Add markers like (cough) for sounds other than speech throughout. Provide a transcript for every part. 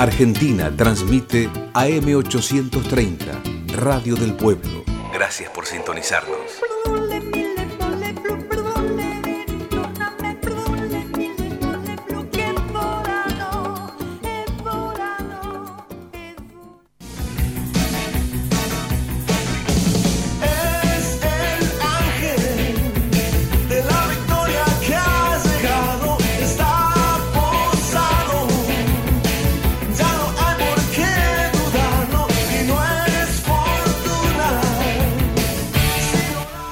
Argentina transmite AM830, Radio del Pueblo. Gracias por sintonizarnos.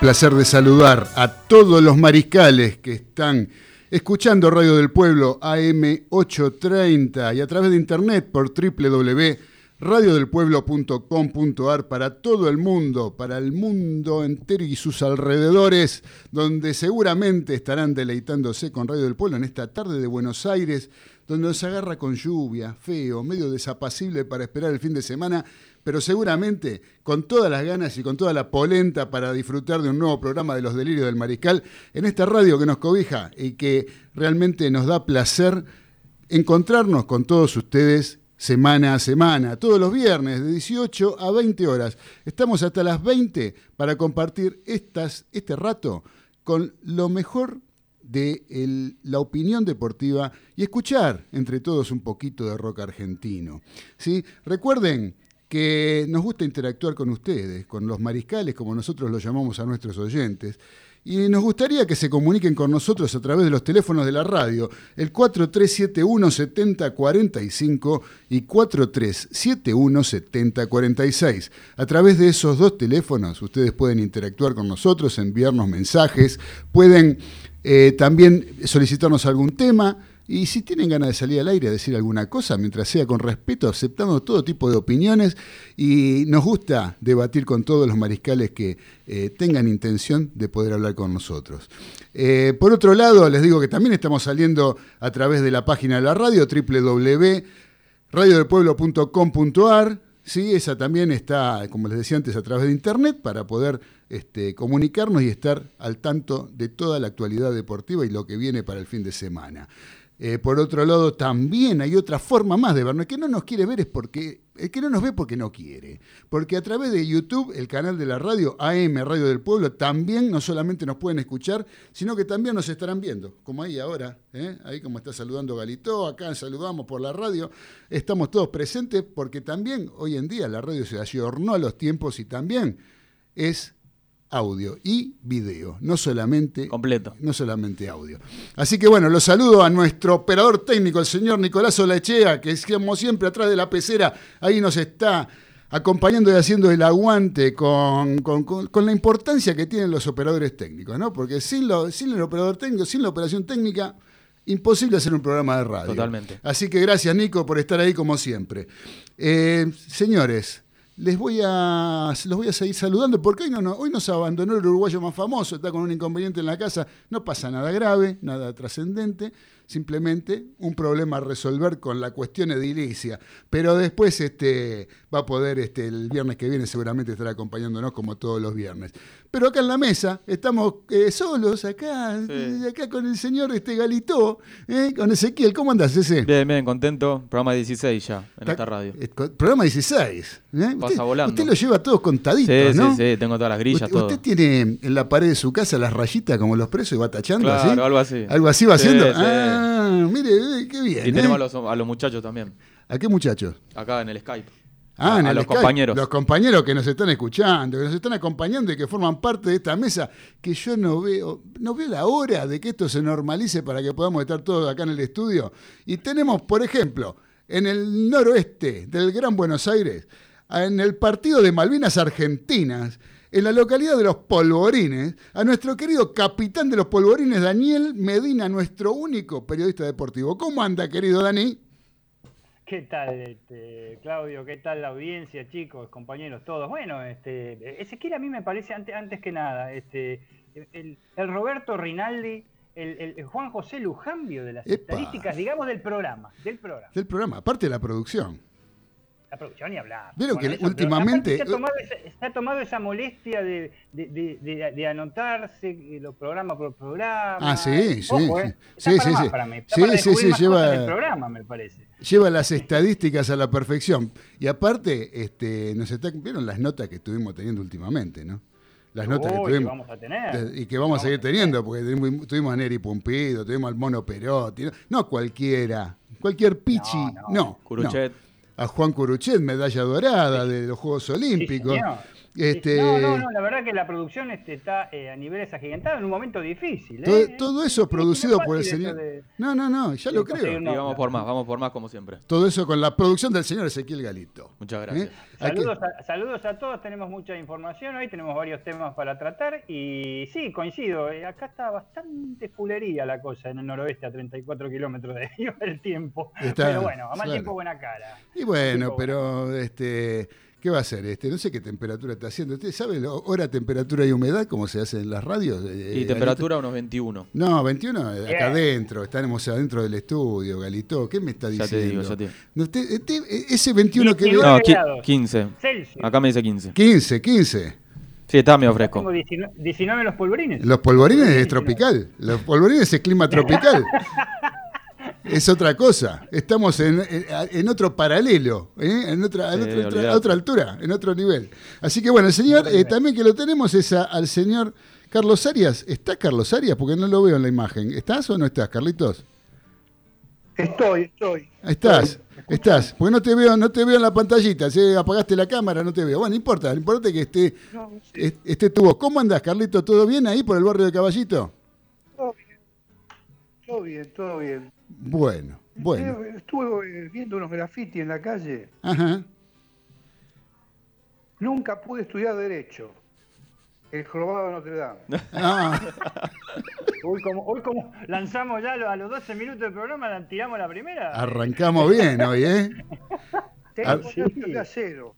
Placer de saludar a todos los mariscales que están escuchando Radio del Pueblo AM830 y a través de internet por www.radiodelpueblo.com.ar para todo el mundo, para el mundo entero y sus alrededores, donde seguramente estarán deleitándose con Radio del Pueblo en esta tarde de Buenos Aires, donde nos agarra con lluvia, feo, medio desapacible para esperar el fin de semana, pero seguramente con todas las ganas y con toda la polenta para disfrutar de un nuevo programa de Los Delirios del Mariscal en esta radio que nos cobija y que realmente nos da placer encontrarnos con todos ustedes semana a semana, todos los viernes de 18 a 20 horas. Estamos hasta las 20 para compartir estas, este rato con lo mejor de la opinión deportiva y escuchar entre todos un poquito de rock argentino. ¿sí? Recuerden que nos gusta interactuar con ustedes, con los mariscales, como nosotros los llamamos a nuestros oyentes. Y nos gustaría que se comuniquen con nosotros a través de los teléfonos de la radio, el 4371-7045 y 4371-7046. A través de esos dos teléfonos ustedes pueden interactuar con nosotros, enviarnos mensajes, pueden eh, también solicitarnos algún tema y si tienen ganas de salir al aire a decir alguna cosa, mientras sea con respeto, aceptando todo tipo de opiniones y nos gusta debatir con todos los mariscales que eh, tengan intención de poder hablar con nosotros. Eh, por otro lado, les digo que también estamos saliendo a través de la página de la radio, www.radiodelpueblo.com.ar. Sí, esa también está, como les decía antes, a través de internet para poder este, comunicarnos y estar al tanto de toda la actualidad deportiva y lo que viene para el fin de semana. Eh, por otro lado, también hay otra forma más de vernos. El que no nos quiere ver es porque. El que no nos ve porque no quiere. Porque a través de YouTube, el canal de la radio, AM Radio del Pueblo, también no solamente nos pueden escuchar, sino que también nos estarán viendo. Como ahí ahora, ¿eh? ahí como está saludando Galito, acá saludamos por la radio. Estamos todos presentes porque también hoy en día la radio se ayornó a los tiempos y también es audio y video, no solamente Completo. no solamente audio. Así que bueno, los saludo a nuestro operador técnico, el señor Nicolás Olachea, que es como siempre atrás de la pecera, ahí nos está acompañando y haciendo el aguante con, con- con- con la importancia que tienen los operadores técnicos, ¿no? Porque sin, lo- sin el operador técnico, sin la operación técnica, imposible hacer un programa de radio. Totalmente. Así que gracias, Nico, por estar ahí como siempre. Eh, señores, les voy a, los voy a seguir saludando porque hoy, no, no- hoy nos abandonó el uruguayo más famoso, está con un inconveniente en la casa. No pasa nada grave, nada trascendente, simplemente un problema a resolver con la cuestión edilicia. Pero después este, va a poder, este, el viernes que viene, seguramente estar acompañándonos como todos los viernes. Pero acá en la mesa estamos eh, solos, acá, Sí. acá con el señor este Galito, eh, con Ezequiel. ¿Cómo andás, ese? Bien, bien, contento. Programa 16 ya en esta radio. eh, programa 16. ¿eh? Pasa usted, volando. usted lo lleva todos contaditos, Sí, ¿no? sí, sí, tengo todas las grillas, usted, todo. usted tiene en la pared de su casa las rayitas como los presos y va tachando Claro, así. algo así. Algo así va Sí, haciendo. Ah, mire, qué bien. Y tenemos a los, a los muchachos también, ¿A qué muchachos? acá en el Skype. Ah, A- en a el los Skype. compañeros. Los compañeros que nos están escuchando, que nos están acompañando y que forman parte de esta mesa, que yo no veo, no veo la hora de que esto se normalice para que podamos estar todos acá en el estudio. Y tenemos, por ejemplo, en el noroeste del Gran Buenos Aires, en el partido de Malvinas Argentinas, en la localidad de Los Polvorines, a nuestro querido capitán de los Polvorines, Daniel Medina, nuestro único periodista deportivo. ¿Cómo anda, querido Dani? ¿Qué tal, este, Claudio? ¿Qué tal la audiencia, chicos, compañeros, todos? Bueno, este, Ezequiel a mí me parece, antes, antes que nada, este, el, el Roberto Rinaldi, el, el- el Juan José Lujambio de las Epa. estadísticas, digamos, del programa, del programa. Del programa, aparte de la producción. La producción y hablar. Vieron que eso, últimamente- Se ha tomado esa, se ha tomado esa molestia de, de, de- de- anotarse eh, los programas por programa. Ah, sí, sí, Ojo, sí. eh, Sí, para sí, más sí. para mí, está Sí, para sí, sí, más lleva- programa, me parece. Lleva las estadísticas a la perfección. Y aparte, este, nos está, vieron las notas que estuvimos teniendo últimamente, ¿no? Las notas que Uy, que tuvimos. vamos a tener. Y que vamos a seguir teniendo, porque tuvimos, tuvimos a Neri Pumpido, tuvimos al Mono Perotti. No, No cualquiera, cualquier pichi, no. No, no, Curuchet. A Juan Curuchet, medalla dorada de los Juegos Olímpicos. Sí. Este, No, no, no, la verdad que la producción este, está eh, a niveles agigantados en un momento difícil. todo, ¿eh? todo eso Sí, producido no es por el señor. de- No, no, no, ya lo creo. Y vamos por más, vamos por más como siempre. Todo eso con la producción del señor Ezequiel Galito. Muchas gracias. ¿Eh? Aquí- Saludos a, saludos a todos, tenemos mucha información hoy, tenemos varios temas para tratar y sí, coincido, acá está bastante fulería la cosa en el noroeste a 34 kilómetros de (laughs) el tiempo. Está, Pero bueno, a mal claro. tiempo buena cara. Y bueno, pero este, ¿qué va a hacer? Este, no sé qué temperatura está haciendo. ¿Usted sabe la hora, temperatura y humedad como se hace en las radios? Eh, Y Galito? temperatura unos 21. No, 21 eh, acá adentro, estamos adentro del estudio, Galito. ¿Qué me está Ya diciendo? te digo, ya te digo. No, usted- este- ese 21 que. No, qui- grados. 15. Celsius. Acá me dice 15. 15, 15. Sí, está medio Tengo fresco. 19, 19 en los polvorines. Los polvorines es 19. tropical. Los polvorines es clima tropical. (laughs) Es otra cosa. Estamos en, en- en otro paralelo, ¿eh? en, otra, en otra- otra altura, en otro nivel. Así que bueno, el señor, eh, también que lo tenemos es a- al señor Carlos Arias. ¿Está Carlos Arias? Porque no lo veo en la imagen. ¿Estás o no estás, Carlitos? Estoy, estoy. Estás, estás. Porque no te veo, no te veo en la pantallita. Si apagaste la cámara, no te veo. Bueno, no importa, lo importante es que esté, No, sí, esté tu voz. ¿Cómo andás, Carlito? ¿Todo bien ahí por el barrio de Caballito? todo bien. Todo bien, todo bien. Bueno, bueno. Estuve eh, viendo unos graffiti en la calle. Ajá. Nunca pude estudiar Derecho. El jorobado de Notre Dame. (laughs) Ah, Hoy como, hoy como lanzamos ya a los 12 minutos del programa, la- tiramos la primera. arrancamos bien hoy, ¿eh? Tengo Ah, sí. nervios de acero.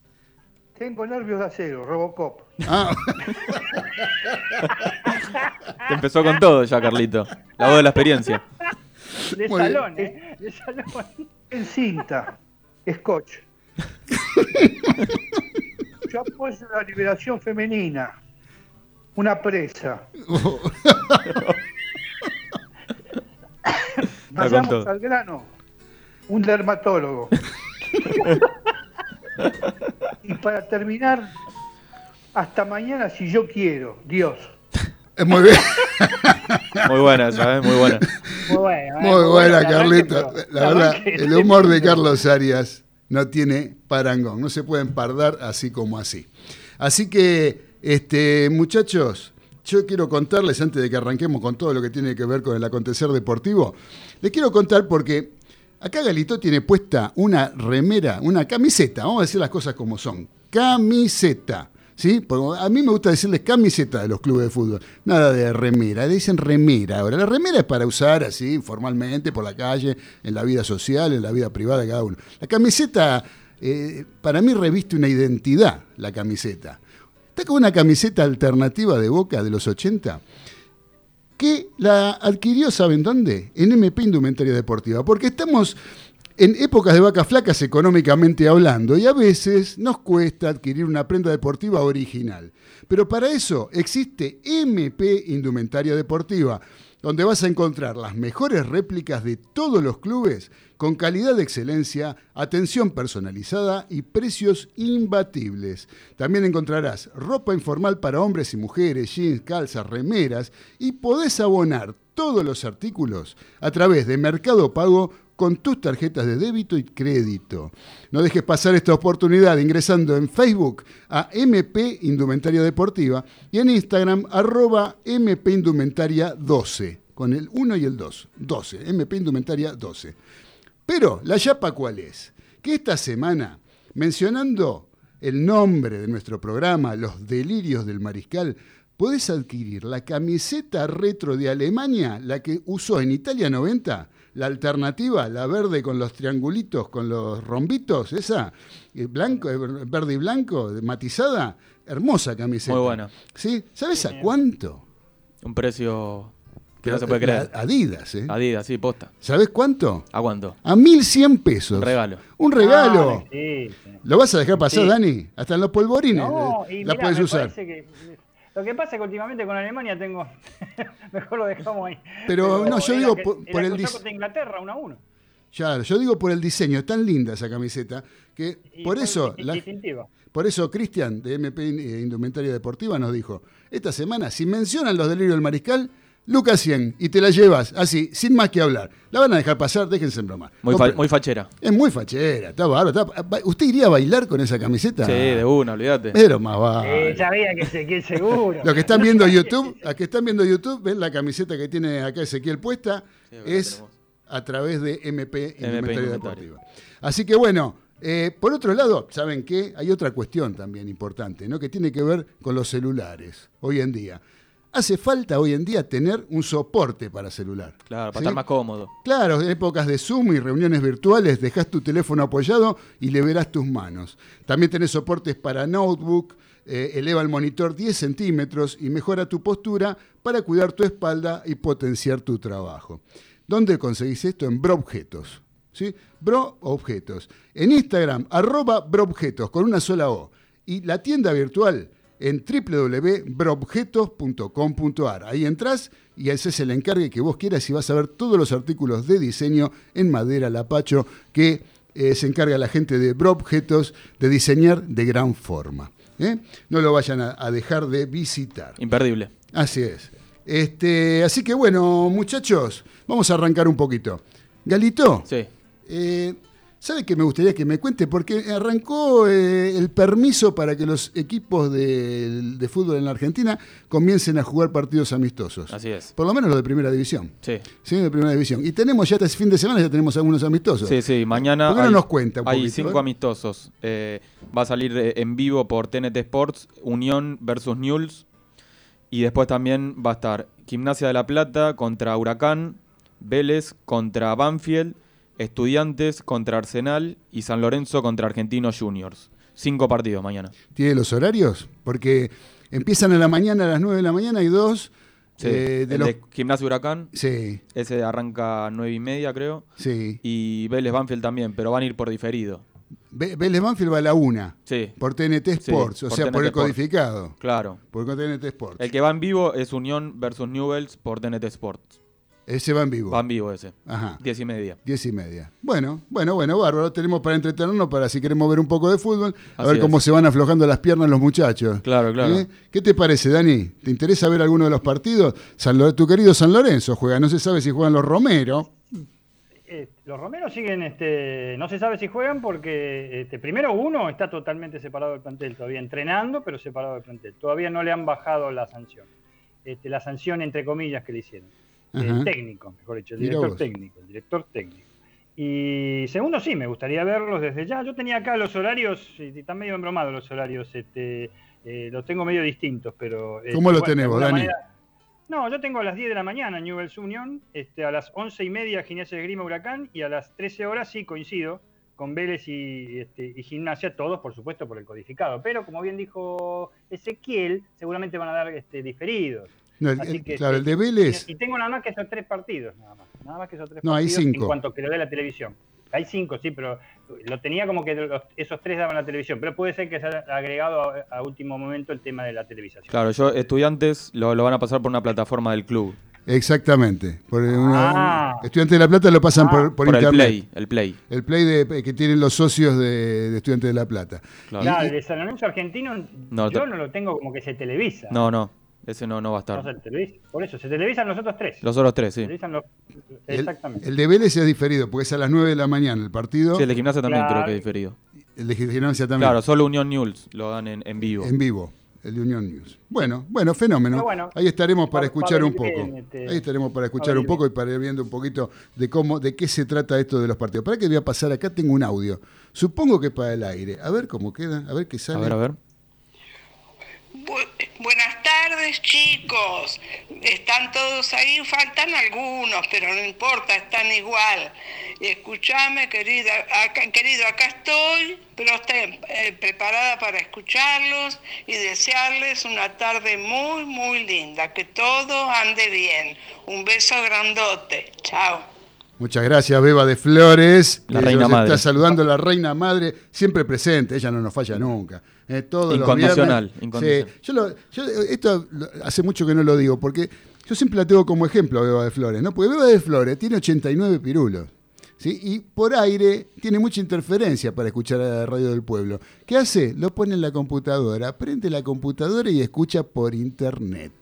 Tengo nervios de acero, Robocop. Ah, Te empezó con todo ya, Carlito. La voz de la experiencia. De muy bien. salón, ¿eh? De salón. En cinta, Scotch. (laughs) Yo apoyo la liberación femenina. Una presa. (laughs) con Vayamos al grano. Un dermatólogo. (laughs) y para terminar, hasta mañana si yo quiero. Dios. Es muy bien. Muy buena esa, ¿eh? Muy buena. Muy. ¿eh? Buena, Carlito. pero- La verdad, el humor de (laughs) Carlos Arias no tiene parangón. No se puede empardar así como así. Así que Este, muchachos, yo quiero contarles, antes de que arranquemos con todo lo que tiene que ver con el acontecer deportivo, les quiero contar porque acá Galito tiene puesta una remera, una camiseta, vamos a decir las cosas como son, camiseta. ¿Sí? Porque a mí me gusta decirles camiseta de los clubes de fútbol, nada de remera, dicen remera. Ahora, la remera es para usar así, formalmente, por la calle, en la vida social, en la vida privada de cada uno. La camiseta, eh, para mí, reviste una identidad, la camiseta. Está como una camiseta alternativa de Boca de los 80, que la adquirió, ¿saben dónde? En MP Indumentaria Deportiva, porque estamos en épocas de vacas flacas económicamente hablando y a veces nos cuesta adquirir una prenda deportiva original. Pero para eso existe MP Indumentaria Deportiva, donde vas a encontrar las mejores réplicas de todos los clubes con calidad de excelencia, atención personalizada y precios imbatibles. También encontrarás ropa informal para hombres y mujeres, jeans, calzas, remeras y podés abonar todos los artículos a través de Mercado Pago con tus tarjetas de débito y crédito. No dejes pasar esta oportunidad ingresando en Facebook a MP Indumentaria Deportiva y en Instagram arroba MP Indumentaria 12, con el 1 y el 2, 12, MP Indumentaria 12. Pero, ¿la yapa cuál es? Que esta semana, mencionando el nombre de nuestro programa, Los Delirios del Mariscal, podés adquirir la camiseta retro de Alemania, la que usó en Italia 90, la alternativa, la verde con los triangulitos, con los rombitos, esa, eh, blanco, eh, verde y blanco, matizada, hermosa camiseta. Muy buena. ¿Sí? ¿Sabes a cuánto? Un precio que no se puede creer. La Adidas, ¿eh? Adidas, sí, posta. ¿Sabes cuánto? ¿A cuánto? A 1100 pesos. Un regalo. Un regalo. Ah, sí, sí. ¿Lo vas a dejar pasar, Sí. Dani? Hasta en los polvorines No, eh, y la mirá, puedes me usar. parece que- lo que pasa es que últimamente con Alemania tengo. (laughs) Mejor lo dejamos ahí. Pero no, yo digo que- por- el cruzar dis- contra Inglaterra 1 a 1. Claro, yo digo por el diseño, es tan linda esa camiseta, que Y por eso, la- por eso Cristian de MP Indumentaria Deportiva nos dijo, esta semana, si mencionan los delirios del mariscal, Lucas 100, y te la llevas así, sin más que hablar. La van a dejar pasar, déjense en broma. Muy, fa- muy fachera. Es muy fachera, está bárbaro. está- ¿Usted iría a bailar con esa camiseta? Sí, de una, olvídate. Pero más vale. Eh, sabía que Ezequiel seguro. Los que están viendo YouTube, a que están viendo YouTube, ven la camiseta que tiene acá Ezequiel puesta, Sí, es a través de MP Indumentaria. Deportiva. Así que bueno, eh, por otro lado, ¿saben qué? Hay otra cuestión también importante, ¿no? Que tiene que ver con los celulares hoy en día. Hace falta hoy en día tener un soporte para celular. Claro, para ¿sí? estar más cómodo. Claro, en épocas de Zoom y reuniones virtuales, dejas tu teléfono apoyado y le verás tus manos. También tenés soportes para notebook, eh, eleva el monitor 10 centímetros y mejora tu postura para cuidar tu espalda y potenciar tu trabajo. ¿Dónde conseguís esto? En Broobjetos. ¿sí? Bro Objetos. En Instagram, arroba Broobjetos, con una sola O. Y la tienda virtual en www.broobjetos.com.ar. Ahí entras y haces el encargue que vos quieras y vas a ver todos los artículos de diseño en madera lapacho que eh, se encarga la gente de Broobjetos de diseñar de gran forma. ¿eh? No lo vayan a- a dejar de visitar. Imperdible. Así es. Este, así que bueno, muchachos, vamos a arrancar un poquito. Galito, Sí. eh, ¿sabe qué me gustaría que me cuente? Porque arrancó eh, el permiso para que los equipos de, de fútbol en la Argentina comiencen a jugar partidos amistosos. Así es. Por lo menos los de primera división. Sí. Sí, de primera división. Y tenemos ya este fin de semana, ya tenemos algunos amistosos. Sí, sí, mañana ¿Por qué no hay, nos cuenta un hay poquito, cinco eh? amistosos. Eh, va a salir en vivo por TNT Sports, Unión versus Newell's. Y después también va a estar Gimnasia de la Plata contra Huracán, Vélez contra Banfield, Estudiantes contra Arsenal y San Lorenzo contra Argentinos Juniors. Cinco partidos mañana. ¿Tiene los horarios? Porque empiezan a la mañana, a las 9 de la mañana, y dos Sí, eh, de el los... de Gimnasia Huracán, Sí, ese arranca nueve y media creo. sí. Y Vélez Banfield también, pero van a ir por diferido. Vélez Banfield va a la una. Sí, Por TNT Sports, o por sea, por el Sports. codificado. claro. Por TNT Sports. El que va en vivo es Unión versus Newells por TNT Sports. Ese va en vivo. Va en vivo ese. Ajá. Diez y media. Diez y media. Bueno, bueno, bueno, bárbaro. Tenemos para entretenernos, para si queremos ver un poco de fútbol, a Así ver cómo es. se van aflojando las piernas los muchachos. Claro, claro. ¿Eh? ¿Qué te parece, Dani? ¿Te interesa ver alguno de los partidos? San Lo- tu querido San Lorenzo juega, no se sabe si juegan los Romero. eh, los romeros siguen, este, no se sabe si juegan porque este, primero uno está totalmente separado del plantel, todavía entrenando, pero separado del plantel. Todavía no le han bajado la sanción. Este, la sanción entre comillas que le hicieron. El técnico, mejor dicho, el director técnico, el director técnico. Y segundo, sí, me gustaría verlos desde ya. Yo tenía acá los horarios, y están medio embromados los horarios, este, eh, los tengo medio distintos, pero... este, ¿Cómo lo bueno, de tenés vos, alguna Dani? manera- no, yo tengo a las 10 de la mañana Newell's Union, este, a las 11 y media Gimnasia de Grima Huracán y a las 13 horas sí coincido con Vélez y, este, y Gimnasia, todos por supuesto por el codificado. Pero como bien dijo Ezequiel, seguramente van a dar este, diferidos. No, el- Así el- que, claro, el de Vélez. Y tengo nada más que esos tres partidos, nada más. Nada más que esos tres No, hay partidos cinco. en cuanto que lo dé la televisión. Hay cinco, sí, pero lo tenía como que los- esos tres daban la televisión. Pero puede ser que se haya agregado a, a último momento el tema de la televisación. Claro, yo, estudiantes lo, lo van a pasar por una plataforma del club. Exactamente. Por una- Ah. Estudiantes de La Plata lo pasan Ah. por, por Por, el internet. Play, el Play. El play de, que tienen los socios de, de Estudiantes de La Plata. Claro. Claro, el de San Lorenzo argentino, No, yo no lo tengo como que se televisa. No, no, ese no, no va a No estar. se televisa. Por eso, se televisan los otros tres. Los otros tres, Se sí. televisan los- El, Exactamente. el de Vélez es diferido, porque es a las 9 de la mañana el partido. Sí, el de gimnasia también Claro. creo que es diferido. El de Gimnasia también. Claro, solo Unión News lo dan en, en vivo. En vivo, el de Unión News. Bueno, bueno, fenómeno. Bueno, Ahí estaremos para escuchar a un poco. bien, este, Ahí estaremos para a escuchar un poco bien. y para ir viendo un poquito de cómo, de qué se trata esto de los partidos. ¿Para qué voy a pasar acá? Tengo un audio. Supongo que para el aire. A ver cómo queda, a ver qué A sale. ver, a ver. Bu- buenas tardes chicos, están todos ahí, faltan algunos, pero no importa, están igual. Escúchame querida, acá, querido, acá estoy, pero estoy eh, preparada para escucharlos y desearles una tarde muy, muy linda, que todo ande bien. Un beso grandote, chao. Muchas gracias, Beba de Flores. La Eh, reina nos madre. Está saludando la reina madre, siempre presente. Ella no nos falla nunca. Eh, todos los Incondicional, viernes. incondicional. Sí, yo lo- yo, esto hace mucho que no lo digo, porque yo siempre la tengo como ejemplo a Beba de Flores, ¿no? Porque Beba de Flores tiene 89 pirulos. ¿Sí? Y por aire tiene mucha interferencia para escuchar a la radio del pueblo. ¿Qué hace? Lo pone en la computadora, prende la computadora y escucha por internet.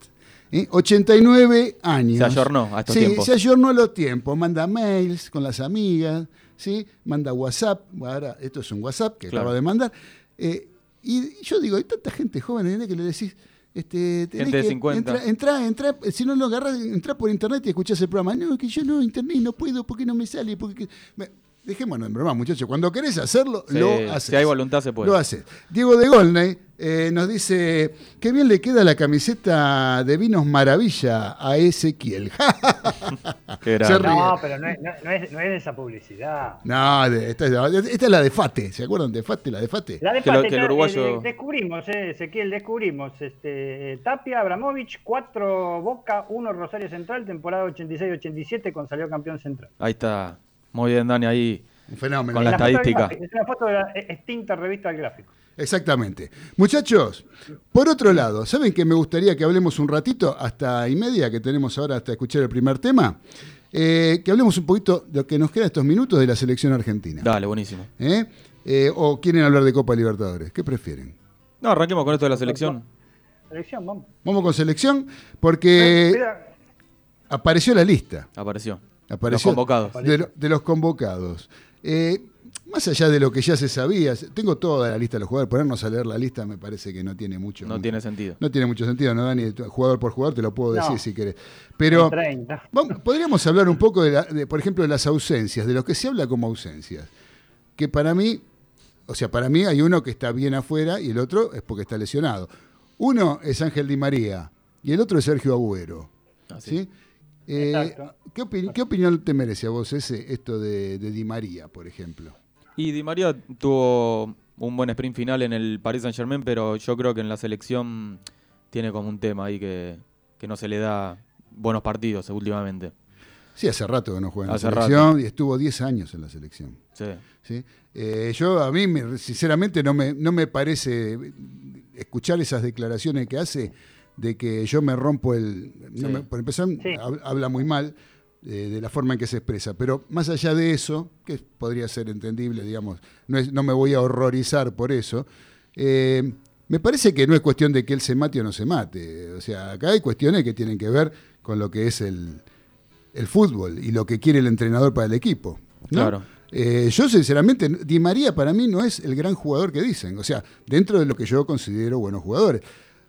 ¿Eh? 89 años. Se ayornó a estos sí, tiempos. se ayornó a los tiempos. Manda mails con las amigas, ¿sí? manda WhatsApp. Ahora, esto es un WhatsApp que Claro. acaba de mandar. Eh, y yo digo, hay tanta gente joven ¿entendés? que le decís, este, tenés Gente de que 50. Entra, entra, entra, si no lo agarras, entra por internet y escuchás el programa. No, que yo no, internet no puedo, porque no me sale? Porque... Me- Dejémonos en broma, muchachos. Cuando querés hacerlo, Sí, lo haces. si hay voluntad se puede. Lo haces. Diego de Golney eh, nos dice, qué bien le queda la camiseta de Vinos Maravilla a Ezequiel. (laughs) Qué Se grande. ríe. No, pero no es, no- no es- no es de esa publicidad. no, esta, es, esta es la de Fate. ¿Se acuerdan de Fate? La de Fate. La de Que lo- Pate, que el uruguayo- eh, descubrimos, eh, Ezequiel, descubrimos. Este, Tapia, Abramovich, 4 Boca, 1 Rosario Central, temporada 86-87 con salió campeón central. Ahí está. Muy bien, Dani, ahí. Un fenómeno. Con la del estadística. Es una foto de la extinta revista del gráfico. Exactamente. Muchachos, por otro lado, ¿saben que me gustaría que hablemos un ratito, hasta y media que tenemos ahora hasta escuchar el primer tema? Eh, que hablemos un poquito de lo que nos queda estos minutos de la selección argentina. Dale, buenísimo. ¿Eh? Eh, ¿O quieren hablar de Copa Libertadores? ¿Qué prefieren? No, arranquemos con esto de la selección. Selección, vamos. Vamos con selección porque apareció la lista. Apareció. Apareció Los convocados. De, lo- de los convocados. Eh, más allá de lo que ya se sabía, tengo toda la lista de los jugadores. Ponernos a leer la lista me parece que no tiene mucho. No tiene sentido. No tiene mucho sentido, ¿no, Dani? Jugador por jugador te lo puedo No. decir si querés. Pero 30. vamos- podríamos hablar un poco, de, la- de, por ejemplo, de las ausencias, de lo que se habla como ausencias. Que para mí, o sea, para mí hay uno que está bien afuera y el otro es porque está lesionado. Uno es Ángel Di María y el otro es Sergio Agüero. Así. ¿sí? Eh. ¿qué, opin- qué opinión te merece a vos ese, esto de, de Di María, por ejemplo? Y Di María tuvo un buen sprint final en el Paris Saint Germain, pero yo creo que en la selección tiene como un tema ahí que, que no se le da buenos partidos últimamente. Sí, hace rato que no juega en Hace la selección y estuvo 10 años en la selección. Sí. ¿sí? Eh, yo, a mí, me- sinceramente, no me, no me parece escuchar esas declaraciones que hace de que yo me rompo el... no Sí. me- por empezar, Sí. habla muy mal eh, de la forma en que se expresa, pero más allá de eso, que podría ser entendible, digamos, no, es- no me voy a horrorizar por eso, eh, me parece que no es cuestión de que él se mate o no se mate. O sea, acá hay cuestiones que tienen que ver con lo que es el, el fútbol y lo que quiere el entrenador para el equipo. ¿no? Claro. Eh, yo sinceramente, Di María para mí no es el gran jugador que dicen, o sea, dentro de lo que yo considero buenos jugadores.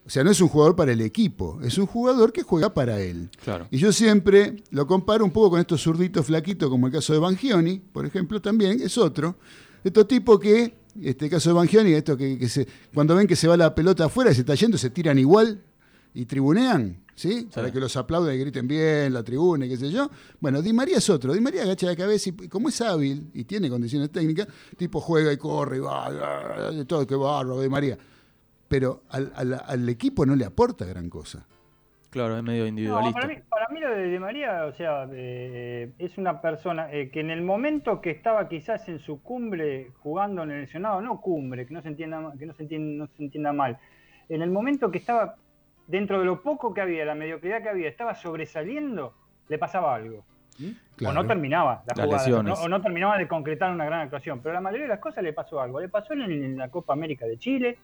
O sea, no es un jugador para el equipo, es un jugador que juega para él. Claro. Y yo siempre lo comparo un poco con estos zurditos flaquitos, como el caso de Bangioni, por ejemplo, también es otro. Estos tipos que, este caso de Bangioni, esto que, que se, cuando ven que se va la pelota afuera y se está yendo, se tiran igual y tribunean, ¿sí? Para que los aplaudan y griten bien, la tribuna y qué sé yo. Bueno, Di María es otro. Di María agacha la cabeza y como es hábil y tiene condiciones técnicas, tipo juega y corre y va, de todo, qué barro, Di María. Pero al, al- al equipo no le aporta gran cosa. Claro, es medio No, individualista. para, mí, para mí lo de María, o sea, eh, es una persona eh, que en el momento que estaba quizás en su cumbre jugando en el lesionado, no cumbre, que no se entienda, que no se entienda, no se entienda mal, en el momento que estaba dentro de lo poco que había, la mediocridad que había, estaba sobresaliendo, le pasaba algo. Claro. O no terminaba la Las jugada, lesiones. ¿no? o no terminaba de concretar una gran actuación. Pero la mayoría de las cosas le pasó algo. Le pasó en, en la Copa América de Chile,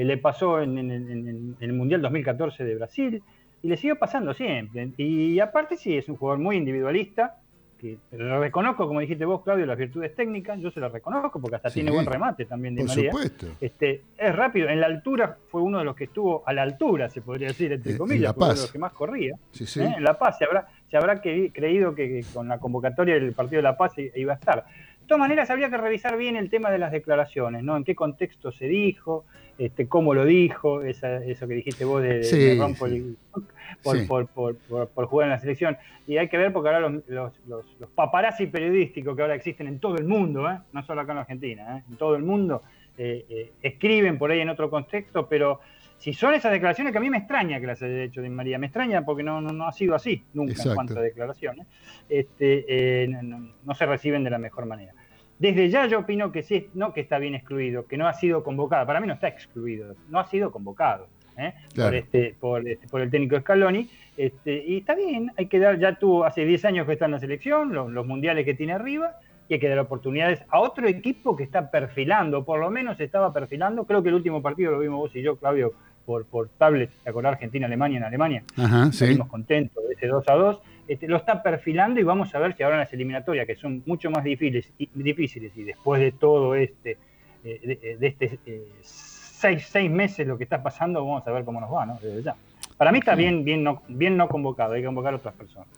eh, le pasó en, en- en- en- el Mundial 2014 de Brasil, y le siguió pasando siempre. Y aparte sí, es un jugador muy individualista, que lo reconozco, como dijiste vos, Claudio, las virtudes técnicas, yo se las reconozco porque hasta Sí. tiene buen remate también de Por María. supuesto. Este, es rápido, en la altura fue uno de los que estuvo a la altura, se podría decir, entre En- en comillas, La fue uno de los que más corría. Sí, sí. ¿eh? En La Paz se habrá, se habrá creído que, que con la convocatoria del partido de La Paz iba a estar. De todas maneras, habría que revisar bien el tema de las declaraciones, ¿no? En qué contexto se dijo, este, cómo lo dijo, esa- eso que dijiste vos de, de- Sí, de sí. (laughs) por, Sí. por, por, por- por jugar en la selección. Y hay que ver porque ahora los, los, los, los paparazzi periodísticos que ahora existen en todo el mundo, ¿eh? no solo acá en Argentina, ¿eh? en todo el mundo, eh, escriben por ahí en otro contexto, pero si son esas declaraciones que a mí me extraña que las haya hecho Di María, me extraña porque no, no, no ha sido así nunca Exacto. en cuanto a declaraciones, este, eh, no, no- se reciben de la mejor manera. Desde ya yo opino que sí, no que está bien excluido, que no ha sido convocado. Para mí no está excluido, no ha sido convocado ¿eh? Claro. por, este, por, este, por el técnico Scaloni. Este, y está bien, hay que dar, ya tuvo hace 10 años que está en la selección, los, los mundiales que tiene arriba, y hay que dar oportunidades a otro equipo que está perfilando, por lo menos estaba perfilando. Creo que el último partido lo vimos vos y yo, Claudio, por, por tablet, ¿te acordás? Argentina-Alemania en Alemania Ajá, sí. salimos contentos de ese 2 a 2. Este, lo está perfilando y vamos a ver si ahora en las eliminatorias, que son mucho más difíciles y, difíciles, y después de todo este, eh, de, de este eh, seis, seis meses lo que está pasando, vamos a ver cómo nos va, ¿no? Desde ya. Para mí está bien, bien, no, bien no convocado, hay que convocar a otras personas.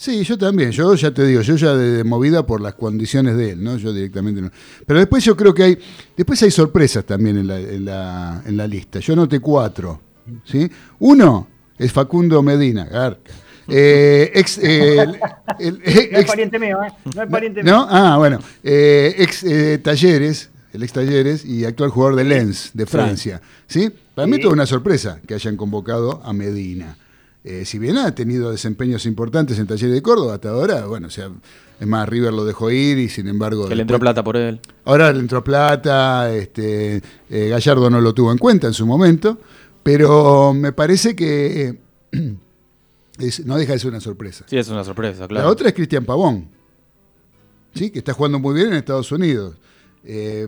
Sí, yo también. Yo ya te digo, yo ya de, de movida por las condiciones de él, ¿no? Yo directamente no. Pero después yo creo que hay, después hay sorpresas también en la, en la, en la lista. Yo noté cuatro, ¿sí? Uno es Facundo Medina, Garca. Eh, ex, eh, (laughs) el- el- No es ex- pariente mío, ¿eh? No es pariente mío. ¿No? Ah, bueno. Eh, ex eh, Talleres, el ex Talleres y actual jugador de Lens, de Francia. ¿Sí? Para mí Sí. toda una sorpresa que hayan convocado a Medina. Eh, si bien ha tenido desempeños importantes en Talleres de Córdoba hasta ahora, bueno, o sea, es más, River lo dejó ir y sin embargo... Que le entró plata por él. Ahora le entró plata, este, eh, Gallardo no lo tuvo en cuenta en su momento, pero me parece que eh, (clears throat) es- no deja de ser una sorpresa. Sí, es una sorpresa, claro. La otra es Cristian Pavón, ¿sí? que está jugando muy bien en Estados Unidos.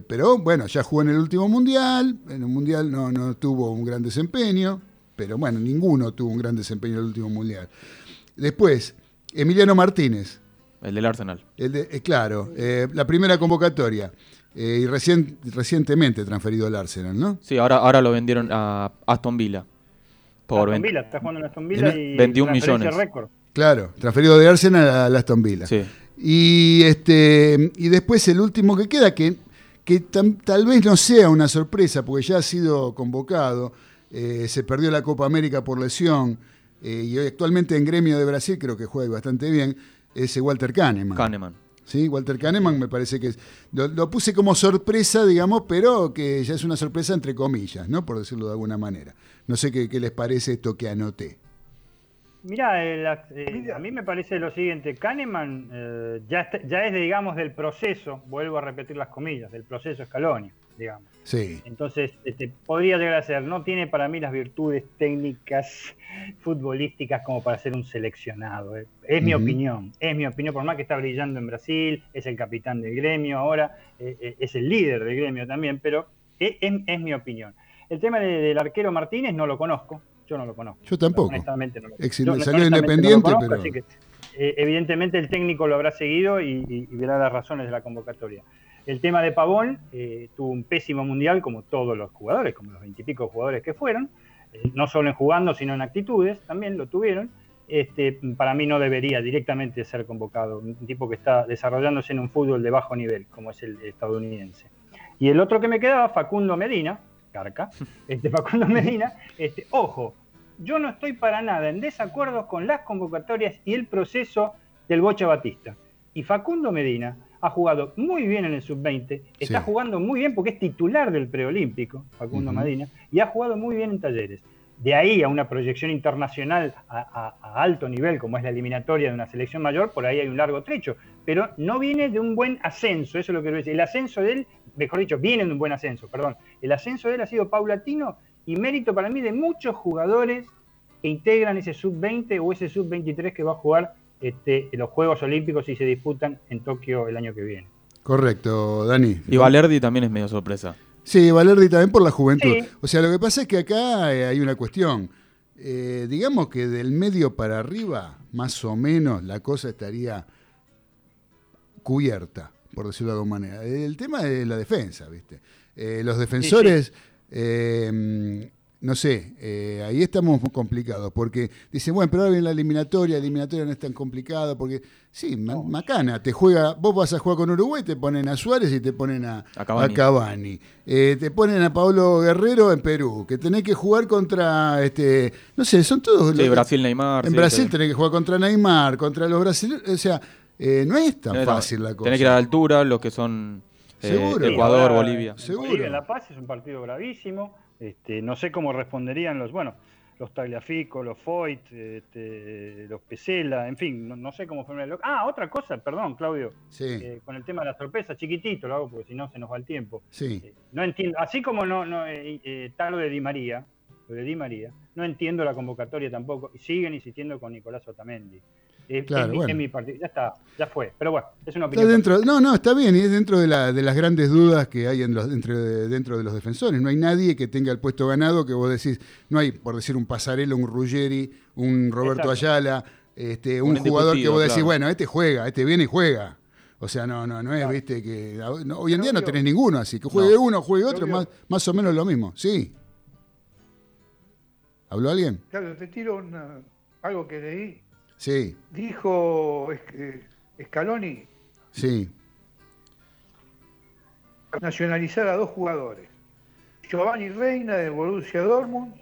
Pero bueno, ya jugó en el último mundial, en el mundial no, no tuvo un gran desempeño, pero bueno, ninguno tuvo un gran desempeño en el último mundial. Después, Emiliano Martínez, El del Arsenal. el de- eh, claro, eh, la primera convocatoria, eh, y recien- recientemente transferido al Arsenal, ¿no? Sí, ahora, ahora lo vendieron a Aston Villa. Por Aston 20 Villa, está jugando en Aston Villa En- y 21 transferencia millones. récord. Claro, transferido de Arsenal al Aston Villa. Sí. Y este y después el último que queda, que, que tam- tal vez no sea una sorpresa, porque ya ha sido convocado, eh, se perdió la Copa América por lesión, eh, y hoy actualmente en gremio de Brasil creo que juega bastante bien, es eh, Walter Kahneman. Kahneman. ¿sí? Walter Kahneman me parece que es, lo, lo puse como sorpresa, digamos, pero que ya es una sorpresa entre comillas, ¿no? Por decirlo de alguna manera. No sé qué, qué les parece esto que anoté. Eh, a mí me parece lo siguiente, Kahneman eh, ya, está- ya es, digamos, del proceso, vuelvo a repetir las comillas, del proceso Scaloni, digamos. Sí, Entonces, este, podría llegar a ser, no tiene para mí las virtudes técnicas futbolísticas como para ser un seleccionado. eh. Es mi opinión, es mi opinión, por más que está brillando en Brasil, es el capitán del gremio ahora, eh, eh, es el líder del gremio también, pero es, es- es mi opinión. El tema de- del arquero Martínez no lo conozco, yo no lo conozco. Yo tampoco. Honestamente no lo yo salió Independiente, no conozco, pero- así que, eh, evidentemente el técnico lo habrá seguido y, y- y verá las razones de la convocatoria. El tema de Pavón eh, tuvo un pésimo mundial, como todos los jugadores, como los veintipico jugadores que fueron, eh, no solo en jugando, sino en actitudes, también lo tuvieron. Este, para mí no debería directamente ser convocado, un tipo que está desarrollándose en un fútbol de bajo nivel, como es el estadounidense. Y el otro que me quedaba, Facundo Medina, Carca, (laughs) este Facundo Medina, este, ojo, yo no estoy para nada en desacuerdo con las convocatorias y el proceso del Bocha Batista. Y Facundo Medina ha jugado muy bien en el sub-20, está Sí. jugando muy bien porque es titular del preolímpico, Facundo Ujú. Medina, y ha jugado muy bien en talleres. De ahí a una proyección internacional a, a- a alto nivel, como es la eliminatoria de una selección mayor, por ahí hay un largo trecho, pero no viene de un buen ascenso, eso es lo que quiero decir. El ascenso de él, mejor dicho, viene de un buen ascenso, perdón. El ascenso de él ha sido paulatino y mérito para mí de muchos jugadores que integran ese sub-20 o ese sub-23 que va a jugar este, los Juegos Olímpicos y se disputan en Tokio el año que viene. Correcto, Dani. Y Valerdi también es medio sorpresa. Sí, Valerdi también por la juventud. Sí. O sea, lo que pasa es que acá eh, hay una cuestión. Eh, digamos que del medio para arriba, más o menos, la cosa estaría cubierta, por decirlo de alguna manera. El tema es la defensa, ¿viste? Eh, los defensores, eh, no sé, eh, ahí estamos muy complicados, porque dicen, bueno, pero ahora viene la eliminatoria, la eliminatoria no es tan complicado, porque sí, ma- Macana, te juega, vos vas a jugar con Uruguay, te ponen a Suárez y te ponen a, A Cavani. a Cavani. Eh, te ponen a Pablo Guerrero en Perú, que tenés que jugar contra, este, no sé, son todos... Sí, los- Brasil, Neymar. En sí, Brasil sí. tenés que jugar contra Neymar, contra los brasileños, o sea, eh, no es tan fácil la cosa. Tenés que ir a la altura, los que son eh, Seguro. Ecuador, Bolivia. Seguro. Bolivia, en La Paz es un partido bravísimo. Este, no sé cómo responderían los, bueno, los Tagliafico, los Foyt, este, los Pesela, en fin, no, no sé cómo fue el Ah, otra cosa, perdón, Claudio, Sí, eh, con el tema de la sorpresa, chiquitito lo hago porque si no se nos va el tiempo. sí. Eh, no entiendo, así como no, no eh, eh, lo de Di María, lo de Di María, no entiendo la convocatoria tampoco, y siguen insistiendo con Nicolás Otamendi. Claro, es bueno. es mi partido, ya está, ya fue, pero bueno, es una Está opinión. dentro, no, no, está bien, y es dentro de, la- de las grandes dudas que hay en los, dentro, de, dentro de los defensores. No hay nadie que tenga el puesto ganado que vos decís, no hay, por decir, un Pasarelo, un Ruggeri, un Roberto Exacto. Ayala, este, un Un jugador que vos decís, claro. bueno, este juega, este viene y juega. O sea, no, no, no es, Claro. viste, que no, hoy en día no tenés ninguno, así que juegue No. uno, juegue otro, más, más o menos lo mismo. Sí. ¿Habló alguien? Claro, te tiro una- algo que leí. Sí, Dijo eh, Scaloni sí. nacionalizar a dos jugadores. Giovanni Reina del Borussia Dortmund,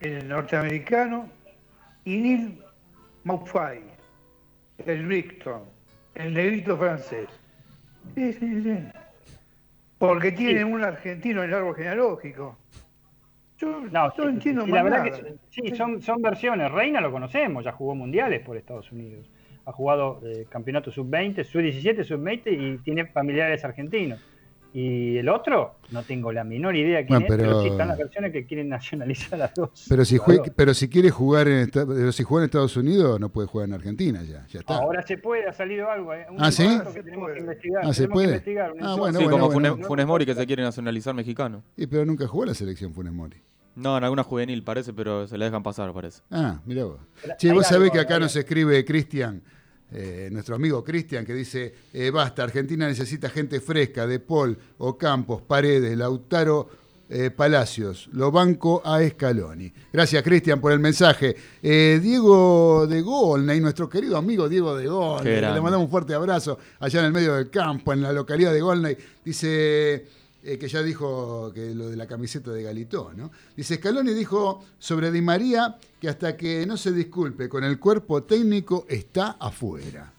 el norteamericano, y Neil Maupay, el Brighton, el negrito francés. Sí, sí, sí. Porque tienen un argentino en el árbol genealógico. Yo No, sí, entiendo sí, más la verdad nada. que sí, son, son versiones. Reina lo conocemos, ya jugó mundiales por Estados Unidos. Ha jugado eh, campeonato sub-20, sub-17, sub-20 y tiene familiares argentinos. Y el otro, no tengo la menor idea quién Bueno, es, pero... pero- sí están las versiones que quieren (laughs) nacionalizar a dos. Pero si, jue- jugadores. pero si quiere jugar en, pero si juega en Estados Unidos, no puede jugar en Argentina ya. Ya está. Ahora se puede, ha salido algo. eh, un Ah, ¿sí? que tenemos que investigar. Ah, ¿se puede? investigar, Ah, bueno, sí, como bueno. Funes, Funes Mori que se quiere nacionalizar mexicano. Y, pero nunca jugó la selección Funes Mori. No, en alguna juvenil parece, pero se la dejan pasar, parece. Ah, mirá vos. Pero Che, vos sabés que acá nos escribe Cristian, eh, nuestro amigo Cristian, que dice, eh, basta, Argentina necesita gente fresca, de Paul, Ocampos, Paredes, Lautaro, eh, Palacios, lo banco a Scaloni. Gracias, Cristian, por el mensaje. Diego de Golney, nuestro querido amigo Diego de Golney, le mandamos un fuerte abrazo allá en el medio del campo, en la localidad de Golney, dice... eh, que ya dijo que lo de la camiseta de Galitó, ¿no? Dice, Scaloni dijo sobre Di María que hasta que no se disculpe con el cuerpo técnico está afuera.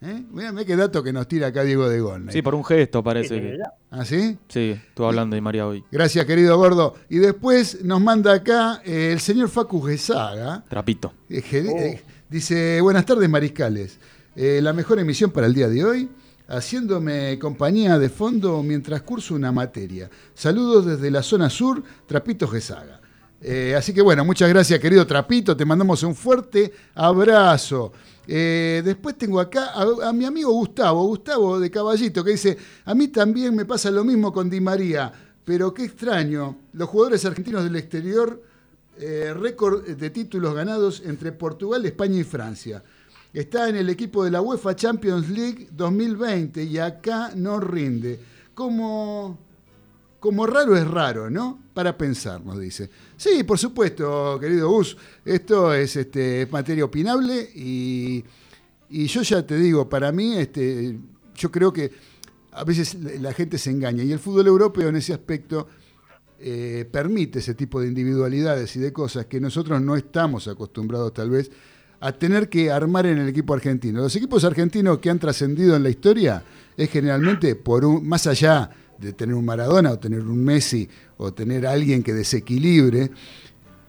¿Eh? Mirá, mirá qué dato que nos tira acá Diego de Golney. Sí, por un gesto parece. que- ya. ¿Ah, sí? Sí, estuve hablando de María hoy. Gracias, querido gordo. Y después nos manda acá eh, el señor Facu Gesaga. Trapito. Eh, eh, dice, buenas tardes, mariscales. Eh, la mejor emisión para el día de hoy, haciéndome compañía de fondo mientras curso una materia. Saludos desde la zona sur, Trapito Gesaga. Eh, así que bueno, muchas gracias, querido Trapito. Te mandamos un fuerte abrazo. Eh, después tengo acá a, mi amigo Gustavo, Gustavo de Caballito, que dice, a mí también me pasa lo mismo con Di María, pero qué extraño, los jugadores argentinos del exterior eh, récord de títulos ganados entre Portugal, España y Francia. Está en el equipo de la UEFA Champions League 2020 y acá no rinde. Como, como raro es raro, ¿no? Para pensar, nos dice. Sí, por supuesto, querido Gus, esto es este, es materia opinable y, y yo ya te digo, para mí, este, yo creo que a veces la gente se engaña y el fútbol europeo en ese aspecto eh, permite ese tipo de individualidades y de cosas que nosotros no estamos acostumbrados tal vez a tener que armar en el equipo argentino. Los equipos argentinos que han trascendido en la historia es generalmente por un, más allá de tener un Maradona o tener un Messi o tener alguien que desequilibre,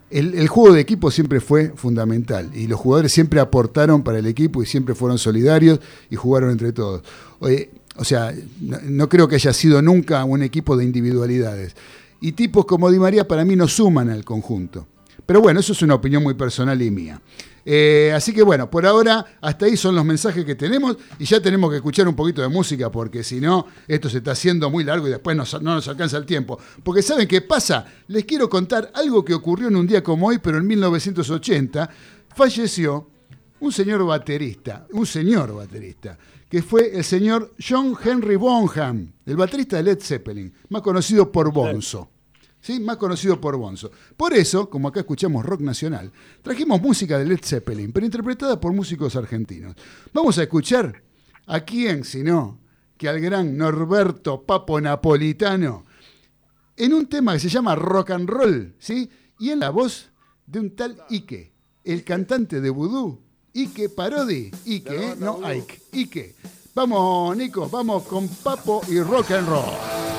el, juego de equipo siempre fue fundamental y los jugadores siempre aportaron para el equipo y siempre fueron solidarios y jugaron entre todos. Oye, o sea, no, no creo que haya sido nunca un equipo de individualidades. Y tipos como Di María para mí no suman al conjunto. Pero bueno, eso es una opinión muy personal y mía. Eh, así que bueno, por ahora hasta ahí son los mensajes que tenemos y ya tenemos que escuchar un poquito de música porque si no, esto se está haciendo muy largo y después nos- no nos alcanza el tiempo. Porque ¿saben qué pasa? Les quiero contar algo que ocurrió en un día como hoy, pero en 1980 falleció un señor baterista, un señor baterista, que fue el señor John Henry Bonham, el baterista de Led Zeppelin, más conocido por Bonzo. Más conocido por Bonzo. Por eso, como acá escuchamos rock nacional, trajimos música de Led Zeppelin, pero interpretada por músicos argentinos. Vamos a escuchar a quién, si no, que al gran Norberto Papo Napolitano, en un tema que se llama Rock and Roll, ¿sí? Y en la voz de un tal Ike, el cantante de Voodoo, Ike Parodi, Ike, ¿eh? no Ike, Ike. Vamos, Nico, vamos con Papo y Rock and Roll.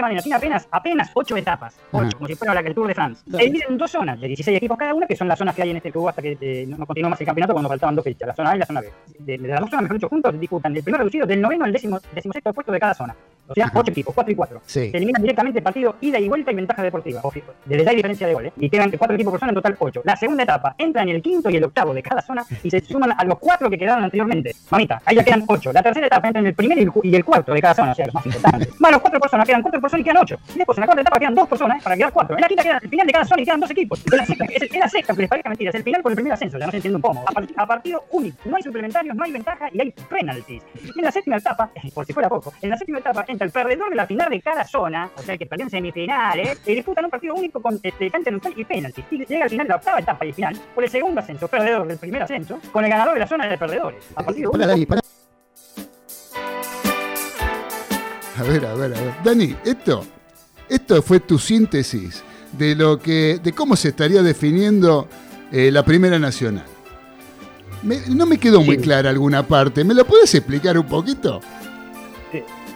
Siguiente manera. Tiene apenas, apenas 8 etapas. 8, como si fuera la, el Tour de France. Se divide en dos zonas de 16 equipos cada una, que son las zonas que hay en este club hasta que eh, no continuó más el campeonato cuando faltaban dos fechas. La zona A y la zona B. De, de las dos zonas, mejor dicho, juntos disputan el primer reducido del noveno al décimo, decimosexto puesto de cada zona. O sea, 8 equipos, 4 y 4. Sí. Se eliminan directamente el partido ida y vuelta y ventaja deportiva. Desde hay diferencia de goles. Y quedan 4 equipos por zona, en total 8. La segunda etapa entra en el quinto y el octavo de cada zona y se suman a los 4 que quedaron anteriormente. Mamita, ahí ya quedan 8. La tercera etapa entra en el primer y el, el cuarto de cada zona, o sea, los más importantes. (laughs) Más los 4 personas, quedan 4 personas y quedan 8. Y después en la cuarta etapa quedan 2 personas para quedar 4. En la quinta queda el final de cada zona y quedan 2 equipos. En la sexta, es, es la sexta, que les parezca mentira, es el final por el primer ascenso, ya no se entiende un pomo. A, part- a partido único, no hay suplementarios, no hay ventaja y hay penalties. Y en la séptima etapa, (laughs) por si fuera poco, en la séptima etapa entra el perdedor de la final de cada zona, o sea, el que perdió en semifinales, y disputan un partido único con este, cancha neutral y penalties. Y llega al final de la octava etapa y el final por el segundo ascenso, perdedor del primer ascenso, con el ganador de la zona de perdedores. A partido Dani, pará. A ver, a ver, a ver. Dani, esto, esto fue tu síntesis de lo que, de cómo se estaría definiendo eh, la Primera Nacional. Me- no me quedó muy Sí. clara alguna parte. ¿Me lo puedes explicar un poquito?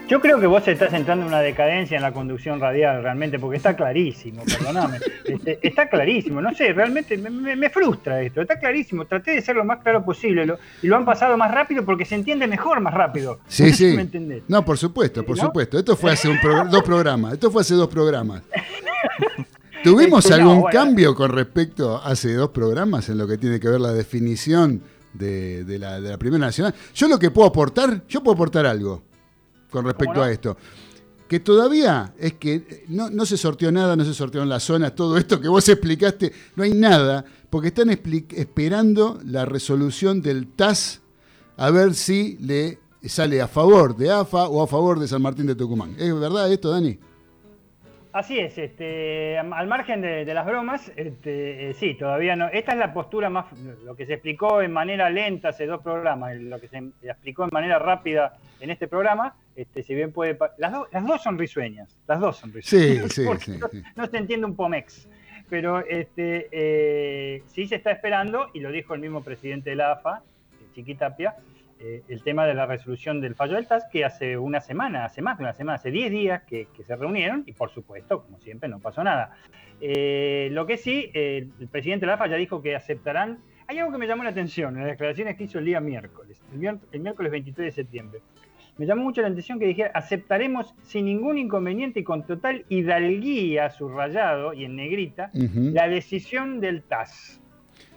Yo creo que vos estás entrando en una decadencia en la conducción radial realmente, porque está clarísimo, perdóname. (laughs) Este, está clarísimo, no sé, realmente me, me- me frustra esto, está clarísimo. Traté de ser lo más claro posible lo- y lo han pasado más rápido porque se entiende mejor más rápido. Sí, sí. ¿Me entendés? No, por supuesto, por ¿No? supuesto. Esto fue hace un progr- dos programas. Esto fue hace dos programas. (laughs) ¿Tuvimos Este, no, algún bueno. cambio con respecto a hace dos programas en lo que tiene que ver la definición de, de la, de la Primera Nacional? Yo lo que puedo aportar, yo puedo aportar algo con respecto no? a esto. Que todavía es que eh, no, no se sorteó nada, no se sorteó en las zonas, todo esto que vos explicaste, no hay nada, porque están esperando la resolución del TAS a ver si le sale a favor de AFA o a favor de San Martín de Tucumán. ¿Es verdad esto, Dani? Así es, este, al margen de, de las bromas, este, eh, sí, todavía no. Esta es la postura más, lo que se explicó en manera lenta hace dos programas, lo que se explicó en manera rápida en este programa, este, si bien puede, las, dos- las dos son risueñas, las dos son risueñas, Sí, sí, (laughs) porque sí, no, sí. no se entiende un pomex, pero este, eh, sí se está esperando y lo dijo el mismo presidente de la AFA, Chiquitapia, eh, el tema de la resolución del fallo del TAS, que hace una semana, hace más de una semana, hace 10 días que, que se reunieron y por supuesto, como siempre, no pasó nada. Eh, lo que sí, eh, el presidente de la ya dijo que aceptarán. Hay algo que me llamó la atención en las declaraciones que hizo el día miércoles, el, miércoles 23 de septiembre. Me llamó mucho la atención que dijera, aceptaremos sin ningún inconveniente y con total hidalguía, subrayado y en negrita, la decisión del TAS.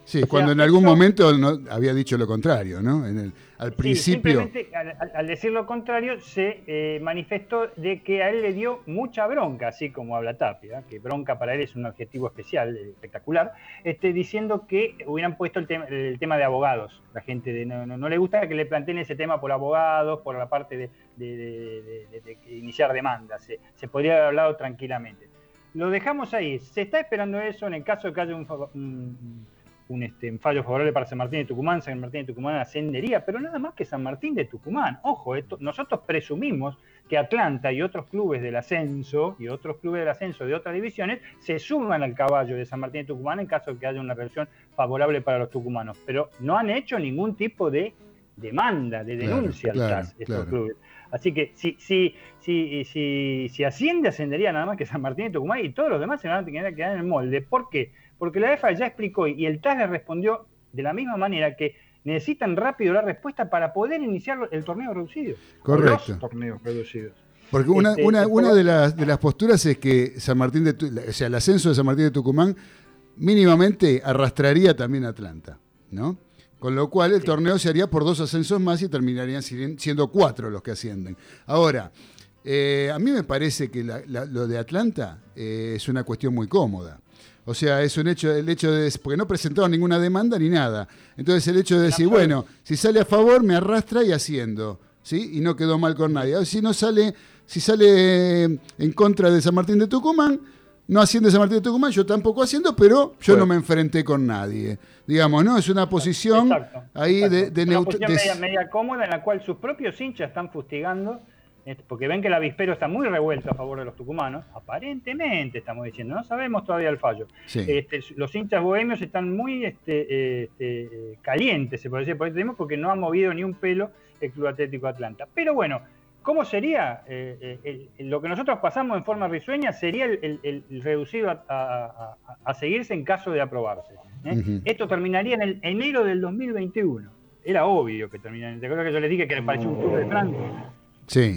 Sí, o sea, cuando en algún momento no, había dicho lo contrario, ¿no? En el- al Sí, principio. simplemente al, decir lo contrario, se eh, manifestó de que a él le dio mucha bronca, así como habla Tapia, que bronca para él es un objetivo especial, eh, espectacular, este, diciendo que hubieran puesto el, tema el tema de abogados. La gente de- no, no- no le gusta que le planteen ese tema por abogados, por la parte de, de- de- de- de- de que iniciar demandas. Se, se podría haber hablado tranquilamente. Lo dejamos ahí. Se está esperando eso en el caso de que haya un- un, este, fallo favorable para San Martín de Tucumán, San Martín de Tucumán ascendería, pero nada más que San Martín de Tucumán. Ojo, esto, nosotros presumimos que Atlanta y otros clubes del ascenso y otros clubes del ascenso de otras divisiones se suman al caballo de San Martín de Tucumán en caso de que haya una resolución favorable para los tucumanos, pero no han hecho ningún tipo de demanda, de denuncia claro, estos claro. clubes. Así que si, si, si, si, si asciende, ascendería nada más que San Martín de Tucumán y todos los demás se van a tener que quedar en el molde. ¿Por qué? Porque la EFA ya explicó y el TAS le respondió de la misma manera que necesitan rápido la respuesta para poder iniciar el torneo reducido. Correcto. Los torneos reducidos. Porque una, Este, una, el una programa- de, las, de las posturas es que San Martín de o sea, el ascenso de San Martín de Tucumán mínimamente arrastraría también a Atlanta, ¿no? Con lo cual el torneo se haría por dos ascensos más y terminarían si- siendo cuatro los que ascienden. Ahora, eh, a mí me parece que la- la- lo de Atlanta eh, es una cuestión muy cómoda. O sea, es un hecho, el hecho de, porque no presentaron ninguna demanda ni nada. Entonces el hecho de decir, bueno, si sale a favor me arrastra y haciendo, ¿sí? Y no quedó mal con nadie. Si no sale, si sale eh, en contra de San Martín de Tucumán, no asciende San Martín de Tucumán, yo tampoco haciendo, pero yo Bueno. no me enfrenté con nadie. Digamos, ¿no? Es una posición Exacto, ahí exacto. de, de Una posición de- media, media cómoda en la cual sus propios hinchas están fustigando, porque ven que el avispero está muy revuelto a favor de los tucumanos, aparentemente estamos diciendo, no sabemos todavía el fallo. Sí. Este, los hinchas bohemios están muy este, este, eh, calientes, se puede decir por este porque no ha movido ni un pelo el Club Atlético Atlanta. Pero bueno, ¿cómo sería? Eh, eh, lo que nosotros pasamos en forma risueña sería el, el- el- el reducido a, a- a- a seguirse en caso de aprobarse. ¿eh? Esto terminaría en el enero del 2021. Era obvio que terminaría. ¿Te acuerdas que yo les dije que le pareció un tour de Francia?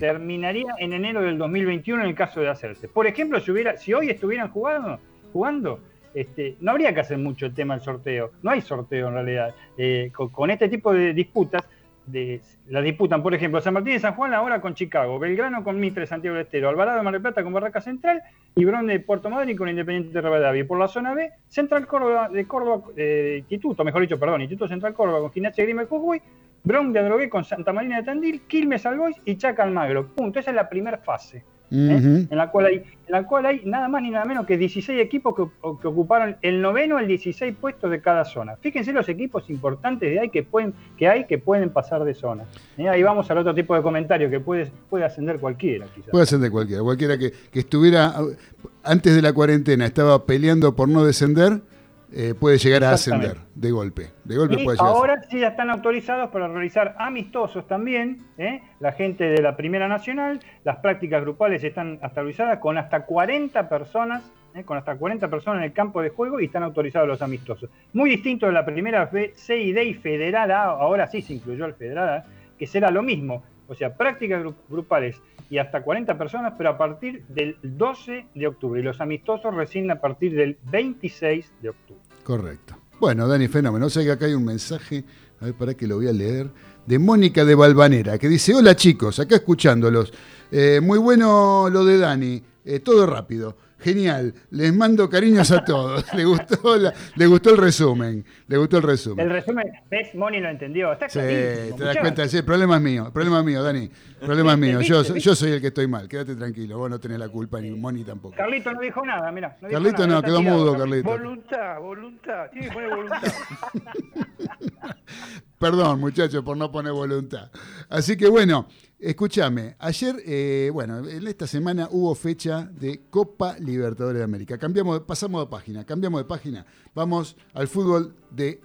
Terminaría en enero del 2021 en el caso de hacerse. Por ejemplo, si, hubiera, si hoy estuvieran jugando, jugando este, no habría que hacer mucho el tema del sorteo. No hay sorteo en realidad. Eh, con, con este tipo de disputas, de, las disputan, por ejemplo, San Martín de San Juan ahora con Chicago, Belgrano con Mitre Santiago del Estero, Alvarado de Mar del Plata con Barraca Central y Brón de Puerto Madryn con Independiente de Rivadavia. Y por la zona B, Central Córdoba de Córdoba, eh, Instituto, mejor dicho, perdón, Instituto Central Córdoba con Gimnasia Grima de Jujuy, Bron de Adrogué con Santa Marina de Tandil, Quilmes Albois y Chaca Almagro. Punto. Esa es la primera fase. ¿eh? En, la cual hay, en la cual hay nada más ni nada menos que 16 equipos que, ocuparon el noveno al 16 puestos de cada zona. Fíjense los equipos importantes de ahí que, pueden, que hay que pueden pasar de zona. ¿eh? Ahí vamos al otro tipo de comentario que puede, puede ascender cualquiera, quizás. Puede ser de cualquiera. Cualquiera que, que estuviera antes de la cuarentena, estaba peleando por no descender, eh, puede llegar a ascender de golpe. De golpe Y puede llegar a ahora sí ya están autorizados para realizar amistosos también, ¿eh? la gente de la Primera Nacional, las prácticas grupales están autorizadas con hasta 40 personas, ¿eh? con hasta 40 personas en el campo de juego y están autorizados los amistosos. Muy distinto de la primera C y D y Federal A, ahora sí se incluyó el Federal A, que será lo mismo, o sea, prácticas gru- grupales y hasta 40 personas, pero a partir del 12 de octubre y los amistosos recién a partir del 26 de octubre. Correcto. Bueno, Dani, fenómeno. O sea que acá hay un mensaje, a ver, para que lo voy a leer, de Mónica de Valvanera, que dice, hola chicos, acá escuchándolos. Eh, muy bueno lo de Dani, eh, todo rápido. Genial, les mando cariños a todos. (laughs) le, gustó la- le gustó el resumen. Le gustó el resumen. El resumen, ¿ves? Moni lo entendió. Está Sí, te das cuenta, sí, el problema es mío, el problema es mío, Dani. El problema es (laughs) mío. Yo, soy- yo soy el que estoy mal, quédate tranquilo, vos no tenés la culpa, ni Moni tampoco. Carlito no dijo nada, mirá. No Carlito nada, no, quedó tirado, mudo, Carlito. Carlito. Voluntad, voluntad. Tiene que poner voluntad. (laughs) Perdón, muchachos, por no poner voluntad. Así que bueno, escúchame. Ayer, eh, bueno, en esta semana hubo fecha de Copa Libertadores de América. Cambiamos, pasamos de página, cambiamos de página. Vamos al fútbol de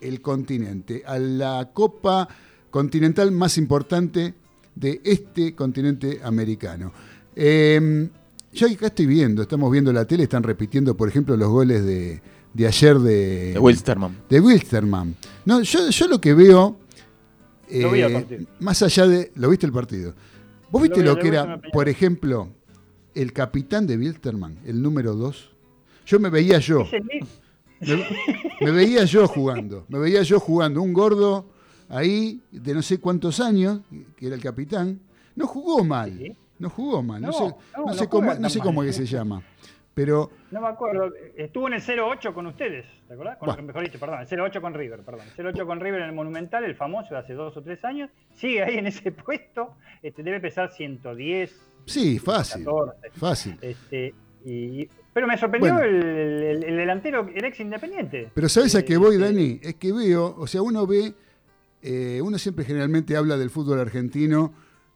el continente, a la Copa continental más importante de este continente americano. Eh, yo acá estoy viendo, estamos viendo la tele, están repitiendo, por ejemplo, los goles de, de ayer de, De Wilstermann. de Wilstermann. No, yo, yo lo que veo, Lo vi al eh, partido. más allá de... ¿Lo viste el partido? ¿Vos viste vi, lo que era, por ejemplo, el capitán de Wilstermann, el número 2? Yo me veía yo, me, me veía yo jugando, me veía yo jugando, un gordo ahí de no sé cuántos años, que era el capitán, no jugó mal, Sí. no jugó mal, no, No, sé, no, no no sé cómo, sé cómo mal. que se llama, pero No me acuerdo. Estuvo en el 08 con ustedes, ¿te acordás? Con- Bah. mejor dicho, perdón, el 08 con River, perdón. El 08 con River en el Monumental, el famoso de hace dos o tres años. Sigue ahí en ese (laughs) puesto. Este, debe pesar 110, sí, fácil, 14. fácil. Este, y, pero me sorprendió Bueno. el, el- el delantero, el ex independiente. Pero ¿sabes a Eh, qué voy, este, Dani? Es que veo, o sea, uno ve, eh, uno siempre generalmente habla del fútbol argentino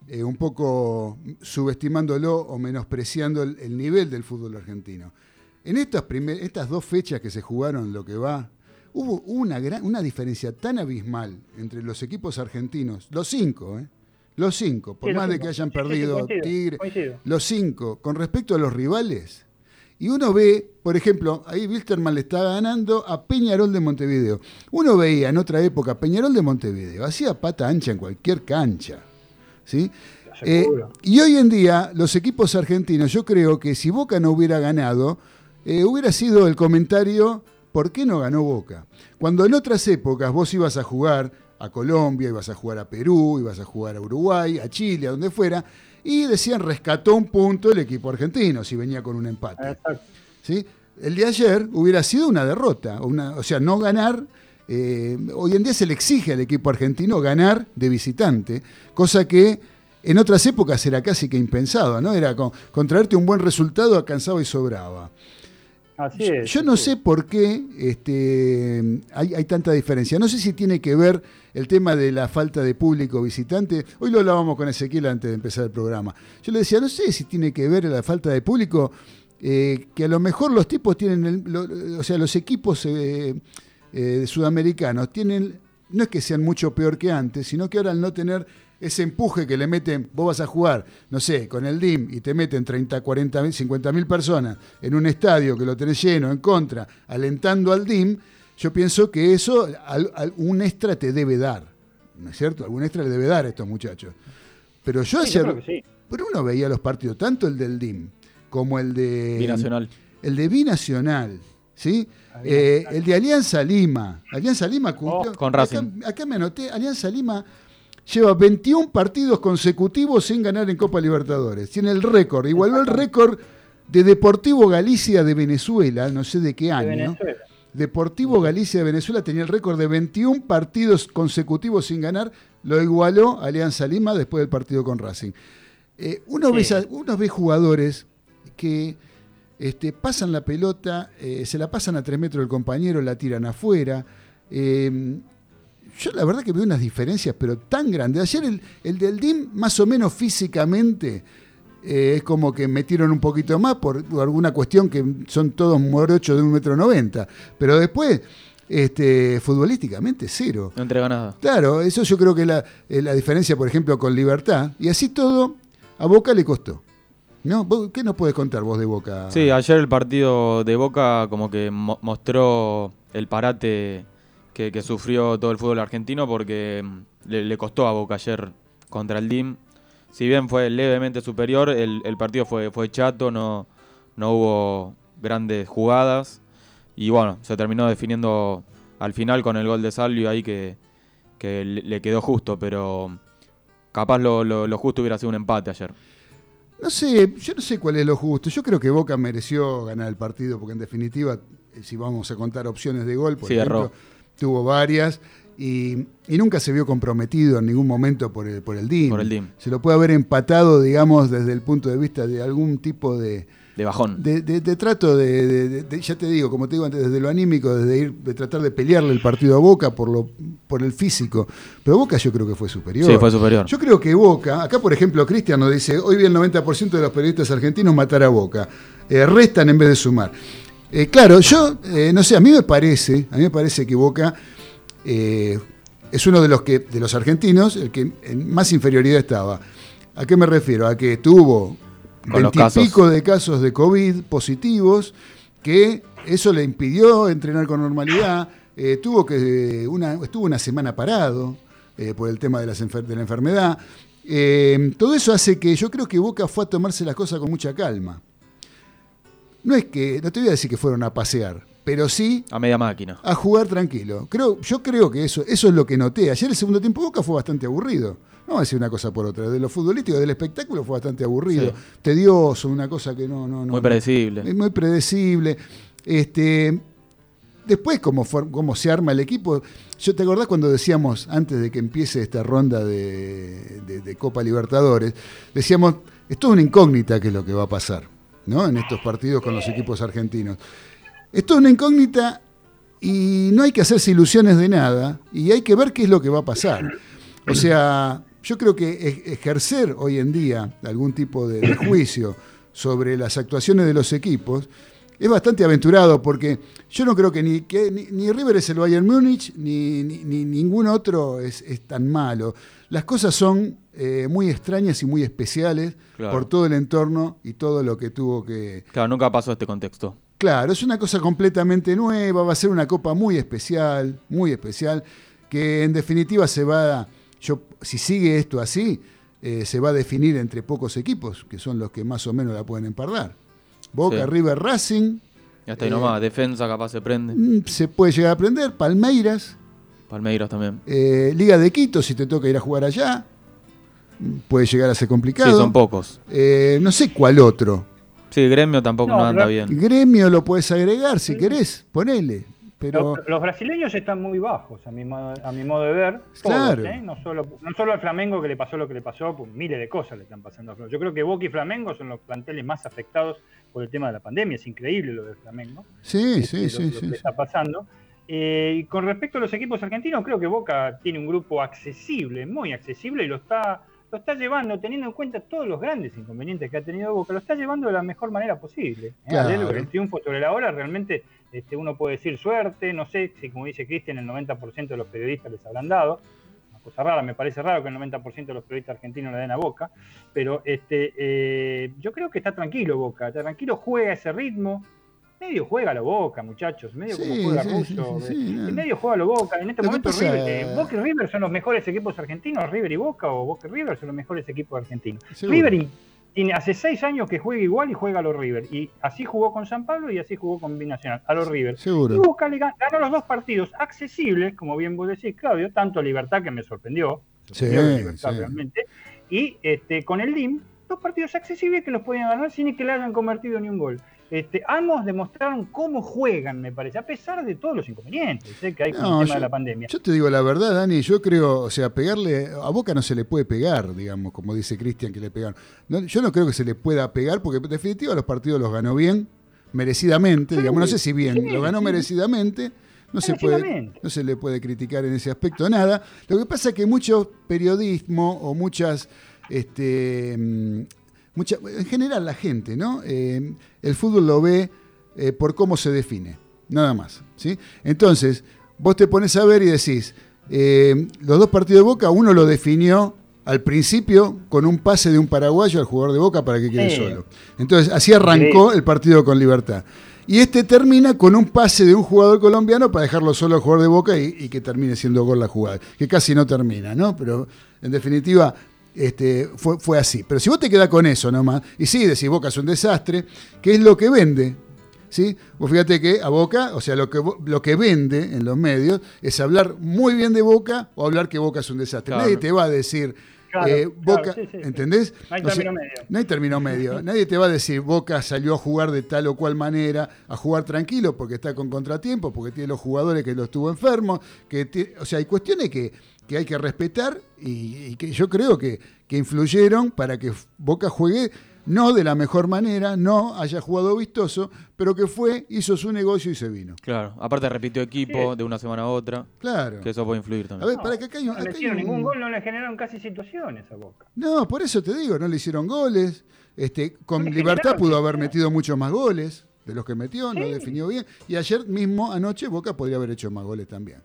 eh, un poco subestimándolo o menospreciando el, el nivel del fútbol argentino. En estas, primer- estas dos fechas que se jugaron, lo que va, hubo una, gran, una diferencia tan abismal entre los equipos argentinos, los cinco, ¿eh? Los cinco, por Sí, más de que hayan Sí, sí, sí, perdido Tigre, coincido. los cinco, con respecto a los rivales, y uno ve, por ejemplo, ahí Wilstermann le está ganando a Peñarol de Montevideo. Uno veía en otra época Peñarol de Montevideo, hacía pata ancha en cualquier cancha. ¿Sí? Eh, y hoy en día, los equipos argentinos, yo creo que si Boca no hubiera ganado, eh, hubiera sido el comentario, ¿por qué no ganó Boca? Cuando en otras épocas vos ibas a jugar a Colombia, ibas a jugar a Perú, ibas a jugar a Uruguay, a Chile, a donde fuera, y decían rescató un punto el equipo argentino si venía con un empate. Exacto. ¿sí? El de ayer hubiera sido una derrota, una, o sea, no ganar. Eh, hoy en día se le exige al equipo argentino ganar de visitante, cosa que en otras épocas era casi que impensado, ¿no? Era con, con traerte un buen resultado alcanzaba y sobraba. Así es. Yo no sé por qué este, hay, hay tanta diferencia. No sé si tiene que ver el tema de la falta de público visitante. Hoy lo hablábamos con Ezequiel antes de empezar el programa. Yo le decía, no sé si tiene que ver la falta de público, eh, que a lo mejor los tipos tienen, el- lo- o sea, los equipos eh, eh, sudamericanos tienen, no es que sean mucho peor que antes, sino que ahora al no tener ese empuje que le meten, vos vas a jugar, no sé, con el DIM y te meten 30, 40 mil, 50 mil personas en un estadio que lo tenés lleno, en contra, alentando al DIM, yo pienso que eso al- al- un extra te debe dar, ¿no es cierto? Algún extra le debe dar a estos muchachos. Pero yo Sí, yo ayer, creo que sí. pero uno veía los partidos, tanto el del DIM como el de Binacional. el de Binacional, ¿sí? Eh, el de Alianza Lima. Alianza Lima cumplió. Oh, con acá- Racing. Acá, me anoté, Alianza Lima lleva 21 partidos consecutivos sin ganar en Copa Libertadores. Tiene el récord, igualó el récord de Deportivo Galicia de Venezuela, no sé de qué año. Deportivo Galicia de Venezuela tenía el récord de 21 partidos consecutivos sin ganar, lo igualó Alianza Lima después del partido con Racing. Eh, uno, ve Sí. uno ve jugadores que este, pasan la pelota, eh, se la pasan a tres metros del compañero, la tiran afuera. Eh, yo la verdad que veo unas diferencias, pero tan grandes. Ayer el, el del DIM, más o menos físicamente, eh, es como que metieron un poquito más por, alguna cuestión que son todos morochos de un metro noventa. Pero después, este, futbolísticamente, cero. No entrega nada. Claro, eso yo creo que la, la diferencia, por ejemplo, con Libertad. Y así todo, a Boca le costó. ¿No? ¿Vos- ¿Qué nos puedes contar vos de Boca? Sí, ayer el partido de Boca como que mo- mostró el parate que, sufrió todo el fútbol argentino porque mm, le, costó a Boca ayer contra el DIM. Si bien fue levemente superior, el, partido fue, fue chato, no, no hubo grandes jugadas. Y bueno, se terminó definiendo al final con el gol de Salvio ahí que, que le quedó justo, pero capaz lo- lo justo hubiera sido un empate ayer. No sé, yo no sé cuál es lo justo. Yo creo que Boca mereció ganar el partido, porque en definitiva, eh, si vamos a contar opciones de gol, por Sí, ejemplo, erró. tuvo varias. Y, y nunca se vio comprometido en ningún momento por el, por el DIM. Por el DIM. Se lo puede haber empatado, digamos, desde el punto de vista de algún tipo de, De bajón. de, de- de trato de, ya te digo, como te digo antes, desde lo anímico, desde ir, de tratar de pelearle el partido a Boca por lo, por el físico. Pero Boca yo creo que fue superior. Sí, fue superior. Yo creo que Boca, acá por ejemplo Cristian nos dice, hoy vi el 90% de los periodistas argentinos matar a Boca. Eh, restan en vez de sumar. Eh, claro, yo, eh, no sé, a mí me parece, a mí me parece que Boca es uno de los que, de los argentinos, el que en más inferioridad estaba. ¿A qué me refiero? A que tuvo veintipico de casos de COVID positivos, que eso le impidió entrenar con normalidad, eh, tuvo que una, estuvo una semana parado eh, por el tema de, las enfer- de la enfermedad. Eh, todo eso hace que yo creo que Boca fue a tomarse las cosas con mucha calma. No es que, no te voy a decir que fueron a pasear, pero sí A media máquina. a jugar tranquilo. Creo, yo creo que eso, eso es lo que noté. Ayer el segundo tiempo Boca fue bastante aburrido. No voy a decir una cosa por otra. De lo futbolístico, del espectáculo fue bastante aburrido. Sí. Tedioso, una cosa que no, no, no. Muy predecible. Es muy predecible. Este, después, cómo, cómo se arma el equipo. Yo te acordás cuando decíamos, antes de que empiece esta ronda de, de- de Copa Libertadores, decíamos, es toda una incógnita qué es lo que va a pasar, ¿no? En estos partidos con los equipos argentinos. Es toda una incógnita y no hay que hacerse ilusiones de nada y hay que ver qué es lo que va a pasar. O sea, yo creo que e- ejercer hoy en día algún tipo de, de juicio sobre las actuaciones de los equipos es bastante aventurado porque yo no creo que ni, que, ni, ni River es el Bayern Múnich ni, ni- ni ningún otro es, es tan malo. Las cosas son eh, muy extrañas y muy especiales Claro. por todo el entorno y todo lo que tuvo que, Claro, nunca pasó este contexto. Claro, es una cosa completamente nueva, va a ser una copa muy especial, muy especial, que en definitiva se va, yo, si sigue esto así, eh, se va a definir entre pocos equipos, que son los que más o menos la pueden empardar. Boca, Sí. River, Racing, Ya está ahí Eh, nomás. Defensa capaz se prende. mm, se puede llegar a aprender, Palmeiras, Palmeiras también. eh, Liga de Quito, si te toca ir a jugar allá, puede llegar a ser Sí, complicado. son pocos. Eh, no sé cuál otro. Sí, Gremio tampoco No, no, anda bien. Gremio lo puedes agregar si querés, ponele. Pero... Los, los brasileños están muy bajos, a mi, modo- a mi modo de ver. todos, Claro. ¿eh? no, solo, no solo al Flamengo que le pasó lo que le pasó, pues miles de cosas le están pasando a Flamengo. Yo creo que Boca y Flamengo son los planteles más afectados por el tema de la pandemia. Es increíble lo del Flamengo. Sí, este, sí, lo- sí, lo sí. que está pasando. Eh, y con respecto a los equipos argentinos, creo que Boca tiene un grupo accesible, muy accesible, y lo está, lo está llevando, teniendo en cuenta todos los grandes inconvenientes que ha tenido Boca, lo está llevando de la mejor manera posible. ¿eh? Claro. El triunfo sobre la hora realmente este, uno puede decir suerte, no sé si como dice Cristian, el 90% de los periodistas les habrán dado. Una cosa rara, me parece raro que el 90% de los periodistas argentinos le den a Boca, pero este, eh, yo creo que está tranquilo Boca, está tranquilo, juega ese ritmo, medio juega lo Boca, muchachos, medio Sí, como juega sí, Russo, sí, medio juega lo Boca, en este Lo momento River, eh, Boca y River son los mejores equipos argentinos, River y Boca o Boca y River son los mejores equipos argentinos. River y- tiene hace seis años que juega igual y juega a los River, y así jugó con San Pablo y así jugó con Binacional, a los River. Y Seguro. Le gan- ganó los dos partidos accesibles, como bien vos decís, Claudio, tanto Libertad que me sorprendió, Sí, Libertad sí. realmente, y este, con el DIM, dos partidos accesibles que los podían ganar sin que le hayan convertido ni un gol. Este, ambos demostraron cómo juegan, me parece, a pesar de todos los inconvenientes eh, que hay con No, el tema yo- de la pandemia. Yo te digo la verdad, Dani, yo creo, o sea, pegarle a Boca no se le puede pegar, digamos, como dice Cristian que le pegaron. No, yo no creo que se le pueda pegar porque en definitiva los partidos los ganó bien, merecidamente, digamos, no sé si bien, sí, lo ganó sí. merecidamente. No se, puede, no se le puede criticar en ese aspecto nada. Lo que pasa es que mucho periodismo o muchas, este, mm, mucha, en general la gente, ¿no? Eh, el fútbol lo ve eh, por cómo se define, nada más. ¿sí? Entonces, vos te pones a ver y decís, eh, los dos partidos de Boca, uno lo definió al principio con un pase de un paraguayo al jugador de Boca para que quede Sí. solo. Entonces, así arrancó el partido con Libertad. Y este termina con un pase de un jugador colombiano para dejarlo solo al jugador de Boca y, y que termine siendo gol la jugada. Que casi no termina, ¿no? Pero en definitiva este, fue, fue así. Pero si vos te quedás con eso nomás, y sí, decís Boca es un desastre, ¿qué es lo que vende? ¿Sí? Vos fíjate que a Boca, o sea, lo que, lo que vende en los medios es hablar muy bien de Boca o hablar que Boca es un desastre. Claro. Nadie te va a decir, Claro, eh, claro, Boca, sí, sí. ¿entendés? No hay O sea, término medio. no hay término medio. (laughs) Nadie te va a decir Boca salió a jugar de tal o cual manera, a jugar tranquilo porque está con contratiempo, porque tiene los jugadores que lo estuvo enfermo. Que o sea, hay cuestiones que, que hay que respetar y, y que yo creo que, que influyeron para que Boca juegue no de la mejor manera, no haya jugado vistoso, pero que fue, hizo su negocio y se vino. Claro, aparte repitió equipo de una semana a otra, Claro. que eso puede influir A también. ver, para que acá hay un. No le acá hay hicieron un- ningún gol, no le generaron casi situaciones a Boca. No, por eso te digo, no le hicieron goles. Este, con No Libertad pudo haber metido muchos más goles de los que metió, no Sí. definió bien. Y ayer mismo, anoche, Boca podría haber hecho más goles también.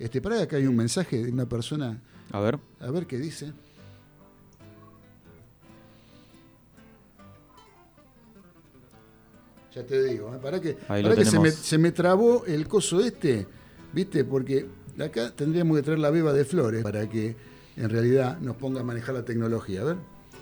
Este, para acá hay un mensaje de una persona, A ver. a ver qué dice. Ya te digo, ¿eh? para que, para que se, me, se me trabó el coso este, ¿viste? Porque acá tendríamos que traer la beba de flores para que en realidad nos ponga a manejar la tecnología. A ver.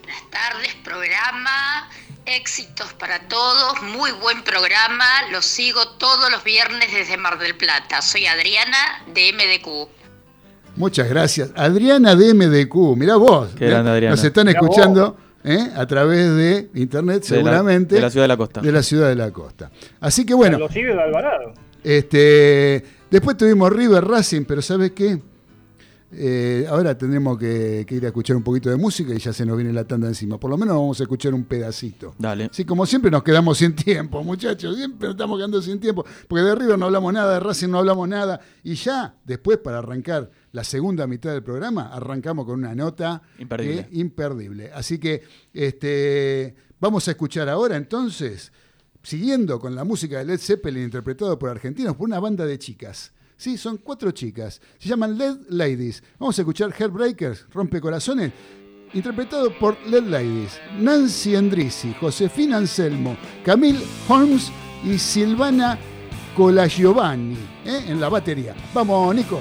Buenas tardes, programa. Éxitos para todos. Muy buen programa. Lo sigo todos los viernes desde Mar del Plata. Soy Adriana de MDQ. Muchas gracias. Adriana de MDQ, mirá vos. Qué ¿eh? grande, Adriana. Nos están Mirá escuchando ¿eh? a través de internet, De la- seguramente. de la ciudad de la costa. De la ciudad de la costa. Así que bueno, Los sigue de Alvarado. este, después tuvimos River Racing, pero ¿sabes qué? Eh, ahora tendremos que, que ir a escuchar un poquito de música y ya se nos viene la tanda encima. Por lo menos vamos a escuchar un pedacito. Dale. Sí, como siempre nos quedamos sin tiempo, muchachos. Siempre nos estamos quedando sin tiempo. Porque de River no hablamos nada, de Racing no hablamos nada. Y ya después, para arrancar la segunda mitad del programa, arrancamos con una nota Imperdible. que- imperdible. Así que este, vamos a escuchar ahora entonces, siguiendo con la música de Led Zeppelin interpretado por argentinos, por una banda de chicas. Sí, son cuatro chicas. Se llaman Led Ladies. Vamos a escuchar Heartbreakers, Rompecorazones, interpretado por Led Ladies. Nancy Endrisi, Josefina Anselmo, Camille Holmes y Silvana Colagiovanni ¿eh? en la batería. Vamos, Nico.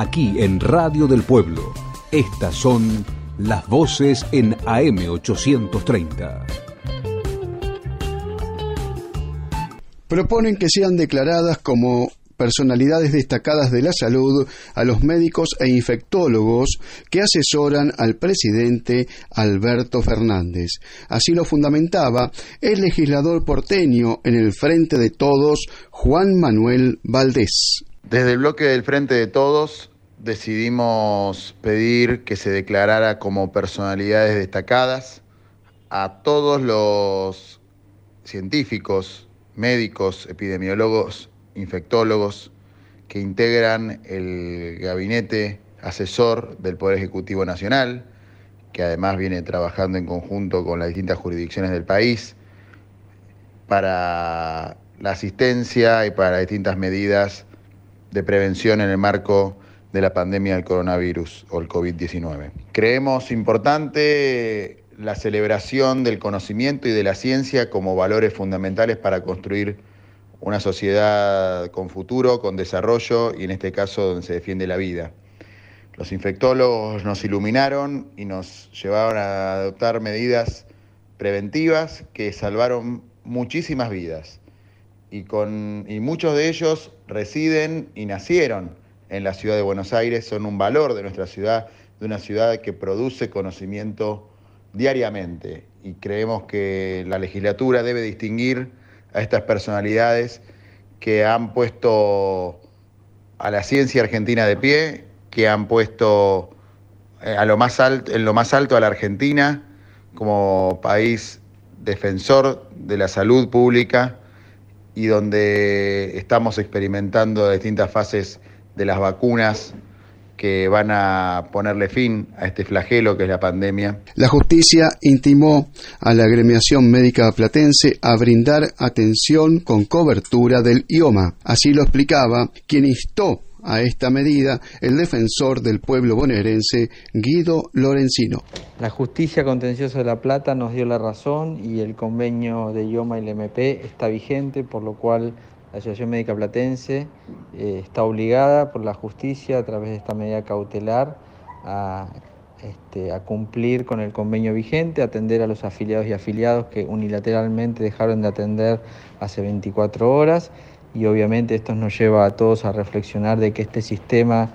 Aquí en Radio del Pueblo. Estas son las voces en AM 830. proponen que sean declaradas como personalidades destacadas de la salud a los médicos e infectólogos que asesoran al presidente Alberto Fernández. Así lo fundamentaba el legislador porteño en el Frente de Todos, Juan Manuel Valdés. Desde el bloque del Frente de Todos decidimos pedir que se declarara como personalidades destacadas a todos los científicos, médicos, epidemiólogos, infectólogos que integran el gabinete asesor del Poder Ejecutivo Nacional, que además viene trabajando en conjunto con las distintas jurisdicciones del país para la asistencia y para distintas medidas de prevención en el marco de la pandemia del coronavirus o el COVID-19. Creemos importante la celebración del conocimiento y de la ciencia como valores fundamentales para construir una sociedad con futuro, con desarrollo y en este caso donde se defiende la vida. Los infectólogos nos iluminaron y nos llevaron a adoptar medidas preventivas que salvaron muchísimas vidas y, con, y muchos de ellos residen y nacieron en la ciudad de Buenos Aires, son un valor de nuestra ciudad, de una ciudad que produce conocimiento diariamente. Y creemos que la legislatura debe distinguir a estas personalidades que han puesto a la ciencia argentina de pie, que han puesto eh, a lo más alto, en lo más alto a la Argentina como país defensor de la salud pública y donde estamos experimentando distintas fases de las vacunas que van a ponerle fin a este flagelo que es la pandemia. La justicia intimó a la agremiación médica platense a brindar atención con cobertura del IOMA. Así lo explicaba quien instó a esta medida el defensor del pueblo bonaerense Guido Lorenzino. La justicia contenciosa de La Plata nos dio la razón y el convenio de IOMA y el MP está vigente, por lo cual la Asociación Médica Platense eh, está obligada por la justicia a través de esta medida cautelar a, este, a cumplir con el convenio vigente, atender a los afiliados y afiliados que unilateralmente dejaron de atender hace 24 horas. Y obviamente esto nos lleva a todos a reflexionar de que este sistema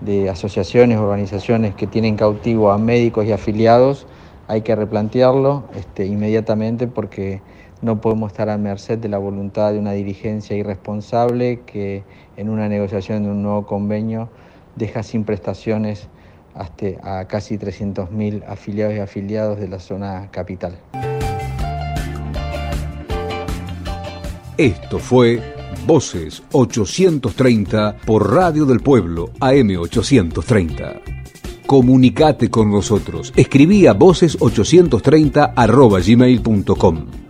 de asociaciones, organizaciones que tienen cautivo a médicos y afiliados hay que replantearlo este, inmediatamente porque no podemos estar a merced de la voluntad de una dirigencia irresponsable que en una negociación de un nuevo convenio deja sin prestaciones hasta a casi 300.000 afiliados y afiliados de la zona capital. Esto fue Voces 830 por Radio del Pueblo AM 830. Comunicate con nosotros. Escribí a voces830 arroba gmail.com.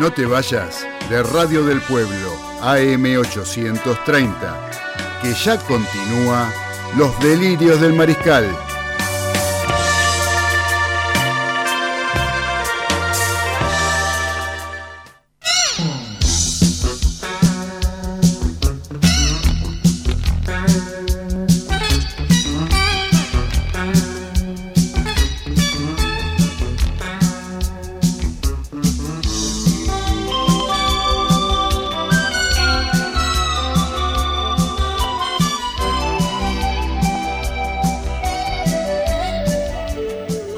No te vayas de Radio del Pueblo, AM830, que ya continúa Los Delirios del Mariscal.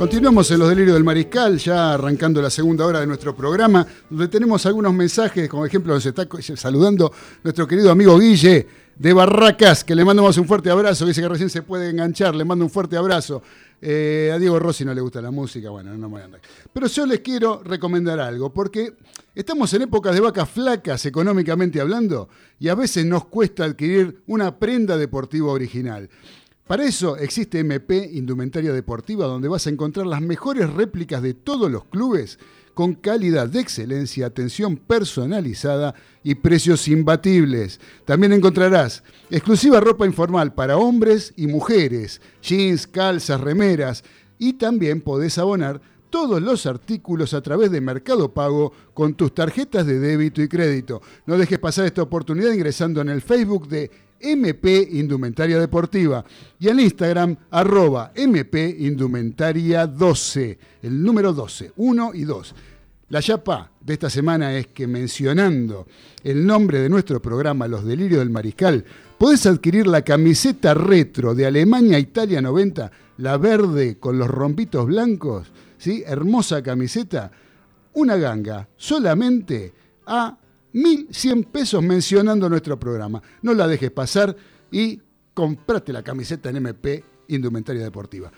Continuamos en los delirios del mariscal, ya arrancando la segunda hora de nuestro programa, donde tenemos algunos mensajes, como ejemplo nos está saludando nuestro querido amigo Guille de Barracas, que le mandamos un fuerte abrazo, dice que recién se puede enganchar, le mando un fuerte abrazo. Eh, a Diego Rossi no le gusta la música, bueno, no me voy a andar. Pero yo les quiero recomendar algo, porque estamos en épocas de vacas flacas económicamente hablando, y a veces nos cuesta adquirir una prenda deportiva original. Para eso existe MP Indumentaria Deportiva, donde vas a encontrar las mejores réplicas de todos los clubes con calidad de excelencia, atención personalizada y precios imbatibles. También encontrarás exclusiva ropa informal para hombres y mujeres, jeans, calzas, remeras y también podés abonar todos los artículos a través de Mercado Pago con tus tarjetas de débito y crédito. No dejes pasar esta oportunidad ingresando en el Facebook de MP Indumentaria Deportiva y en Instagram arroba MP Indumentaria 12, el número 12, 1 y 2. La chapa de esta semana es que mencionando el nombre de nuestro programa Los Delirios del Mariscal, podés adquirir la camiseta retro de Alemania Italia 90, la verde con los rompitos blancos, ¿sí? hermosa camiseta, una ganga, solamente a 1.100 pesos mencionando nuestro programa. No la dejes pasar y comprate la camiseta en MP Indumentaria Deportiva.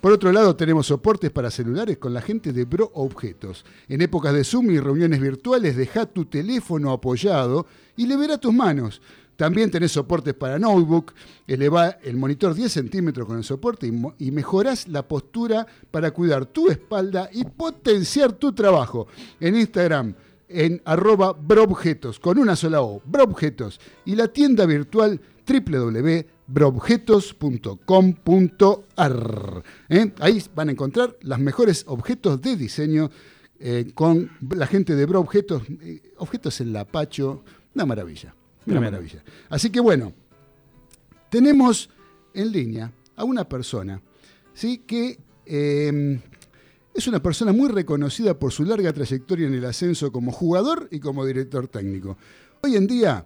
Por otro lado, tenemos soportes para celulares con la gente de Bro Objetos. En épocas de Zoom y reuniones virtuales, deja tu teléfono apoyado y le verá tus manos. También tenés soportes para notebook, eleva el monitor 10 centímetros con el soporte y, y mejorás la postura para cuidar tu espalda y potenciar tu trabajo. En Instagram, en arroba broobjetos, con una sola O, broobjetos. Y la tienda virtual www.broobjetos.com.ar. ¿eh? Ahí van a encontrar los mejores objetos de diseño eh, con la gente de Broobjetos, eh, objetos en Lapacho, una maravilla, una maravilla. Así que bueno, tenemos en línea a una persona ¿sí? que eh, es una persona muy reconocida por su larga trayectoria en el ascenso como jugador y como director técnico. Hoy en día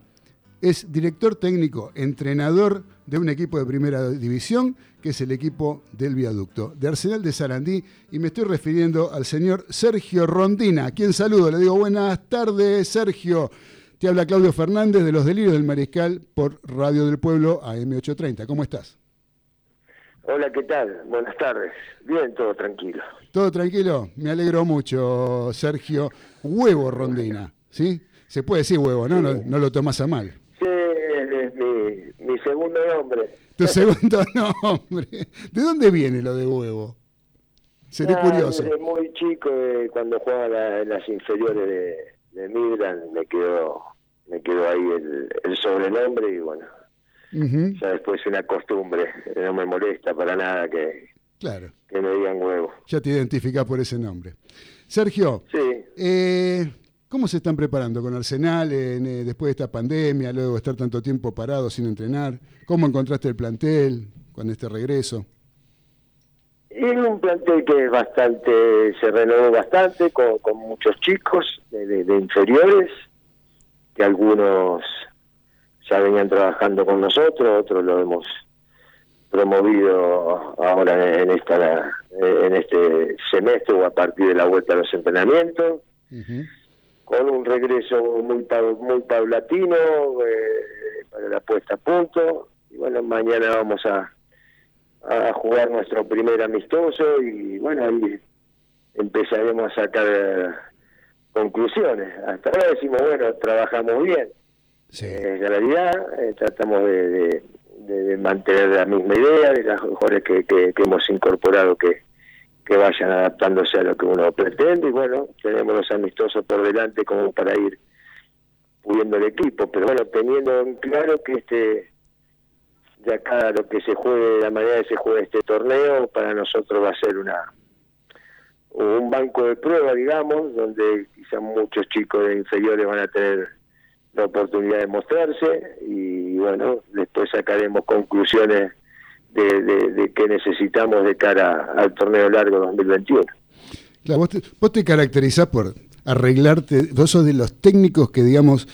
es director técnico, entrenador de un equipo de primera división, que es el equipo del viaducto, de Arsenal de Sarandí, y me estoy refiriendo al señor Sergio Rondina, a quien saludo, le digo buenas tardes, Sergio. Te habla Claudio Fernández de Los Delirios del Mariscal por Radio del Pueblo AM830. ¿Cómo estás? Hola, ¿qué tal? Buenas tardes. Bien, todo tranquilo. ¿Todo tranquilo? Me alegro mucho, Sergio. Huevo Rondina, ¿sí? Se puede decir huevo, ¿no? No, no lo tomas a mal. Sí, es mi, mi segundo nombre. Tu segundo (laughs) nombre. ¿De dónde viene lo de huevo? Seré Ah, curioso. Desde muy chico, eh, cuando jugaba la- en las inferiores de, de Midland, me quedó, me quedó ahí el, el sobrenombre y bueno, Ya después es una costumbre. No me molesta para nada que, Claro, que me digan huevo. ya te identificás por ese nombre. Sergio, Sí, eh, ¿cómo se están preparando con Arsenal en, eh, después de esta pandemia, luego de estar tanto tiempo parado sin entrenar? ¿Cómo encontraste el plantel con este regreso? Y un plantel que es bastante, se renovó bastante con, con muchos chicos de, de- de inferiores, que algunos ya venían trabajando con nosotros, otros lo hemos promovido ahora en esta en este semestre o a partir de la vuelta a los entrenamientos, con un regreso muy muy paulatino eh, para la puesta a punto. Y bueno, mañana vamos a, a jugar nuestro primer amistoso y bueno, ahí empezaremos a sacar eh, conclusiones. Hasta ahora decimos, bueno, trabajamos bien. Eh, en realidad eh, tratamos de, de- mantener la misma idea de las mejores que, que- hemos incorporado que, vayan adaptándose a lo que uno pretende. Y bueno, tenemos los amistosos por delante como para ir pudiendo el equipo, pero bueno, teniendo en claro que este de acá lo que se juegue, la manera que se juegue este torneo, para nosotros va a ser una un banco de prueba, digamos, donde quizás muchos chicos de inferiores van a tener la oportunidad de mostrarse y bueno, después sacaremos conclusiones de, de, de qué necesitamos de cara al torneo largo 2021. Claro, vos, te, vos te caracterizás por arreglarte, vos sos de los técnicos que, digamos,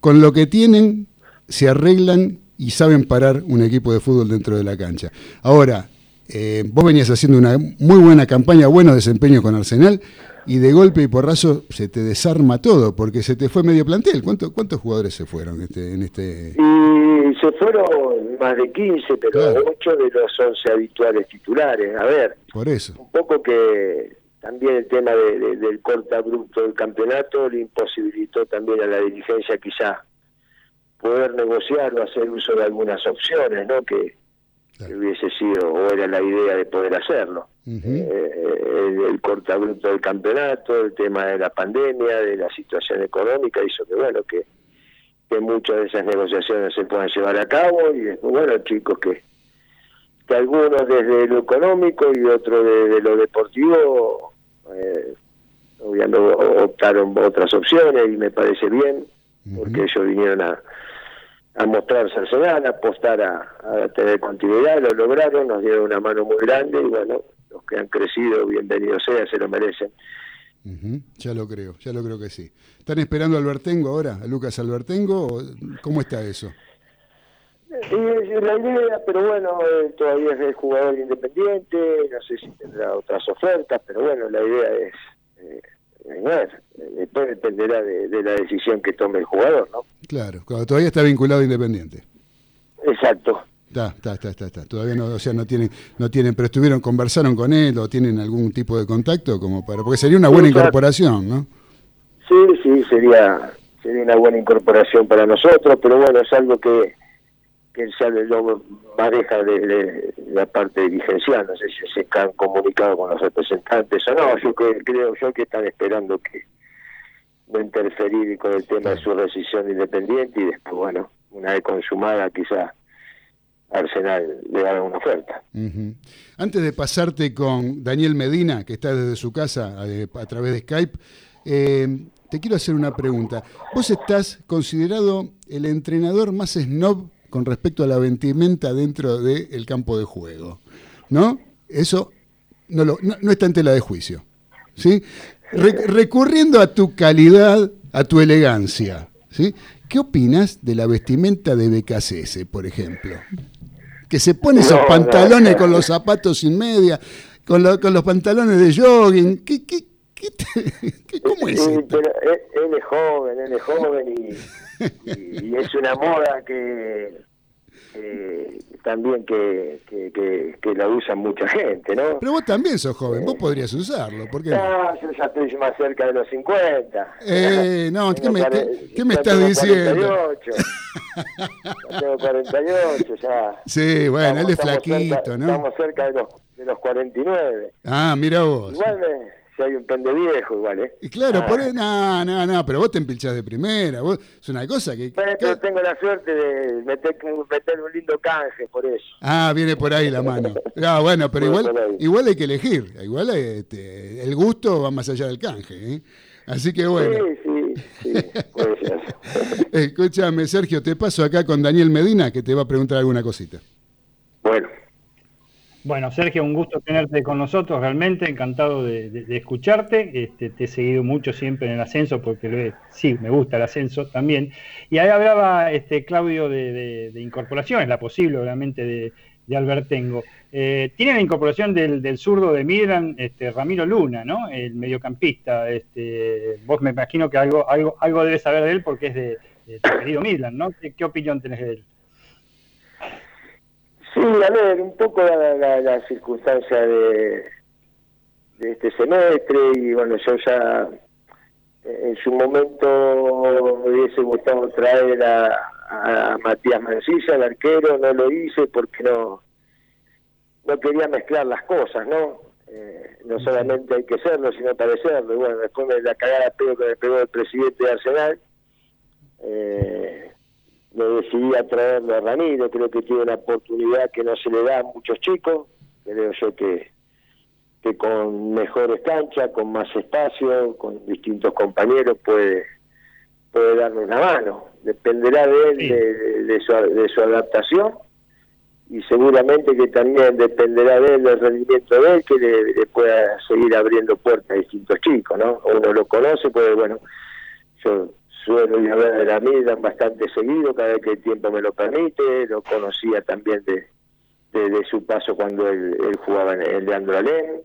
con lo que tienen, se arreglan y saben parar un equipo de fútbol dentro de la cancha. Ahora, eh, vos venías haciendo una muy buena campaña, buenos desempeños con Arsenal, y de golpe y porrazo se te desarma todo, porque se te fue medio plantel. ¿Cuánto- ¿Cuántos jugadores se fueron este, en este...? Y se fueron más de 15, pero 8 de los 11 habituales titulares. A ver, Por eso. un poco que también el tema de- de- del corta bruto del campeonato le imposibilitó también a la dirigencia quizá poder negociar o hacer uso de algunas opciones, ¿no? Que, que hubiese sido o era la idea de poder hacerlo. Eh, el, el corta bruto del campeonato, el tema de la pandemia, de la situación económica hizo que bueno que que muchas de esas negociaciones se puedan llevar a cabo y después bueno chicos que que algunos desde lo económico y otros desde lo deportivo eh, obviamente optaron otras opciones y me parece bien porque ellos vinieron a, a mostrarse al a apostar a, a tener continuidad, lo lograron, nos dieron una mano muy grande y bueno, los que han crecido, bienvenidos sea, se lo merecen. Ya lo creo, ya lo creo que sí. ¿Están esperando a Albertengo ahora, a Lucas Albertengo? ¿Cómo está eso? Y es la idea, pero bueno, todavía es el jugador independiente, no sé si tendrá otras ofertas, pero bueno, la idea es eh, después dependerá de, de la decisión que tome el jugador, ¿no? Claro, claro, todavía está vinculado a Independiente. Exacto. Está, está, está, está, está. Todavía no, o sea, no tienen, no tienen, pero estuvieron, conversaron con él o tienen algún tipo de contacto como para, porque sería una buena incorporación, ¿no? Sí, sí, sería sería una buena incorporación para nosotros, pero bueno, es algo que, que ya lo maneja de, de la parte dirigencial, no sé si se han comunicado con los representantes o no, yo que, creo yo que están esperando que no interferir con el tema de su rescisión independiente y después, bueno, una vez consumada quizá Arsenal le haga una oferta. Antes de pasarte con Daniel Medina, que está desde su casa eh, a través de Skype, eh, te quiero hacer una pregunta. Vos estás considerado el entrenador más snob con respecto a la vestimenta dentro del campo de juego, ¿no? Eso no, lo- no- no está en tela de juicio, ¿sí? Re- recurriendo a tu calidad, a tu elegancia, ¿sí? ¿Qué opinas de la vestimenta de BKCS, por ejemplo? que se pone esos No, pantalones con los zapatos sin media, con, lo- con los pantalones de jogging. ¿Qué, qué, qué te- (laughs) qué- ¿Cómo es Sí, esto? pero él, él es joven, él es joven y, y- y es una moda que, que también que, que, que, que la usa mucha gente, ¿no? Pero vos también sos joven, vos podrías usarlo. ¿por qué no? Yo ya estoy más cerca de los 50. Eh, no, ¿qué me, qué- qué me estás tengo diciendo? 48. Ya tengo 48, ya. Sí, bueno, él es Estamos flaquito, cerca- ¿no? Estamos cerca de los, de los 49. Ah, mira vos. Igual hay un pende viejo, igual, ¿eh? Y claro, Ah. por ahí- no, no, no, pero vos te empilchás de primera. Vos, es una cosa que. Pero tengo la suerte de meter, meter un lindo canje por eso. Ah, viene por ahí la mano. Ah, bueno, pero igual, igual hay que elegir. Igual este, el gusto va más allá del canje. ¿eh? Así que bueno. Sí, sí, sí, puede ser. (laughs) Escúchame, Sergio, te paso acá con Daniel Medina que te va a preguntar alguna cosita. Bueno. Bueno, Sergio, un gusto tenerte con nosotros, realmente encantado de, escucharte. Este, te he seguido mucho siempre en el ascenso porque sí, me gusta el ascenso también. Y ahí hablaba este, Claudio de, de- incorporaciones, la posible, obviamente, de, Albertengo. Eh, tiene la incorporación del, del zurdo de Midland, este, Ramiro Luna, ¿no? El mediocampista. Este, vos me imagino que algo, algo, algo debes saber de él porque es de, de tu querido Midland, ¿no? ¿Qué, qué opinión tenés de él? Sí, a ver, un poco la, la, la circunstancia de, de este semestre y bueno, yo ya eh, en su momento me hubiese gustado traer a, a Matías Mancilla, el arquero, no lo hice porque no no quería mezclar las cosas, ¿no? Eh, no solamente hay que serlo, sino parecerlo. Y bueno, después de la cagada pedo que me pegó el presidente de Arsenal, eh, me decidí a traerlo a Ramiro, creo que tiene una oportunidad que no se le da a muchos chicos, creo yo que, que con mejores canchas, con más espacio, con distintos compañeros puede puede darnos una mano, dependerá de él, de, de su, de su adaptación y seguramente que también dependerá de él, del rendimiento de él, que le, le pueda seguir abriendo puertas a distintos chicos, ¿no? Uno lo conoce, pues bueno, yo suelo ir a ver a Milan bastante seguido, cada vez que el tiempo me lo permite, lo conocía también de, de, de su paso cuando él, él jugaba en el Leandro Alén,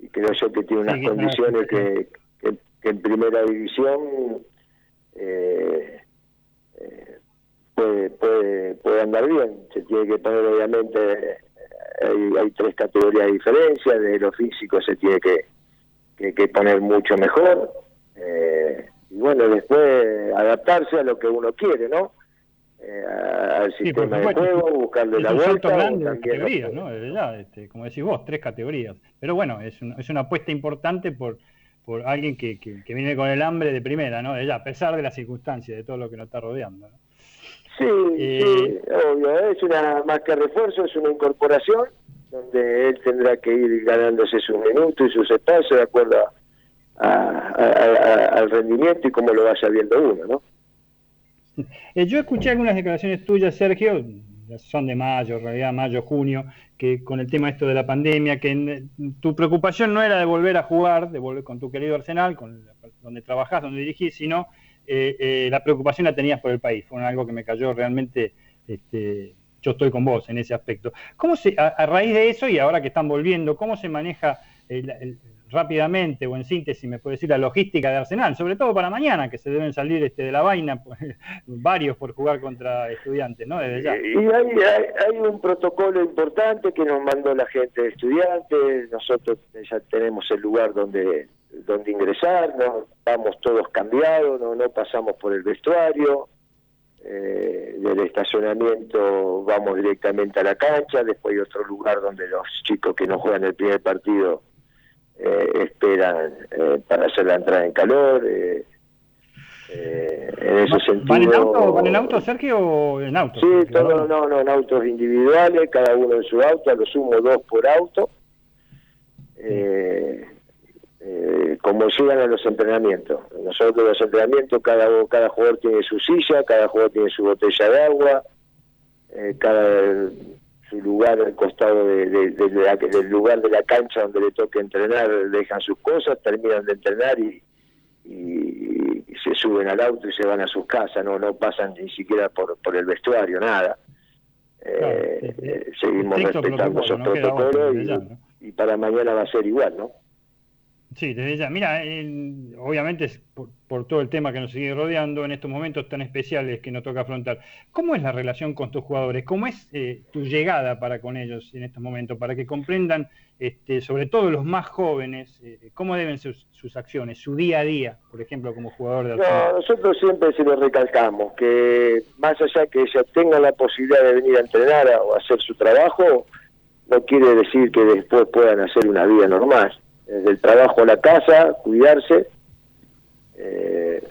y creo yo que tiene unas Sí, condiciones que, que, que en primera división eh, eh, puede, puede, puede andar bien. Se tiene que poner, obviamente, hay, hay tres categorías de diferencia, de lo físico se tiene que, que, que poner mucho mejor. eh, y bueno, después adaptarse a lo que uno quiere, ¿no? Eh, al Sí, sistema de juego, buscarle la vuelta. también- categorías, ¿no? Ya, este, como decís vos, tres categorías. Pero bueno, es, un- es una apuesta importante por, por alguien que, que, que viene con el hambre de primera, ¿no? Ya, a pesar de las circunstancias, de todo lo que nos está rodeando. ¿no? Sí, Eh, sí, obvio, es una más que refuerzo, es una incorporación donde él tendrá que ir ganándose sus minutos y sus espacios de acuerdo a- al rendimiento y cómo lo vaya viendo uno, ¿no? (laughs) Eh, yo escuché algunas declaraciones tuyas, Sergio, son de mayo, en realidad mayo, junio, que con el tema esto de la pandemia, que tu preocupación no era de volver a jugar, de volver con tu querido Arsenal, con donde trabajás, donde dirigís, sino eh, eh, la preocupación la tenías por el país. Fue algo que me cayó realmente, este, yo estoy con vos en ese aspecto. ¿Cómo se, a, raíz de eso y ahora que están volviendo, cómo se maneja el- rápidamente o en síntesis, me puede decir, la logística de Arsenal, sobre todo para mañana, que se deben salir este, de la vaina (laughs) pues, varios por jugar contra estudiantes, ¿no? Desde ya. Y hay, hay, hay un protocolo importante que nos mandó la gente de estudiantes, nosotros ya tenemos el lugar donde donde ingresar, no vamos todos cambiados, no, no pasamos por el vestuario, eh, del estacionamiento vamos directamente a la cancha, después hay otro lugar donde los chicos que no juegan el primer partido eh, esperan eh, para hacer la entrada en calor. eh, eh, en ese sentido. ¿Van en auto, ¿Van en auto, Sergio, o en auto? Sí, todo, no, no, en autos individuales, cada uno en su auto, a lo sumo dos por auto. Eh, eh, como llegan a los entrenamientos. Nosotros los entrenamientos, cada, cada jugador tiene su silla, cada jugador tiene su botella de agua, eh, cada su lugar al costado de, de- de la- del lugar de la cancha donde le toque entrenar, dejan sus cosas, terminan de entrenar y, y- y se suben al auto y se van a sus casas, no no pasan ni siquiera por, por el vestuario, nada. Eh, eh, seguimos respetando esos no protocolos y para mañana va a ser igual, ¿no? Sí, desde ya. Mira, el- obviamente es por, por todo el tema que nos sigue rodeando en estos momentos tan especiales que nos toca afrontar. ¿Cómo es la relación con tus jugadores? ¿Cómo es eh, tu llegada para con ellos en estos momentos? Para que comprendan, este, sobre todo los más jóvenes, eh, cómo deben ser sus, sus acciones, su día a día, por ejemplo, como jugador de No, nosotros siempre se lo recalcamos, que más allá que ellos tengan la posibilidad de venir a entrenar o hacer su trabajo, no quiere decir que después puedan hacer una vida normal. Desde el trabajo a la casa, cuidarse, eh,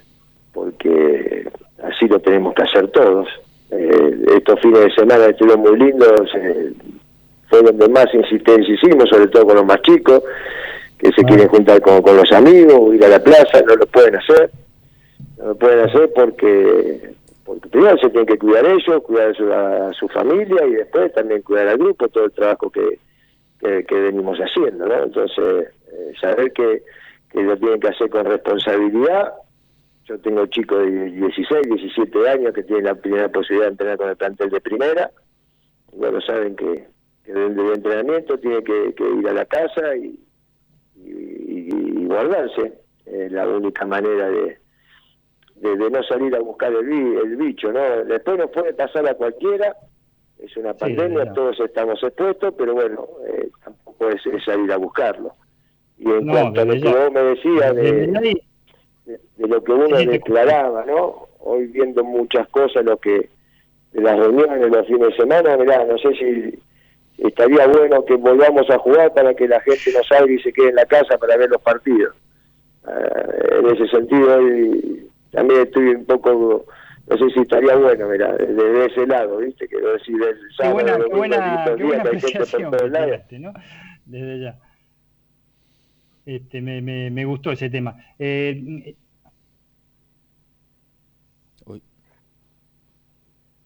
porque así lo tenemos que hacer todos. Eh, estos fines de semana estuvieron muy lindos, eh, fue donde más insistencia hicimos, sobre todo con los más chicos, que se quieren juntar con, con los amigos, ir a la plaza, no lo pueden hacer no lo pueden hacer porque, porque primero se tienen que cuidar ellos, cuidar a su, a su familia y después también cuidar al grupo, todo el trabajo que, que, venimos haciendo, ¿no? Entonces, eh, saber que, que lo tienen que hacer con responsabilidad. Yo tengo chicos de 16, 17 años que tienen la primera posibilidad de entrenar con el plantel de primera bueno, saben que, que del, entrenamiento tiene que, ir a la casa y, y, guardarse. Es la única manera de, de, de no salir a buscar el, el bicho, ¿no? Después nos puede pasar a cualquiera, es una pandemia, todos estamos expuestos, pero bueno, eh, tampoco es, es salir a buscarlo. Y en No, cuanto a lo que vos me decías de, de, de lo que uno declaraba, ¿no? Hoy viendo muchas cosas, lo que de las reuniones los fines de semana, mirá, no sé si estaría bueno que volvamos a jugar para que la gente no salga y se quede en la casa para ver los partidos. Eh, en ese sentido, hoy también estoy un poco, no sé si estaría bueno, mira, desde ese lado, ¿viste? Quiero decir, el Qué sábado, buena, el qué domingo, buena, qué buena apreciación todos que lados. tiraste, ¿no? Desde ya. Este, me, me, me gustó ese tema. Eh,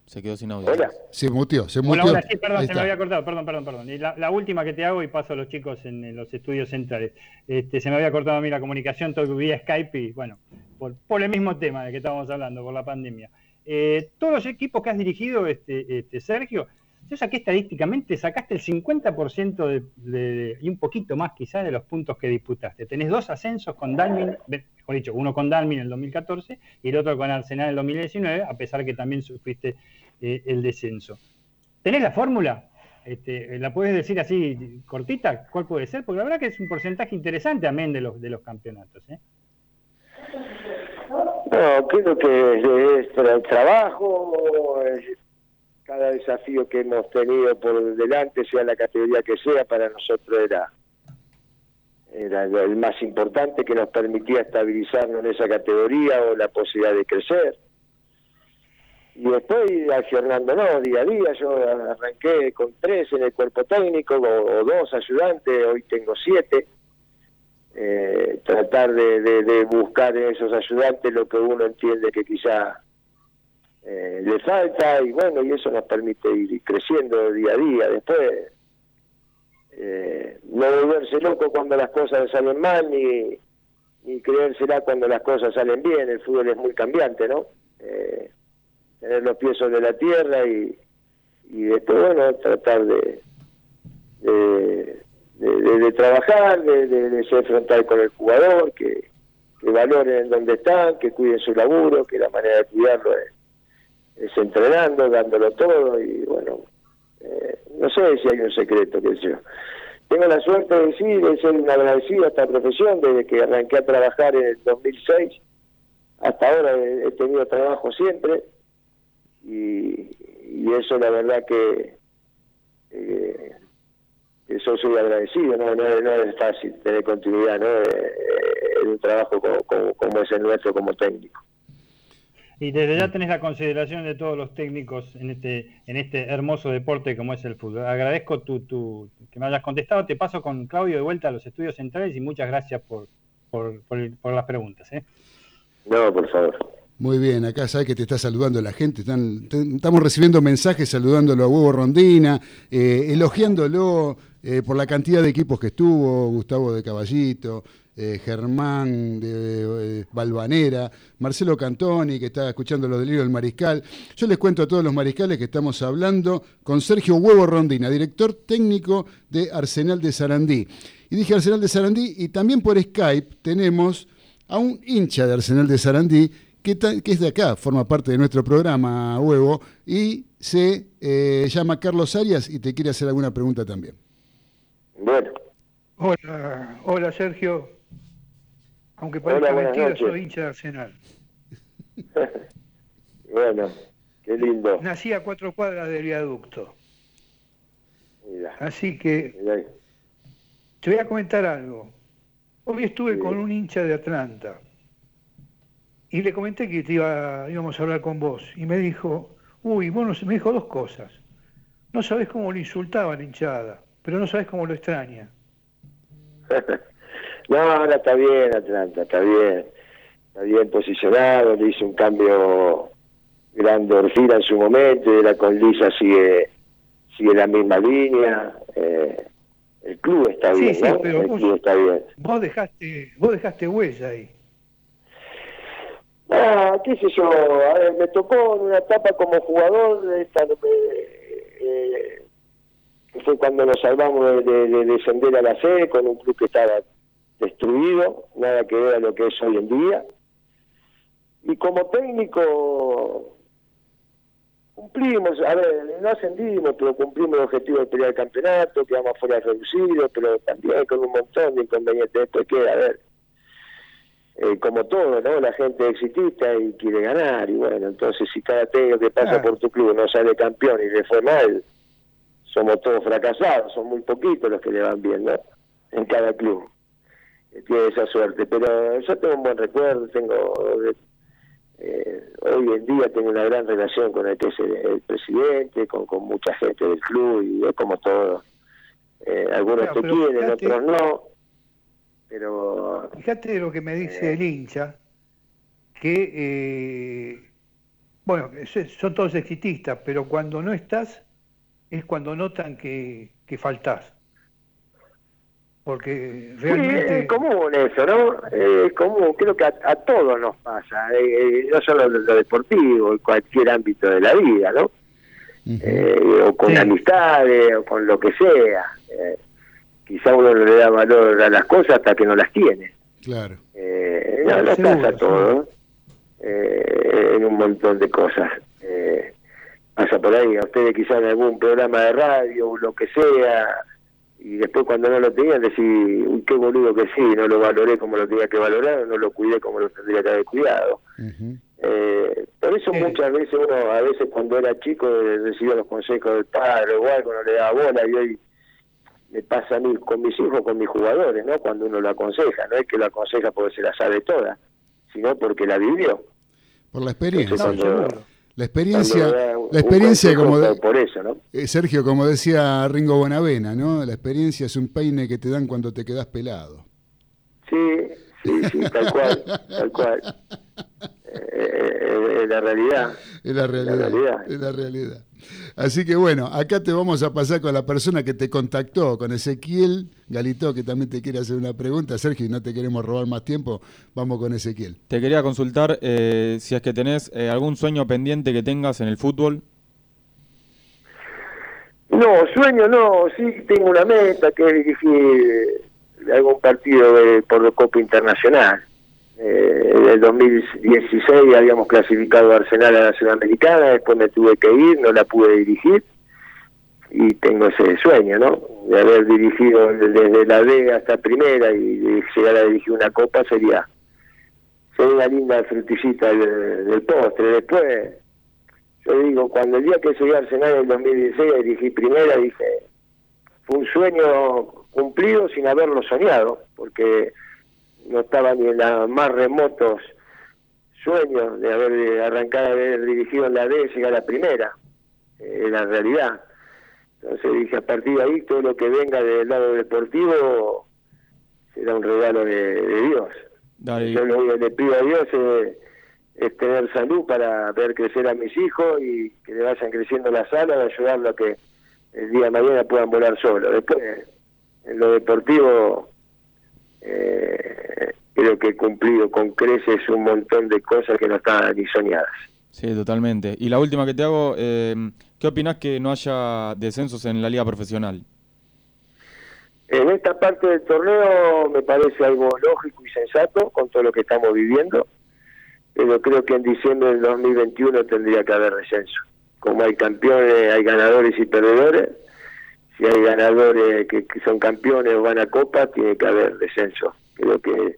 Se quedó sin audio. Hola. Se muteó, se Hola, muteó. hola, sí, perdón, Ahí se me había cortado, perdón, perdón, perdón. Y la, la última que te hago y paso a los chicos en, en los estudios centrales. Este, se me había cortado a mí la comunicación, todo vía Skype y bueno, por, el mismo tema de que estábamos hablando, por la pandemia. Eh, todos los equipos que has dirigido, este, este, Sergio, yo saqué estadísticamente, sacaste el 50% de, y un poquito más quizás de los puntos que disputaste. Tenés dos ascensos con Dalmin, mejor dicho, uno con Dalmin en el 2014 y el otro con Arsenal en el 2019, a pesar que también sufriste eh, el descenso. ¿Tenés la fórmula? Este, ¿La puedes decir así cortita? ¿Cuál puede ser? Porque la verdad que es un porcentaje interesante amén de los, de los campeonatos. ¿eh? No, creo que es, es para el trabajo, cada desafío que hemos tenido por delante, sea la categoría que sea, para nosotros era, era el más importante que nos permitía estabilizarnos en esa categoría o la posibilidad de crecer. Y después ir afianzándonos día a día. Yo arranqué con tres en el cuerpo técnico o dos ayudantes, hoy tengo siete eh, tratar de, de- buscar en esos ayudantes lo que uno entiende que quizá eh, le falta y bueno, y eso nos permite ir creciendo día a día. Después, eh, no volverse loco cuando las cosas salen mal ni, ni creérsela cuando las cosas salen bien. El fútbol es muy cambiante, ¿no? Eh, tener los pies sobre la tierra y, y después, bueno, tratar de, de, de- trabajar, de, ser frontal con el jugador, que, que valoren donde están, que cuiden su laburo, que la manera de cuidarlo es, entrenando, dándolo todo y bueno, eh, no sé si hay un secreto, que yo. Tengo la suerte de sí, de ser un agradecido a esta profesión desde que arranqué a trabajar en el 2006. Hasta ahora he, he tenido trabajo siempre y, y eso la verdad que eh, eso soy agradecido, no, no, no es fácil tener continuidad ¿no? Eh, en un trabajo como, como, como es el nuestro como técnico. Y desde ya tenés la consideración de todos los técnicos en este, en este hermoso deporte como es el fútbol. Agradezco tu, tu- que me hayas contestado. Te paso con Claudio de vuelta a los estudios centrales y muchas gracias por, por, por por las preguntas. ¿eh? No, por favor. Muy bien, acá sabes que te está saludando la gente. Están, te- estamos recibiendo mensajes saludándolo a Huevo Rondina, eh, elogiándolo eh, por la cantidad de equipos que estuvo, Gustavo de Caballito, eh, Germán de eh, Balvanera, Marcelo Cantoni, que está escuchando los delirios del Mariscal. Yo les cuento a todos los mariscales que estamos hablando con Sergio Huevo Rondina, director técnico de Arsenal de Sarandí. Y dije Arsenal de Sarandí y también por Skype tenemos a un hincha de Arsenal de Sarandí que, es de acá, forma parte de nuestro programa Huevo y se llama Carlos Arias y te quiere hacer alguna pregunta también. Bueno, Hola, hola Sergio. Aunque Hola, parezca buenas mentira, noches. soy hincha de Arsenal. (laughs) bueno, qué lindo. Nací a cuatro cuadras del viaducto. Mira, Así que te voy a comentar algo. Hoy estuve con un hincha de Atlanta y le comenté que te iba, íbamos a hablar con vos y me dijo, uy, bueno, me dijo dos cosas. No sabés cómo lo insultaba la hinchada, pero no sabés cómo lo extraña. (laughs) No, ahora está bien Atlanta, está bien. Está bien posicionado, le hizo un cambio grande Orfila en su momento, y la con Lisa sigue, sigue la misma línea. eh, el club está Sí, bien, sí, ¿no? pero el vos- club está bien. Vos dejaste, vos dejaste huella ahí. Ah, qué sé yo, a ver, me tocó en una etapa como jugador esta, eh, eh, fue cuando nos salvamos de, de- de descender a la C con un club que estaba destruido, nada que ver a lo que es hoy en día. Y como técnico cumplimos, a ver, no ascendimos, pero cumplimos el objetivo de pelear el campeonato, quedamos fuera reducido, pero también con un montón de inconvenientes. Después que, a ver, eh, como todo, ¿no? La gente es exitista y quiere ganar, y bueno, entonces si cada técnico que pasa por tu club no sale campeón y le fue mal, somos todos fracasados, son muy poquitos los que le van bien, ¿no? En cada club. Eh, Tiene esa suerte, pero yo tengo un buen recuerdo, tengo... eh, hoy en día tengo una gran relación con el el, presidente, con, con mucha gente del club, y es como todo. Eh, algunos te quieren, fíjate- otros no, pero Fíjate lo que me dice el hincha, que, bueno, son todos exitistas, pero cuando no estás es cuando notan que, que faltás. Porque Sí, realmente... es común eso, ¿no? Eh, Es común, creo que a, a todos nos pasa, eh, eh, no solo lo deportivo, en cualquier ámbito de la vida, ¿no? Eh, o con amistades, o con lo que sea. Eh, quizá uno no le da valor a las cosas hasta que no las tiene. Claro. Eh, no, no Seguro, pasa todo, eh, en un montón de cosas. Eh, pasa por ahí, a ustedes quizás en algún programa de radio o lo que sea, y después cuando no lo tenían decir, uy, qué boludo que sí, no lo valoré como lo tenía que valorar, no lo cuidé como lo tendría que haber cuidado. Eh, por eso muchas veces uno, a veces cuando era chico, eh, recibía los consejos del padre o algo, no le daba bola y hoy me pasa a mí con mis hijos, con mis jugadores, ¿no? Cuando uno lo aconseja, no es que lo aconseja porque se la sabe toda, sino porque la vivió. Por la experiencia. Entonces, cuando- La experiencia, la experiencia como de- por eso, ¿no? eh, Sergio, como decía Ringo Bonavena, ¿no? La experiencia es un peine que te dan cuando te quedas pelado. Sí, sí, sí, tal cual, tal cual. Eh, eh, la realidad. Es la realidad, realidad. Es la realidad. Así que bueno, acá te vamos a pasar con la persona que te contactó, con Ezequiel Galito, que también te quiere hacer una pregunta. Sergio, y no te queremos robar más tiempo, vamos con Ezequiel. Te quería consultar eh, si es que tenés eh, algún sueño pendiente que tengas en el fútbol. No, sueño no, sí tengo una meta que es dirigir algún partido de, por la Copa Internacional. Eh, en el 2016 habíamos clasificado Arsenal a la Sudamericana, después me tuve que ir, no la pude dirigir y tengo ese sueño, ¿no? De haber dirigido desde la D hasta primera y de llegar a dirigir una copa sería, sería linda frutillita del, postre. Después, yo digo, cuando el día que llegué a Arsenal en el 2016 a dirigir primera, dije, fue un sueño cumplido sin haberlo soñado, porque no estaba ni en los más remotos sueños de haber arrancado haber dirigido en la D, llegar a primera, eh, la realidad. Entonces dije, a partir de ahí, todo lo que venga del lado deportivo será un regalo de, de Dios. Dale. Yo lo le pido a Dios es, es tener salud para ver crecer a mis hijos y que le vayan creciendo las alas, ayudarlo a que el día de mañana puedan volar solos. Después, en lo deportivo, eh, creo que he cumplido con creces un montón de cosas que no estaban ni soñadas. Sí, totalmente. Y la última que te hago, eh, ¿qué opinás que no haya descensos en la liga profesional? En esta parte del torneo me parece algo lógico y sensato con todo lo que estamos viviendo, pero creo que en diciembre del 2021 tendría que haber descenso. Como hay campeones, hay ganadores y perdedores. Si hay ganadores que, que son campeones o van a Copa, tiene que haber descenso. Creo que,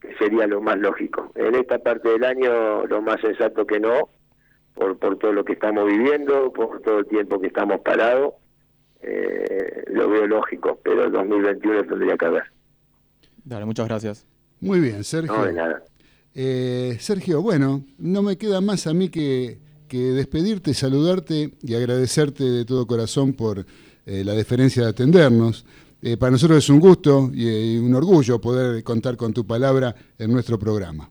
que sería lo más lógico. En esta parte del año, lo más sensato que no, por, por todo lo que estamos viviendo, por todo el tiempo que estamos parados, eh, lo veo lógico, pero el 2021 tendría que haber. Dale, muchas gracias. Muy bien, Sergio. No, de nada. Eh, Sergio, bueno, no me queda más a mí que, que despedirte, saludarte y agradecerte de todo corazón por eh, la deferencia de atendernos. Eh, para nosotros es un gusto y, y un orgullo poder contar con tu palabra en nuestro programa.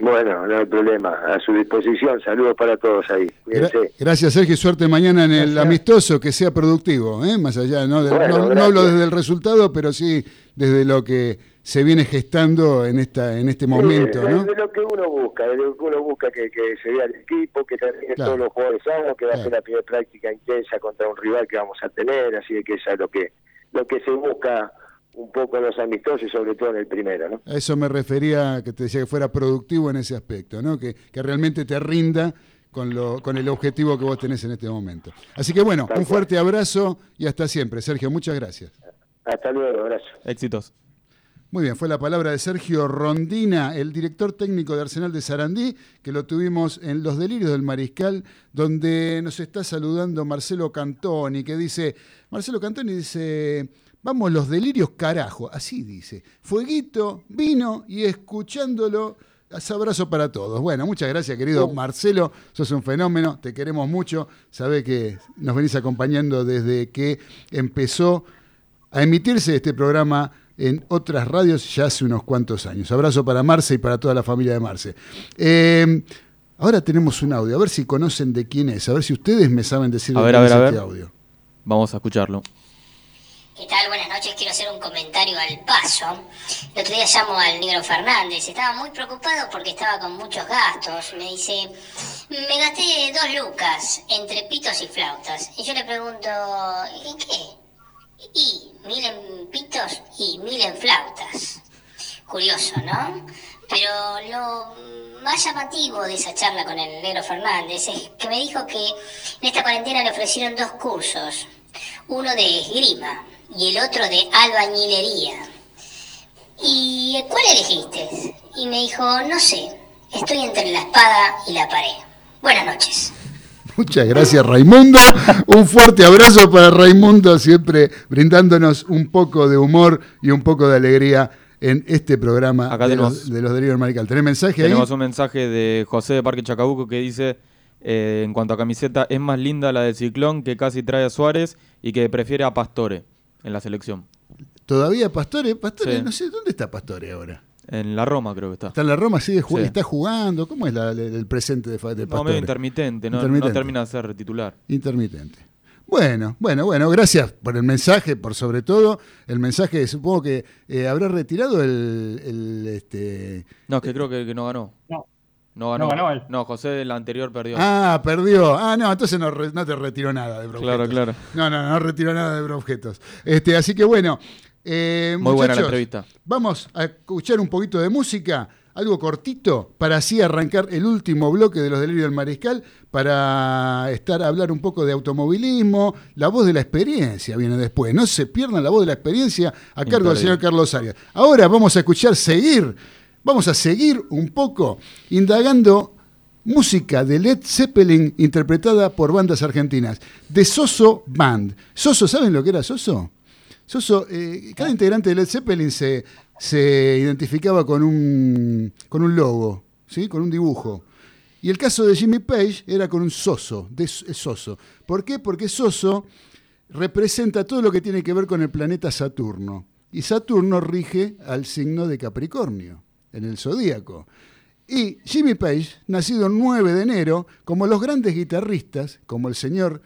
Bueno, no hay problema, a su disposición. Saludos para todos ahí. Gra- gracias, Sergio, suerte mañana en el amistoso, que sea productivo, ¿eh? más allá, Bueno, no, no hablo desde el resultado, pero sí desde lo que se viene gestando en esta en este momento, Sí, de, ¿no? de lo que uno busca, de lo que uno busca que, que se vea el equipo, que termine Claro. todos los jugadores sanos, que va a ser la primera práctica intensa contra un rival que vamos a tener, así que eso es lo que lo que se busca un poco en los amistosos y sobre todo en el primero, ¿no? A eso me refería, que te decía que fuera productivo en ese aspecto, ¿no? Que, que realmente te rinda con, lo, con el objetivo que vos tenés en este momento. Así que bueno, un fuerte abrazo y hasta siempre. Sergio, muchas gracias. Hasta luego, abrazo. Éxitos. Muy bien, fue la palabra de Sergio Rondina, el director técnico de Arsenal de Sarandí, que lo tuvimos en Los Delirios del Mariscal, donde nos está saludando Marcelo Cantoni, que dice, Marcelo Cantoni dice, vamos los delirios carajo, así dice, fueguito, vino y escuchándolo, abrazo para todos. Bueno, muchas gracias querido Marcelo, sos un fenómeno, te queremos mucho, sabés que nos venís acompañando desde que empezó a emitirse este programa en otras radios ya hace unos cuantos años. Abrazo para Marce y para toda la familia de Marce. Eh, ahora tenemos un audio, a ver si conocen de quién es, a ver si ustedes me saben decir A de ver, quién a ver, es a este ver. audio. Vamos a escucharlo. ¿Qué tal? Buenas noches. Quiero hacer un comentario al paso. El otro día llamo al negro Fernández. Estaba muy preocupado porque estaba con muchos gastos. Me dice, me gasté dos lucas entre pitos y flautas. Y yo le pregunto, ¿y qué? Y mil en pitos y mil en flautas. Curioso, ¿no? Pero lo más llamativo de esa charla con el negro Fernández es que me dijo que en esta cuarentena le ofrecieron dos cursos. Uno de esgrima y el otro de albañilería. ¿Y cuál elegiste? Y me dijo, no sé, estoy entre la espada y la pared. Buenas noches. Muchas gracias Raimundo, un fuerte abrazo para Raimundo, siempre brindándonos un poco de humor y un poco de alegría en este programa Acá de, tenemos- los, de los Marical. ¿Tenés mensaje ahí? Tenemos un mensaje de José de Parque Chacabuco que dice, eh, en cuanto a camiseta, es más linda la del Ciclón que casi trae a Suárez y que prefiere a Pastore en la selección. ¿Todavía Pastore? Pastore, Sí. no sé, ¿dónde está Pastore ahora? En la Roma creo que está. ¿Está en la Roma? ¿Sigue ju- Sí. ¿Está jugando? ¿Cómo es la- el, el presente de, de No, medio intermitente, no, no Intermitente. termina de ser titular. Intermitente. Bueno, bueno, bueno, gracias por el mensaje, por sobre todo el mensaje, supongo que eh, habrá retirado el, el, este... No, es que creo que, que no ganó. No. No ganó. No ganó él. No, José el anterior perdió. Ah, perdió. Ah, no, entonces no, re- no te retiró nada de Broobjetos. Claro, claro. No, no, no retiró nada de Broobjetos. Este, así que bueno, eh, Muy buena la entrevista. Vamos a escuchar un poquito de música, algo cortito, para así arrancar el último bloque de los delirios del mariscal, para estar a hablar un poco de automovilismo, la voz de la experiencia viene después. No se pierdan la voz de la experiencia a cargo del señor Carlos Arias. Ahora vamos a escuchar seguir, vamos a seguir un poco indagando música de Led Zeppelin interpretada por bandas argentinas, de Soso Band. Soso, ¿saben lo que era Soso? Soso, eh, cada integrante de Led Zeppelin se, se identificaba con un, con un logo, ¿sí? con un dibujo. Y el caso de Jimmy Page era con un soso, de soso. ¿Por qué? Porque soso representa todo lo que tiene que ver con el planeta Saturno. Y Saturno rige al signo de Capricornio, en el zodíaco. Y Jimmy Page, nacido el 9 de enero, como los grandes guitarristas, como el señor,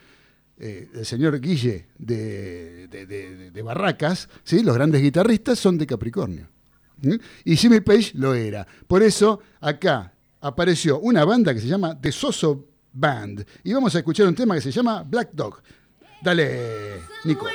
eh, el señor Guille de, de- de- Barracas, ¿sí? los grandes guitarristas son de Capricornio. Y Jimmy Page lo era. Por eso acá apareció una banda que se llama The Soso Band. Y vamos a escuchar un tema que se llama Black Dog. Dale, Nico.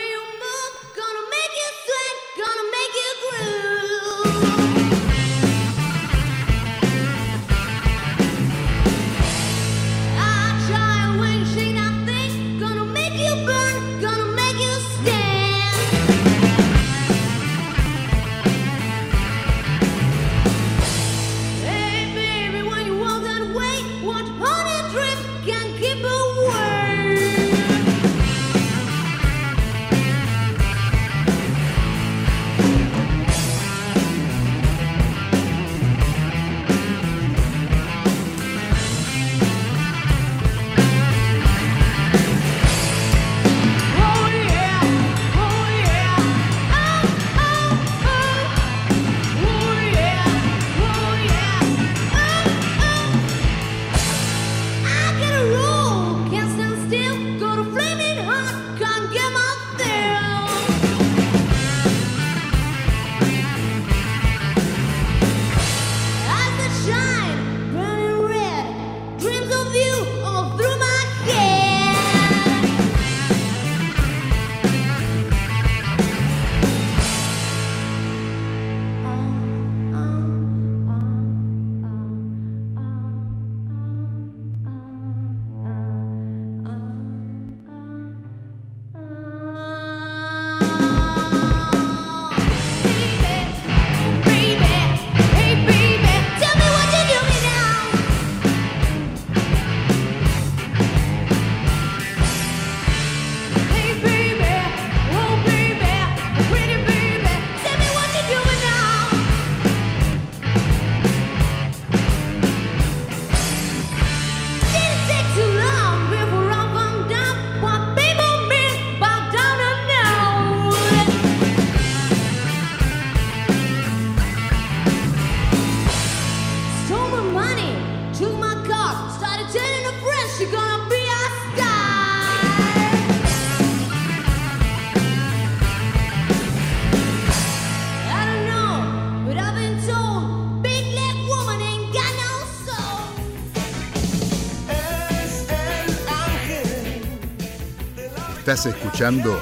Escuchando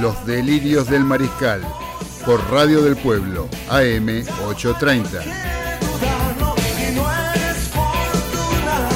Los Delirios del Mariscal por Radio del Pueblo, AM 830. Y no eres fortuna.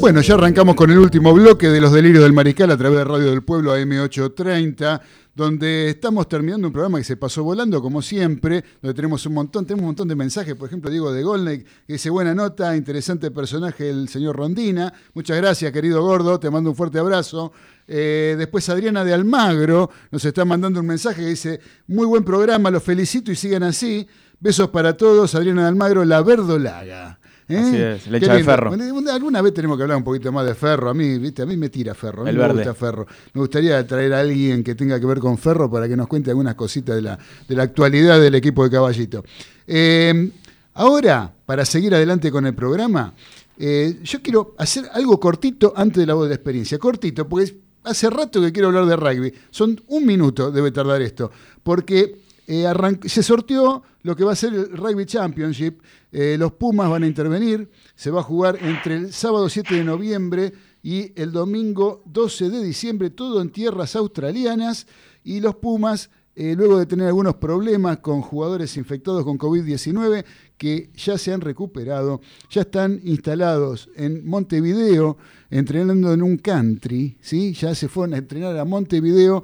Bueno, ya arrancamos con el último bloque de los delirios del Mariscal a través de Radio del Pueblo AM830, donde estamos terminando un programa que se pasó volando, como siempre, donde tenemos un montón, tenemos un montón de mensajes, por ejemplo, Diego de Golnek, que dice buena nota, interesante personaje el señor Rondina. Muchas gracias, querido gordo, te mando un fuerte abrazo. Eh, después Adriana de Almagro nos está mandando un mensaje que dice, muy buen programa, los felicito y sigan así. Besos para todos, Adriana de Almagro, la verdolaga. ¿Eh? Así es, leche de ferro. Alguna vez tenemos que hablar un poquito más de ferro. A mí, ¿viste? A mí me tira ferro. A mí El me verde. gusta ferro. Me gustaría traer a alguien que tenga que ver con ferro para que nos cuente algunas cositas de la, de la actualidad del equipo de Caballito. Eh, ahora, para seguir adelante con el programa, eh, yo quiero hacer algo cortito antes de la voz de la experiencia. Cortito, porque hace rato que quiero hablar de rugby. Son un minuto, debe tardar esto. Porque eh, se sorteó lo que va a ser el Rugby Championship. Eh, los Pumas van a intervenir. Se va a jugar entre el sábado 7 de noviembre y el domingo 12 de diciembre, todo en tierras australianas. Y los Pumas, eh, luego de tener algunos problemas con jugadores infectados con COVID-19, que ya se han recuperado, ya están instalados en Montevideo, entrenando en un country, ¿sí? ya se fueron a entrenar a Montevideo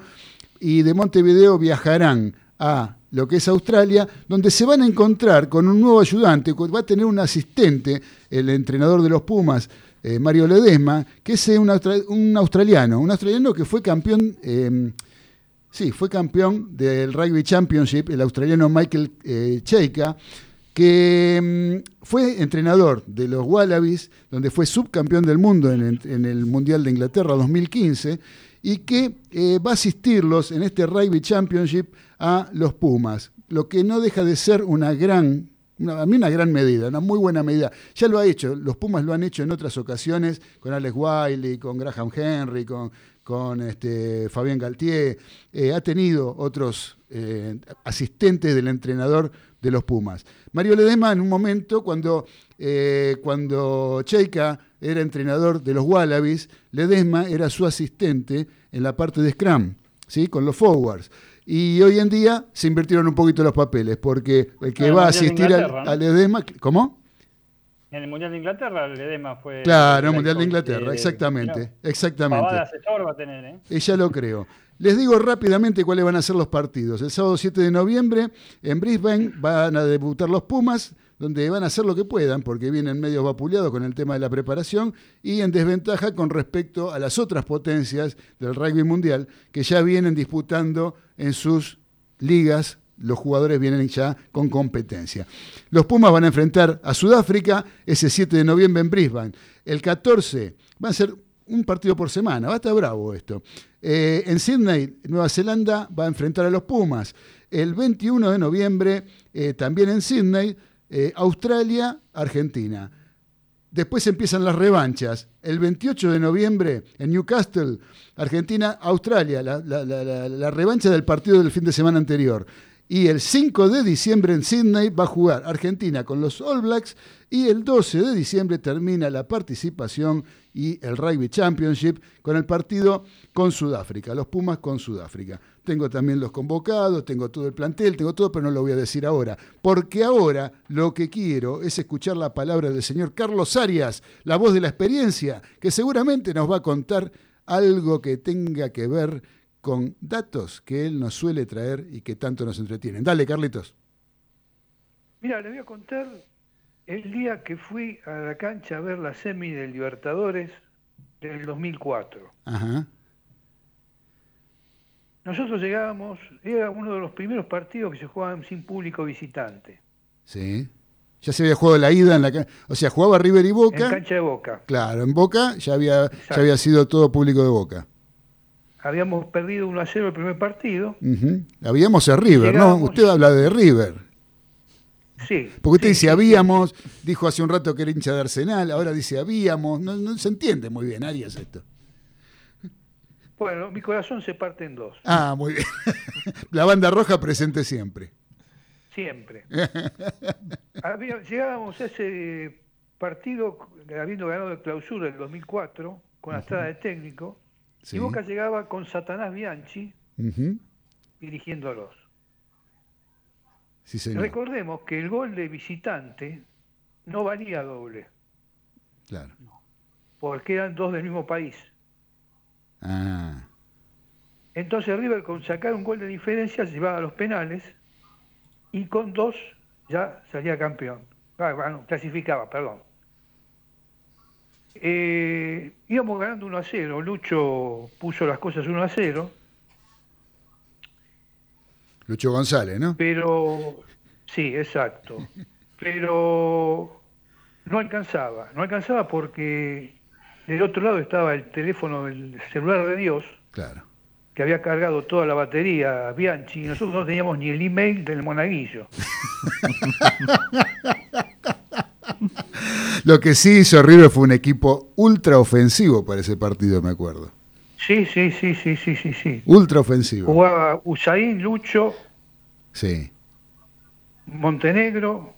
y de Montevideo viajarán a lo que es Australia, donde se van a encontrar con un nuevo ayudante, va a tener un asistente, el entrenador de los Pumas, eh, Mario Ledesma, que es eh, un, un australiano, un australiano que fue campeón, eh, sí, fue campeón del Rugby Championship, el australiano Michael eh, Cheika, que mm, fue entrenador de los Wallabies, donde fue subcampeón del mundo en el Mundial de Inglaterra 2015, y que eh, va a asistirlos en este Rugby Championship a los Pumas, lo que no deja de ser una gran, una- a mí una gran medida, una muy buena medida. Ya lo ha hecho, los Pumas lo han hecho en otras ocasiones, con Alex Wiley, con Graham Henry, con, con este, Fabián Galtier, eh, ha tenido otros eh, asistentes del entrenador de los Pumas. Mario Ledesma en un momento, cuando, cuando Cheika era entrenador de los Wallabies, Ledesma era su asistente en la parte de Scrum, ¿sí? con los forwards. Y hoy en día se invirtieron un poquito los papeles, porque el que Ah, va a asistir ¿no? a Ledesma, ¿cómo? En el Mundial de Inglaterra, Ledema fue. Claro, el Mundial de Inglaterra, exactamente, mirá, exactamente. Va a tener, ¿eh? Eh, ya lo creo. Les digo rápidamente cuáles van a ser los partidos. El sábado 7 de noviembre en Brisbane van a debutar los Pumas, donde van a hacer lo que puedan, porque vienen medio vapuleados con el tema de la preparación y en desventaja con respecto a las otras potencias del rugby mundial que ya vienen disputando en sus ligas. Los jugadores vienen ya con competencia. Los Pumas van a enfrentar a Sudáfrica ese 7 de noviembre en Brisbane. El 14 va a ser un partido por semana, va a estar bravo esto. Eh, en Sydney, Nueva Zelanda va a enfrentar a los Pumas. El 21 de noviembre, eh, también en Sydney, eh, Australia, Argentina. Después empiezan las revanchas. El 28 de noviembre en Newcastle, Argentina, Australia, la, la- la- la- la revancha del partido del fin de semana anterior. Y el 5 de diciembre en Sydney va a jugar Argentina con los All Blacks y el 12 de diciembre termina la participación y el Rugby Championship con el partido con Sudáfrica, los Pumas con Sudáfrica. Tengo también los convocados, tengo todo el plantel, tengo todo, pero no lo voy a decir ahora, porque ahora lo que quiero es escuchar la palabra del señor Carlos Arias, la voz de la experiencia, que seguramente nos va a contar algo que tenga que ver con datos que él nos suele traer y que tanto nos entretienen. Dale, Carlitos. Mira, les voy a contar el día que fui a la cancha a ver la semi del Libertadores del 2004. Ajá. Nosotros llegábamos, era uno de los primeros partidos que se jugaban sin público visitante, Sí. Ya se había jugado la ida en la ca- O sea, jugaba River y en Boca. cancha de Boca. Claro, en Boca ya había, ya había sido todo público de Boca. Habíamos perdido 1 a 0 el primer partido. Habíamos a River, ¿no? Usted habla de River. Sí. Porque usted sí, dice habíamos, dijo hace un rato que era hincha de Arsenal, ahora dice habíamos, no, no se entiende muy bien, Arias, esto. Bueno, mi corazón se parte en dos. Ah, muy bien. (laughs) La banda roja presente siempre. siempre. (laughs) Había- llegábamos a ese partido habiendo ganado el clausura del 2004 con Astrada de técnico Sí. y Boca llegaba con Satanás Bianchi dirigiéndolos. Sí, señor. Recordemos que el gol de visitante no valía doble, Claro. porque eran dos del mismo país. Ah, Entonces River con sacar un gol de diferencia se llevaba a los penales y con dos ya salía campeón. Ah, bueno, clasificaba, perdón. Eh, íbamos ganando 1 a 0, Lucho puso las cosas 1 a 0, Lucho González, ¿no? pero sí, exacto. (laughs) Pero no alcanzaba, no alcanzaba porque del otro lado estaba el teléfono, el celular de Dios, Claro. que había cargado toda la batería Bianchi, y nosotros no teníamos ni el email del monaguillo. (laughs) Lo que sí hizo River fue un equipo ultra ofensivo para ese partido, me acuerdo. Sí, sí, sí, sí, sí, sí, sí. Ultra ofensivo. Jugaba Usain, Lucho, Sí. Montenegro,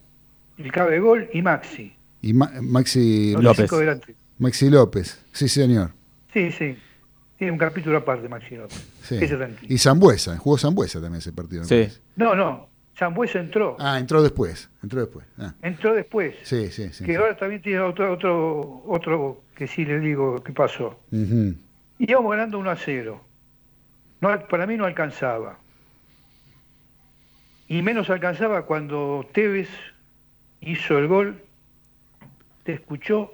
el cabe gol y Maxi. Y Ma- Maxi Los delanteros. Maxi López. Sí, señor. Sí, sí. Tiene un capítulo aparte, Maxi López. Sí. Ese. Y Zambuesa. Jugó Zambuesa también ese partido. Sí. No, no. Zambuesa entró. Ah, entró después. Entró después. Ah, Entró después. sí, sí, sí. que sí. ahora también tiene otro, otro, otro que sí le digo qué pasó. Y íbamos ganando 1 a 0. No, para mí no alcanzaba. Y menos alcanzaba cuando Tevez hizo el gol. Te escuchó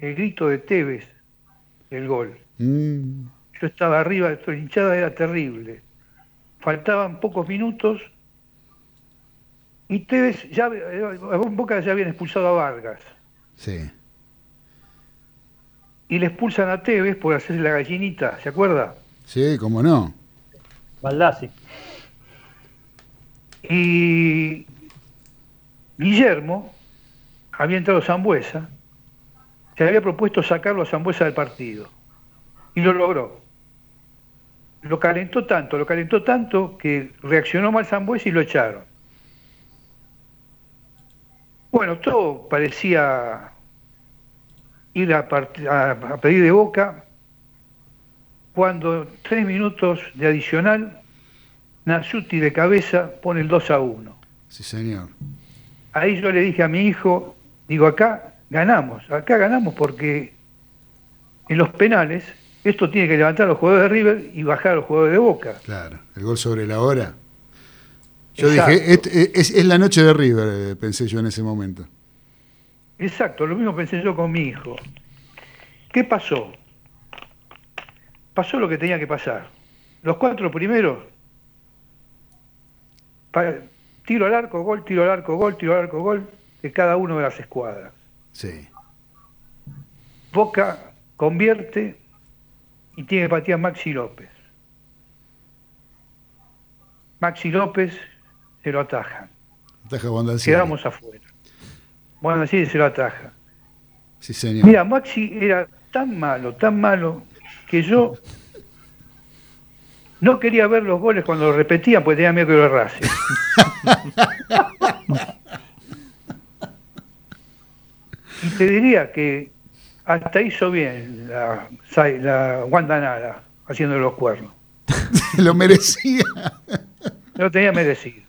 el grito de Tevez, el gol. Mm, Yo estaba arriba, la hinchada era terrible. Faltaban pocos minutos y Tevez, ya, a Boca ya habían expulsado a Vargas. sí. Y le expulsan a Tevez por hacer la gallinita, ¿se acuerda? Sí, cómo no. Baldassi. Y Guillermo había entrado Zambuesa, se le había propuesto sacarlo a Zambuesa del partido. Y lo logró. Lo calentó tanto, lo calentó tanto que reaccionó mal Zambuesa y lo echaron. Bueno, todo parecía ir a, a- a pedir de boca cuando tres minutos de adicional Nasuti de cabeza pone el 2 a 1. Sí, señor. Ahí yo le dije a mi hijo, digo, acá ganamos, acá ganamos porque en los penales esto tiene que levantar a los jugadores de River y bajar a los jugadores de Boca. Claro. El gol sobre la hora. Yo Exacto. dije, "Este- es, es la noche de River, eh, pensé yo en ese momento. Exacto, lo mismo pensé yo con mi hijo. ¿Qué pasó? Pasó lo que tenía que pasar. Los cuatro primeros, tiro al arco, gol, tiro al arco, gol, tiro al arco, gol, de cada uno de las escuadras. Sí. Boca convierte y tiene que patear Maxi López. Maxi López se lo ataja. Taja Bondancieri. Quedamos afuera. Bueno, así se lo ataja. Sí, señor. Mira, Maxi era tan malo, tan malo, que yo (laughs) no quería ver los goles cuando lo repetían porque tenía miedo que lo errase. (laughs) y te diría que hasta hizo bien la, la Wanda Nara haciendo los cuernos. (laughs) lo merecía. Lo tenía merecido.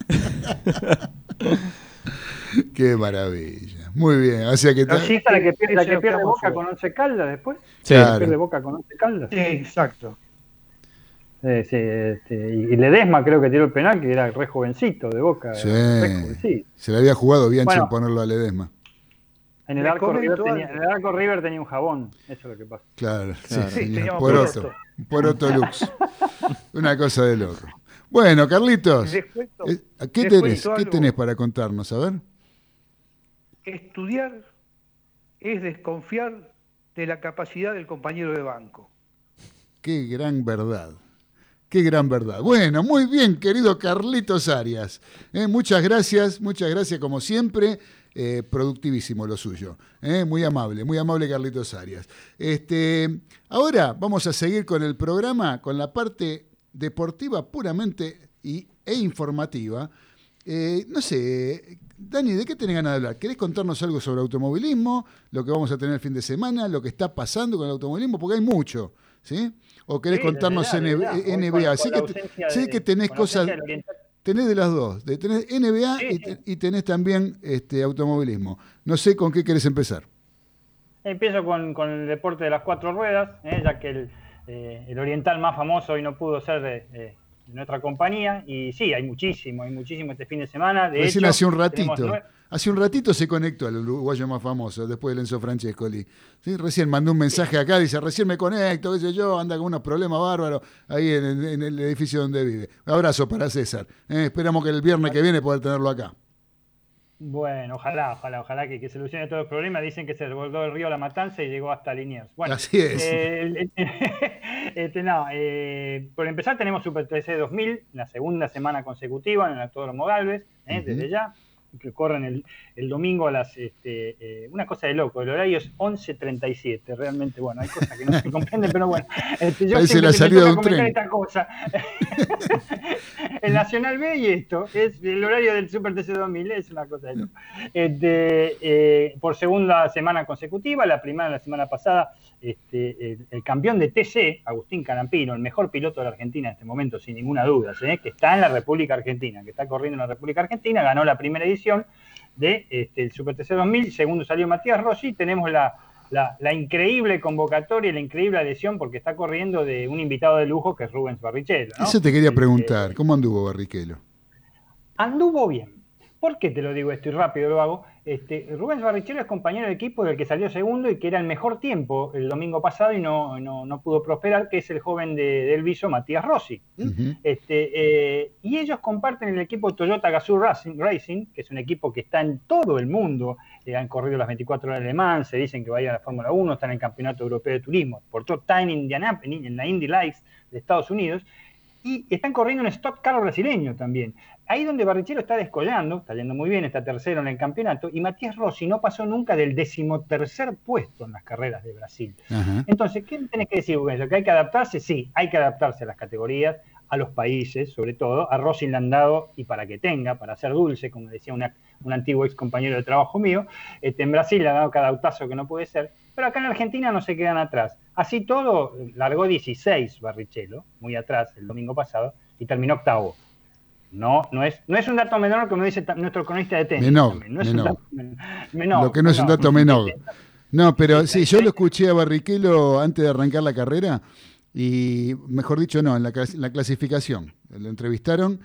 Qué maravilla. Muy bien. O sea que Así la que pierde, la que pierde Boca fuera. con Once Caldas después. Sí. La que Claro. pierde Boca con Once Caldas. Sí, exacto. Sí, sí, este, y Ledesma creo que tiró el penal, que era re jovencito de Boca. Sí. jovencito. Se le había jugado bien Bueno. sin ponerlo a Ledesma. En el, arco River tenía, algo. en el arco River tenía un jabón, eso es lo que pasa. Claro, Claro. sí, Sí, poroto. Poroto Lux. (laughs) Una cosa de loco. Bueno, Carlitos, cuento- eh, ¿qué tenés, ¿qué tenés para contarnos? A ver. Estudiar es desconfiar de la capacidad del compañero de banco. Qué gran verdad. Qué gran verdad. Bueno, muy bien, querido Carlitos Arias. Eh, muchas gracias, muchas gracias como siempre. Eh, productivísimo lo suyo. Eh, muy amable, muy amable Carlitos Arias. Este, ahora vamos a seguir con el programa, con la parte deportiva puramente y, e informativa. Eh, no sé, Dani, ¿de qué tenés ganas de hablar? ¿Querés contarnos algo sobre automovilismo? Lo que vamos a tener el fin de semana, lo que está pasando con el automovilismo, porque hay mucho, ¿sí? ¿O querés Sí, contarnos ya. NBA? Con- sé con que, sé de- que tenés cosas, tenés de las dos, de- tenés NBA y, te- y tenés también este, automovilismo. No sé con qué querés empezar. Empiezo con, con el deporte de las cuatro ruedas, ¿eh? ya que el, eh, el oriental más famoso hoy no pudo ser de, de nuestra compañía. Y sí, hay muchísimo, hay muchísimo este fin de semana. De Recién hecho, hace un ratito. Hace un ratito se conectó al uruguayo más famoso, después del Enzo Francescoli. ¿Sí? Recién mandó un mensaje acá, dice, recién me conecto, qué sé yo, anda con unos problemas bárbaros ahí en, el- en el edificio donde vive. Un abrazo para César. ¿eh? esperamos que el viernes que viene poder tenerlo acá. Bueno, ojalá, ojalá, ojalá que, que solucione todos los problemas. Dicen que se desbordó el río La Matanza y llegó hasta Liniers. Bueno, Así es. eh, (laughs) este, no, eh, por empezar tenemos Super 13 2000, la segunda semana consecutiva en el Autódromo Galvez, eh, Ujú. desde ya, que corren el, el domingo a las... Este, eh, una cosa de loco, el horario es 11.37, realmente, bueno, hay cosas que no se (laughs) comprenden, pero bueno. Este, yo Parece la salida de un tren. esta cosa. (laughs) el Nacional B y esto, es el horario del Super TC 2000, es una cosa de loco. Este, eh, por segunda semana consecutiva, la primera la semana pasada, este, el, el campeón de TC, Agustín Canampino, el mejor piloto de la Argentina en este momento, sin ninguna duda, que está en la República Argentina, que está corriendo en la República Argentina, ganó la primera edición del de, este, el Super TC 2000, segundo salió Matías Rossi, tenemos la, la, la increíble convocatoria y la increíble adhesión porque está corriendo de un invitado de lujo que es Rubens Barrichello. ¿no? Eso te quería Este, preguntar, ¿cómo anduvo Barrichello? anduvo bien. ¿Por qué te lo digo esto y rápido lo hago? Este, Rubens Barrichello es compañero de equipo del que salió segundo y que era el mejor tiempo el domingo pasado y no, no, no pudo prosperar, que es el joven de, del viso Matías Rossi. Este, eh, y ellos comparten el equipo Toyota Gazoo Racing, Racing, que es un equipo que está en todo el mundo. eh, han corrido las 24 horas de Le Mans, se dicen que va a ir a la Fórmula 1, están en el Campeonato Europeo de Turismo. Por todo, está en Indianapolis, en la Indy Lights de Estados Unidos. Y están corriendo un stock car brasileño también. Ahí donde Barrichello está descollando, está yendo muy bien, está tercero en el campeonato, y Matías Rossi no pasó nunca del decimotercer puesto en las carreras de Brasil. Entonces, ¿qué tenés que decir con eso? ¿Que hay que adaptarse? Sí, hay que adaptarse a las categorías, a los países, sobre todo. A Rossi le han dado, y para que tenga, para ser dulce, como decía una- un antiguo ex compañero de trabajo mío, este, en Brasil le han dado cada autazo que no puede ser, pero acá en Argentina no se quedan atrás. Así todo, largó 16 Barrichello, muy atrás el domingo pasado, y terminó octavo. No, no es, no es un dato menor como dice nuestro cronista de tenis. Menor, también, no es un dato men- menor, lo que no es un dato menor. No, pero sí, yo lo escuché a Barrichello antes de arrancar la carrera y, mejor dicho, no, en la, clas- en la clasificación. Lo entrevistaron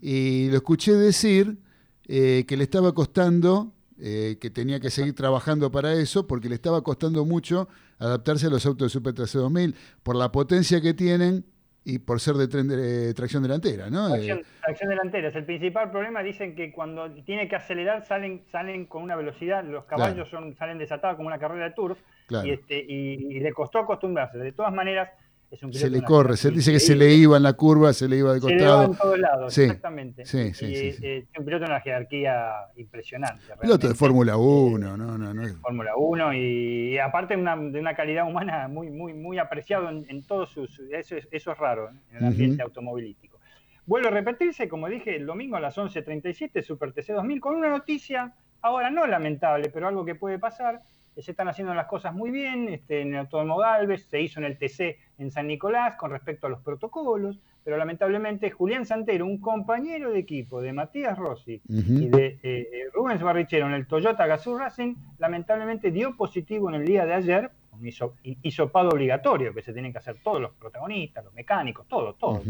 y lo escuché decir eh, que le estaba costando, eh, que tenía que seguir trabajando para eso, porque le estaba costando mucho adaptarse a los autos de Super TC 2000 por la potencia que tienen y por ser de tren de- tracción delantera, ¿no? Tracción, Eh, tracción delantera es el principal problema. Dicen que cuando tiene que acelerar salen, salen con una velocidad, los caballos son, salen desatados como una carrera de turf Claro. y, este, y, y le costó acostumbrarse. De todas maneras, es un se piloto le corre, se dice que se le iba en la curva, se le iba de Se le costado. va en todos lados, Sí, exactamente. Sí, sí, y, sí, eh, un piloto de una jerarquía impresionante. Piloto realmente. de Fórmula 1, no, no, no. es- Fórmula 1 y, y aparte una, de una calidad humana muy, muy, muy apreciado en, en todos sus... Eso es, eso es raro ¿eh? en el ambiente Ujú. automovilístico. Vuelve a repetirse, como dije, el domingo a las 11.37, Super TC 2000, con una noticia, ahora no lamentable, pero algo que puede pasar. Se están haciendo las cosas muy bien este, en el Autódromo Galvez, se hizo en el TC en San Nicolás con respecto a los protocolos, pero lamentablemente Julián Santero, un compañero de equipo de Matías Rossi y de eh, eh, Rubens Barrichello en el Toyota Gazoo Racing, lamentablemente dio positivo en el día de ayer, un hiso- hisopado obligatorio que se tienen que hacer todos los protagonistas, los mecánicos, todos, todos,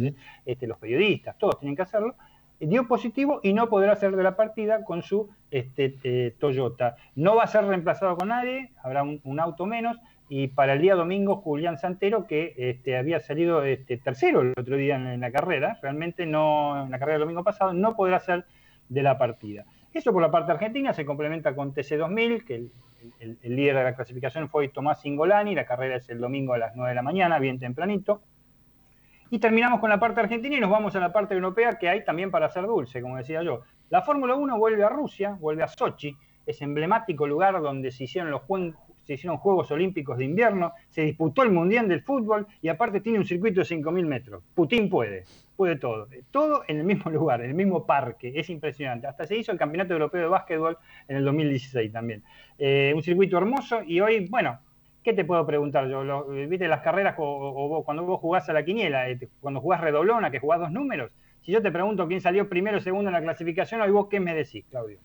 este, los periodistas, todos tienen que hacerlo, dio positivo y no podrá ser de la partida con su este, eh, Toyota. No va a ser reemplazado con nadie, habrá un, auto menos, y para el día domingo Julián Santero, que este, había salido este, tercero el otro día en, la carrera, realmente no, en la carrera del domingo pasado, no podrá ser de la partida. Eso por la parte argentina se complementa con TC2000, que el líder de la clasificación fue Tomás Singolani, la carrera es el domingo a las 9 de la mañana, bien tempranito. Y terminamos con la parte argentina y nos vamos a la parte europea que hay también para hacer dulce, como decía yo. La Fórmula 1 vuelve a Rusia, vuelve a Sochi, ese emblemático lugar donde se hicieron los, Juen- se hicieron Juegos Olímpicos de invierno, se disputó el Mundial del Fútbol y aparte tiene un circuito de 5.000 metros. Putin puede, puede todo. Todo en el mismo (laughs) lugar, en el mismo parque. Es impresionante. Hasta se hizo el Campeonato Europeo de Básquetbol en el 2016 también. Eh, un circuito hermoso y hoy, bueno, ¿qué te puedo preguntar yo? Lo- ¿Viste las carreras o, o vos- cuando vos jugás a la quiniela, eh, cuando jugás redoblona, que jugás dos números? Si yo te pregunto quién salió primero o segundo en la clasificación, hoy vos qué me decís, Claudio?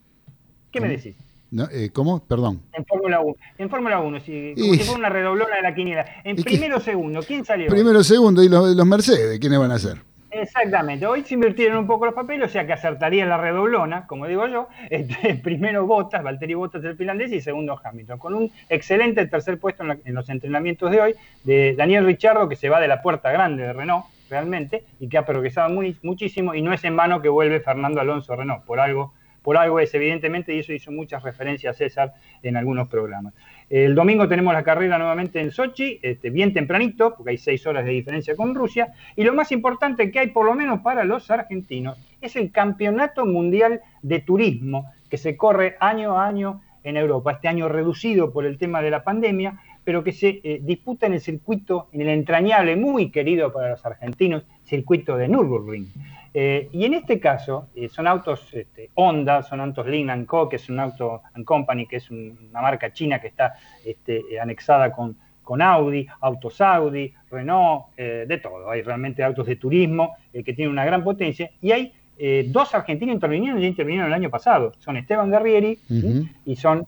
¿Qué me decís? No, eh, ¿Cómo? Perdón. En Fórmula 1. En Fórmula 1, si, como Y- si fuera una redoblona de la quiniela. En primero o segundo, ¿quién salió? Primero, segundo, y los, los Mercedes, ¿quiénes van a ser? Exactamente. Hoy se invirtieron un poco los papeles, o sea que acertaría la redoblona, como digo yo. (laughs) Este, primero Bottas, Valtteri Bottas el finlandés, y segundo Hamilton. Con un excelente tercer puesto en, la- en los entrenamientos de hoy de Daniel Ricciardo, que se va de la puerta grande de Renault, realmente, y que ha progresado muy, muchísimo. Y no es en vano que vuelve Fernando Alonso Renault. Por algo, por algo es, evidentemente, y eso hizo muchas referencias César en algunos programas. El domingo tenemos la carrera nuevamente en Sochi, este, bien tempranito, porque hay seis horas de diferencia con Rusia. Y lo más importante que hay, por lo menos para los argentinos, es el Campeonato Mundial de Turismo, que se corre año a año en Europa. Este año reducido por el tema de la pandemia, pero que se eh, disputa en el circuito, en el entrañable, muy querido para los argentinos, circuito de Nürburgring. Eh, y en este caso eh, son autos este, Honda, son autos Lin Co, que es un auto and company, que es un- una marca china que está este, eh, anexada con, con Audi, autos Audi, Renault, eh, de todo. Hay realmente autos de turismo que tienen una gran potencia. Y hay eh, dos argentinos intervinieron y ya intervinieron el año pasado. Son Esteban Guerrieri y son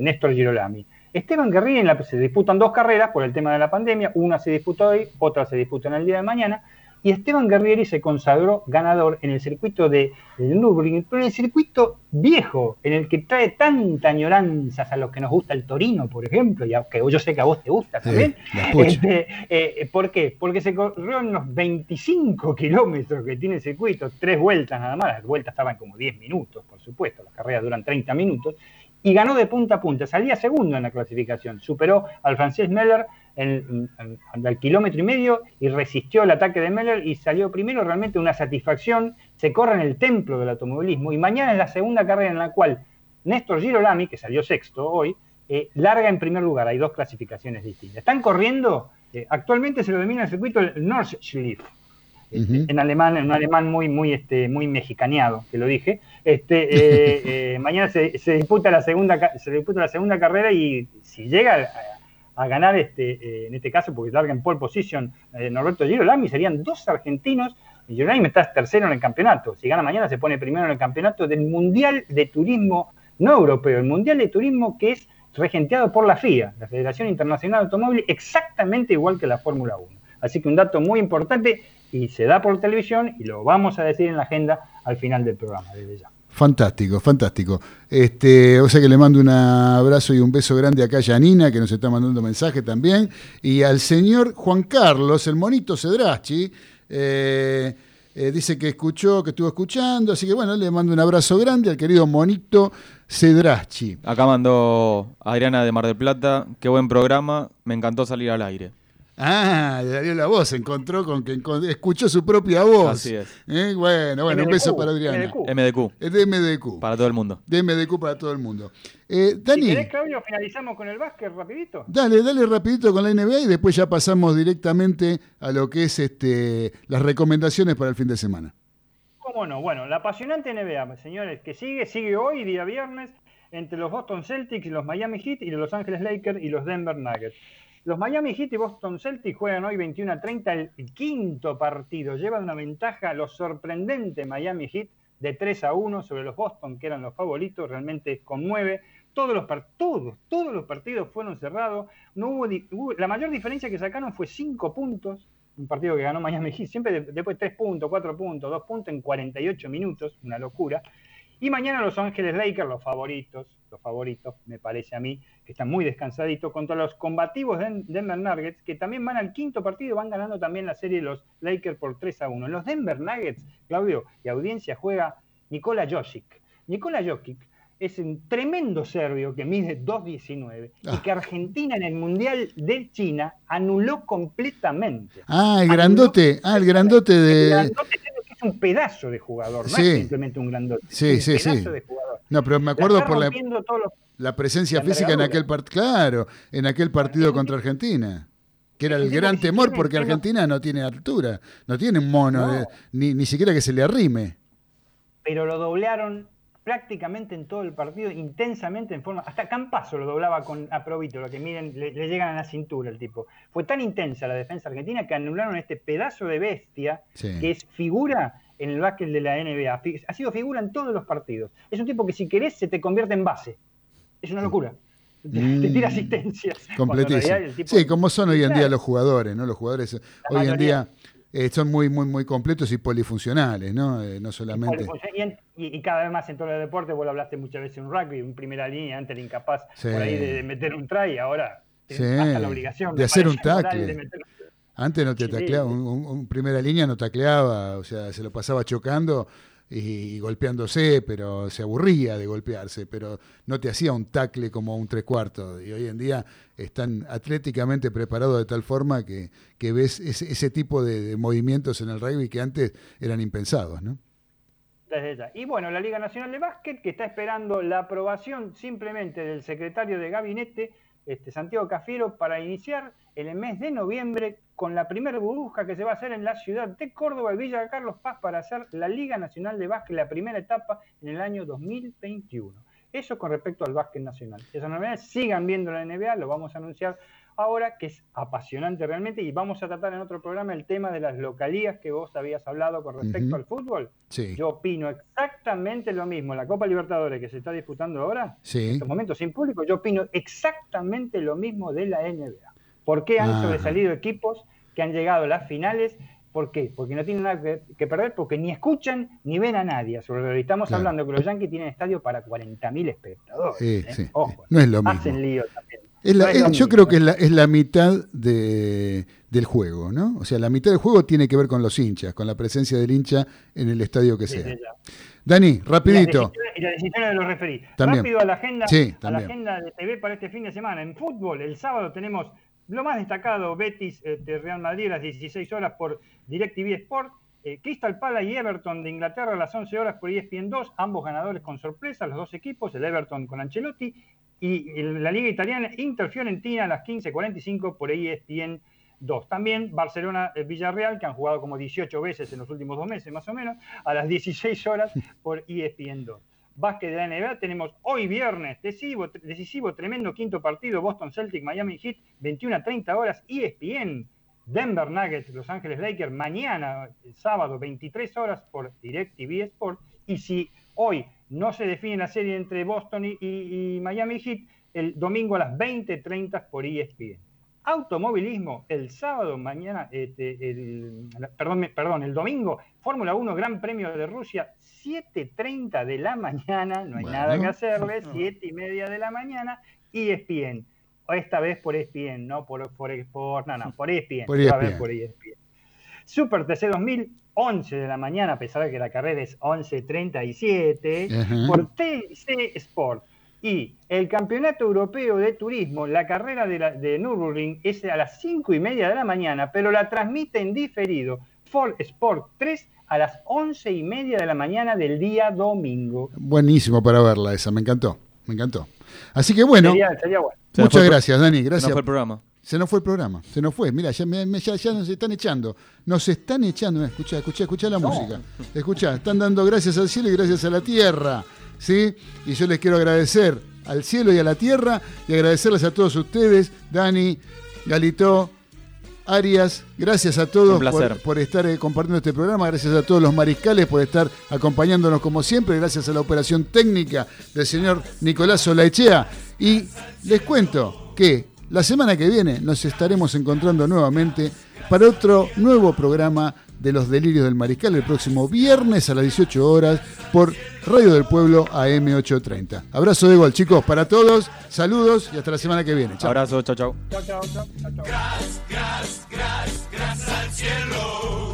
Néstor Girolami. Esteban Guerrieri en la- se disputan dos carreras por el tema de la pandemia, una se disputa hoy, otra se disputa en el día de mañana, y Esteban Guerrieri se consagró ganador en el circuito de, Nürburgring, pero en el circuito viejo, en el que trae tanta añoranzas a los que nos gusta el Torino, por ejemplo, y aunque yo sé que a vos te gusta también. Este, eh, ¿Por qué? Porque se corrió en los 25 kilómetros que tiene el circuito, tres vueltas nada más, las vueltas estaban como 10 minutos, por supuesto, las carreras duran 30 minutos, y ganó de punta a punta, salía segundo en la clasificación, superó al francés Meller en, en- en- al kilómetro y medio y resistió el ataque de Meller y salió primero, realmente una satisfacción, se corre en el templo del automovilismo, y mañana es la segunda carrera en la cual Néstor Girolami, que salió sexto hoy, eh, larga en primer lugar, hay dos clasificaciones distintas. Están corriendo, eh, actualmente se lo denomina el circuito el Nordschleife, en alemán, en un alemán muy, muy, este, muy mexicaneado, que lo dije. Este, eh, (laughs) eh, mañana se, se disputa la segunda, se disputa la segunda carrera y si llega a, ganar, este, eh, en este caso, porque larga en pole position eh, Norberto Girolami, serían dos argentinos. Y Girolami está tercero en el campeonato. Si gana mañana, se pone primero en el campeonato del Mundial de Turismo no europeo, el Mundial de Turismo que es regenteado por la FIA, la Federación Internacional de Automóvil, exactamente igual que la Fórmula 1. Así que un dato muy importante y se da por televisión y lo vamos a decir en la agenda al final del programa, desde ya. Fantástico, fantástico. Este, o sea que le mando un abrazo y un beso grande acá a Yanina, que nos está mandando mensaje también, y al señor Juan Carlos, el monito Cedrachi, eh, eh, dice que escuchó, que estuvo escuchando, así que bueno, le mando un abrazo grande al querido monito Cedrachi. Acá mandó Adriana de Mar del Plata. Qué buen programa. Me encantó salir al aire. Ah, le dio la voz, encontró con que escuchó su propia voz. Así es. Eh, Bueno, bueno, un beso para Adriana. MDQ. Es de MDQ. Para todo el mundo. De MDQ para todo el mundo. Eh, Si Dani, querés, Claudio, finalizamos con el básquet rapidito. dale, dale rapidito con la NBA y después ya pasamos directamente a lo que es este, las recomendaciones para el fin de semana. ¿Cómo no? Bueno, la apasionante NBA, señores, que sigue, sigue hoy, día viernes, entre los Boston Celtics y los Miami Heat y los Los Ángeles Lakers y los Denver Nuggets. Los Miami Heat y Boston Celtics juegan hoy 21 a 30 el quinto partido. Llevan una ventaja, lo sorprendente Miami Heat, de 3 a 1 sobre los Boston, que eran los favoritos, realmente conmueve. Todos los, todos, todos los partidos fueron cerrados. No hubo, hubo- la mayor diferencia que sacaron fue 5 puntos. Un partido que ganó Miami Heat, siempre de- después 3 puntos, 4 puntos, 2 puntos en 48 minutos, una locura. Y mañana Los Ángeles Lakers, los favoritos, los favoritos, me parece a mí, que están muy descansaditos, contra los combativos de Denver Nuggets, que también van al quinto partido, van ganando también la serie los Lakers por 3 a 1. En los Denver Nuggets, Claudio, y audiencia juega Nikola Jokic. Nikola Jokic es un tremendo serbio que mide 2.19 y que Argentina en el Mundial de China anuló completamente. Ah, el grandote, ah, el grandote El de... grandote es un pedazo de jugador, no Sí. es simplemente un grandote. Sí, es un sí, sí. pedazo de jugador. No, pero me acuerdo por la... los- la presencia La física en aquel partido, claro, en aquel partido contra Argentina. Que era el gran temor porque Argentina no tiene altura, no tiene un mono, No. de- ni, ni siquiera que se le arrime. pero lo doblearon prácticamente en todo el partido, intensamente en forma. Hasta Campazo lo doblaba con aprobito, lo que miren, le, le llegan a la cintura el tipo. Fue tan intensa la defensa argentina que anularon este pedazo de bestia Sí. que es figura en el básquet de la NBA. Ha sido figura en todos los partidos. Es un tipo que si querés se te convierte en base. Es una locura. Te, te tira Mm. asistencias. Completísimo. tipo- Sí, como son hoy en día los jugadores, ¿no? Los jugadores hoy en día eh, son muy, muy, muy completos y polifuncionales, ¿no? Eh, no solamente. Y, en- y- y cada vez más en todo el deporte, vos lo hablaste muchas veces en rugby, en primera línea, antes era incapaz Sí. por ahí de, de meter un try, ahora Sí, hasta la obligación de hacer un tackle. de meter- Antes no te Sí. tacleaba, un, un- un primera línea no tacleaba, o sea, se lo pasaba chocando y, golpeándose, pero se aburría de golpearse, pero no te hacía un tackle como un tres cuartos. Y hoy en día están atléticamente preparados de tal forma que, que ves ese, tipo de, movimientos en el rugby que antes eran impensados, ¿no? Y bueno, la Liga Nacional de Básquet, que está esperando la aprobación simplemente del secretario de gabinete, este, Santiago Cafiero, para iniciar en el mes de noviembre con la primera burbuja que se va a hacer en la ciudad de Córdoba, Villa de Carlos Paz, para hacer la Liga Nacional de Básquet, la primera etapa en el año 2021. Eso con respecto al básquet nacional. Esas novedades sigan viendo la NBA, lo vamos a anunciar ahora, que es apasionante realmente, y vamos a tratar en otro programa el tema de las localías que vos habías hablado con respecto al fútbol. Sí. Yo opino exactamente lo mismo. La Copa Libertadores que se está disputando ahora, Sí. en estos momentos sin público, yo opino exactamente lo mismo de la NBA. ¿Por qué han Ah. sobresalido equipos que han llegado a las finales? ¿Por qué? Porque no tienen nada que, que perder, porque ni escuchan ni ven a nadie. Sobre todo. Estamos Claro. hablando que los Yankees tienen estadio para 40.000 espectadores. Sí, ¿eh? sí. Ojo, No es lo mismo. hacen lío también. Es la- No es es- lo yo creo que es la, es la mitad de, del juego, ¿no? O sea, la mitad del juego tiene que ver con los hinchas, con la presencia del hincha en el estadio que sea. Dani, rapidito. Y las decisiones de los referí. También. Rápido a la agenda, Sí, a la agenda de TV para este fin de semana. En fútbol, el sábado tenemos lo más destacado, Betis este, Real Madrid a las 16 horas por DirecTV Sport. eh, Crystal Palace y Everton de Inglaterra a las 11 horas por ESPN 2, ambos ganadores con sorpresa, los dos equipos, el Everton con Ancelotti y el- la Liga Italiana Inter Fiorentina a las 15.45 por ESPN 2. También Barcelona eh, Villarreal, que han jugado como 18 veces en los últimos dos meses más o menos, a las 16 horas por ESPN 2. Básquet de la NBA tenemos hoy viernes, decisivo, decisivo tremendo quinto partido, Boston Celtic, Miami Heat, 21 a 30 horas, ESPN, Denver Nuggets, Los Ángeles Lakers, mañana, el sábado, 23 horas por DirecTV Sport. Y si hoy no se define la serie entre Boston y, Miami Heat, el domingo a las 20.30 por ESPN. Automovilismo, el sábado, mañana, este, perdón, perdón, el domingo, Fórmula 1, Gran Premio de Rusia, 7.30 de la mañana, no hay Bueno. nada que hacerle, (laughs) 7 y media de la mañana, E ESPN. Esta vez por E ESPN, no por, por, por no, no, por E ESPN. Por esta vez ESPN. por ESPN. Super TC 2000, 11 de la mañana, a pesar de que la carrera es 11.37, Ajá. por TC Sport. Y el Campeonato Europeo de Turismo, la carrera de, la, de Nürburgring es a las 5 y media de la mañana, pero la transmite en diferido Ford Sport 3 a las 11 y media de la mañana del día domingo. Buenísimo para verla esa, me encantó, me encantó. Así que bueno, Sería, sería bueno. Se nos muchas gracias, Dani, se nos gracias. fue el programa. Se nos fue el programa, se nos fue. Mira, ya, ya, ya nos están echando. Nos están echando. Escucha, escucha, escucha la música. Escucha, están dando gracias al cielo y gracias a la tierra. ¿Sí? Y yo les quiero agradecer al cielo y a la tierra y agradecerles a todos ustedes, Dani, Galito, Arias, gracias a todos por estar eh, compartiendo este programa, gracias a todos los mariscales por estar acompañándonos como siempre, gracias a la operación técnica del señor Nicolás Olaechea. Y les cuento que la semana que viene nos estaremos encontrando nuevamente para otro nuevo programa de los Delirios del Mariscal el próximo viernes a las 18 horas por Radio del Pueblo AM830. Abrazo de gol, chicos, para todos. Saludos y hasta la semana que viene. Chau. Abrazo, chao, chao. Chao, chao, chao. Gras, gras, gras, gras al cielo.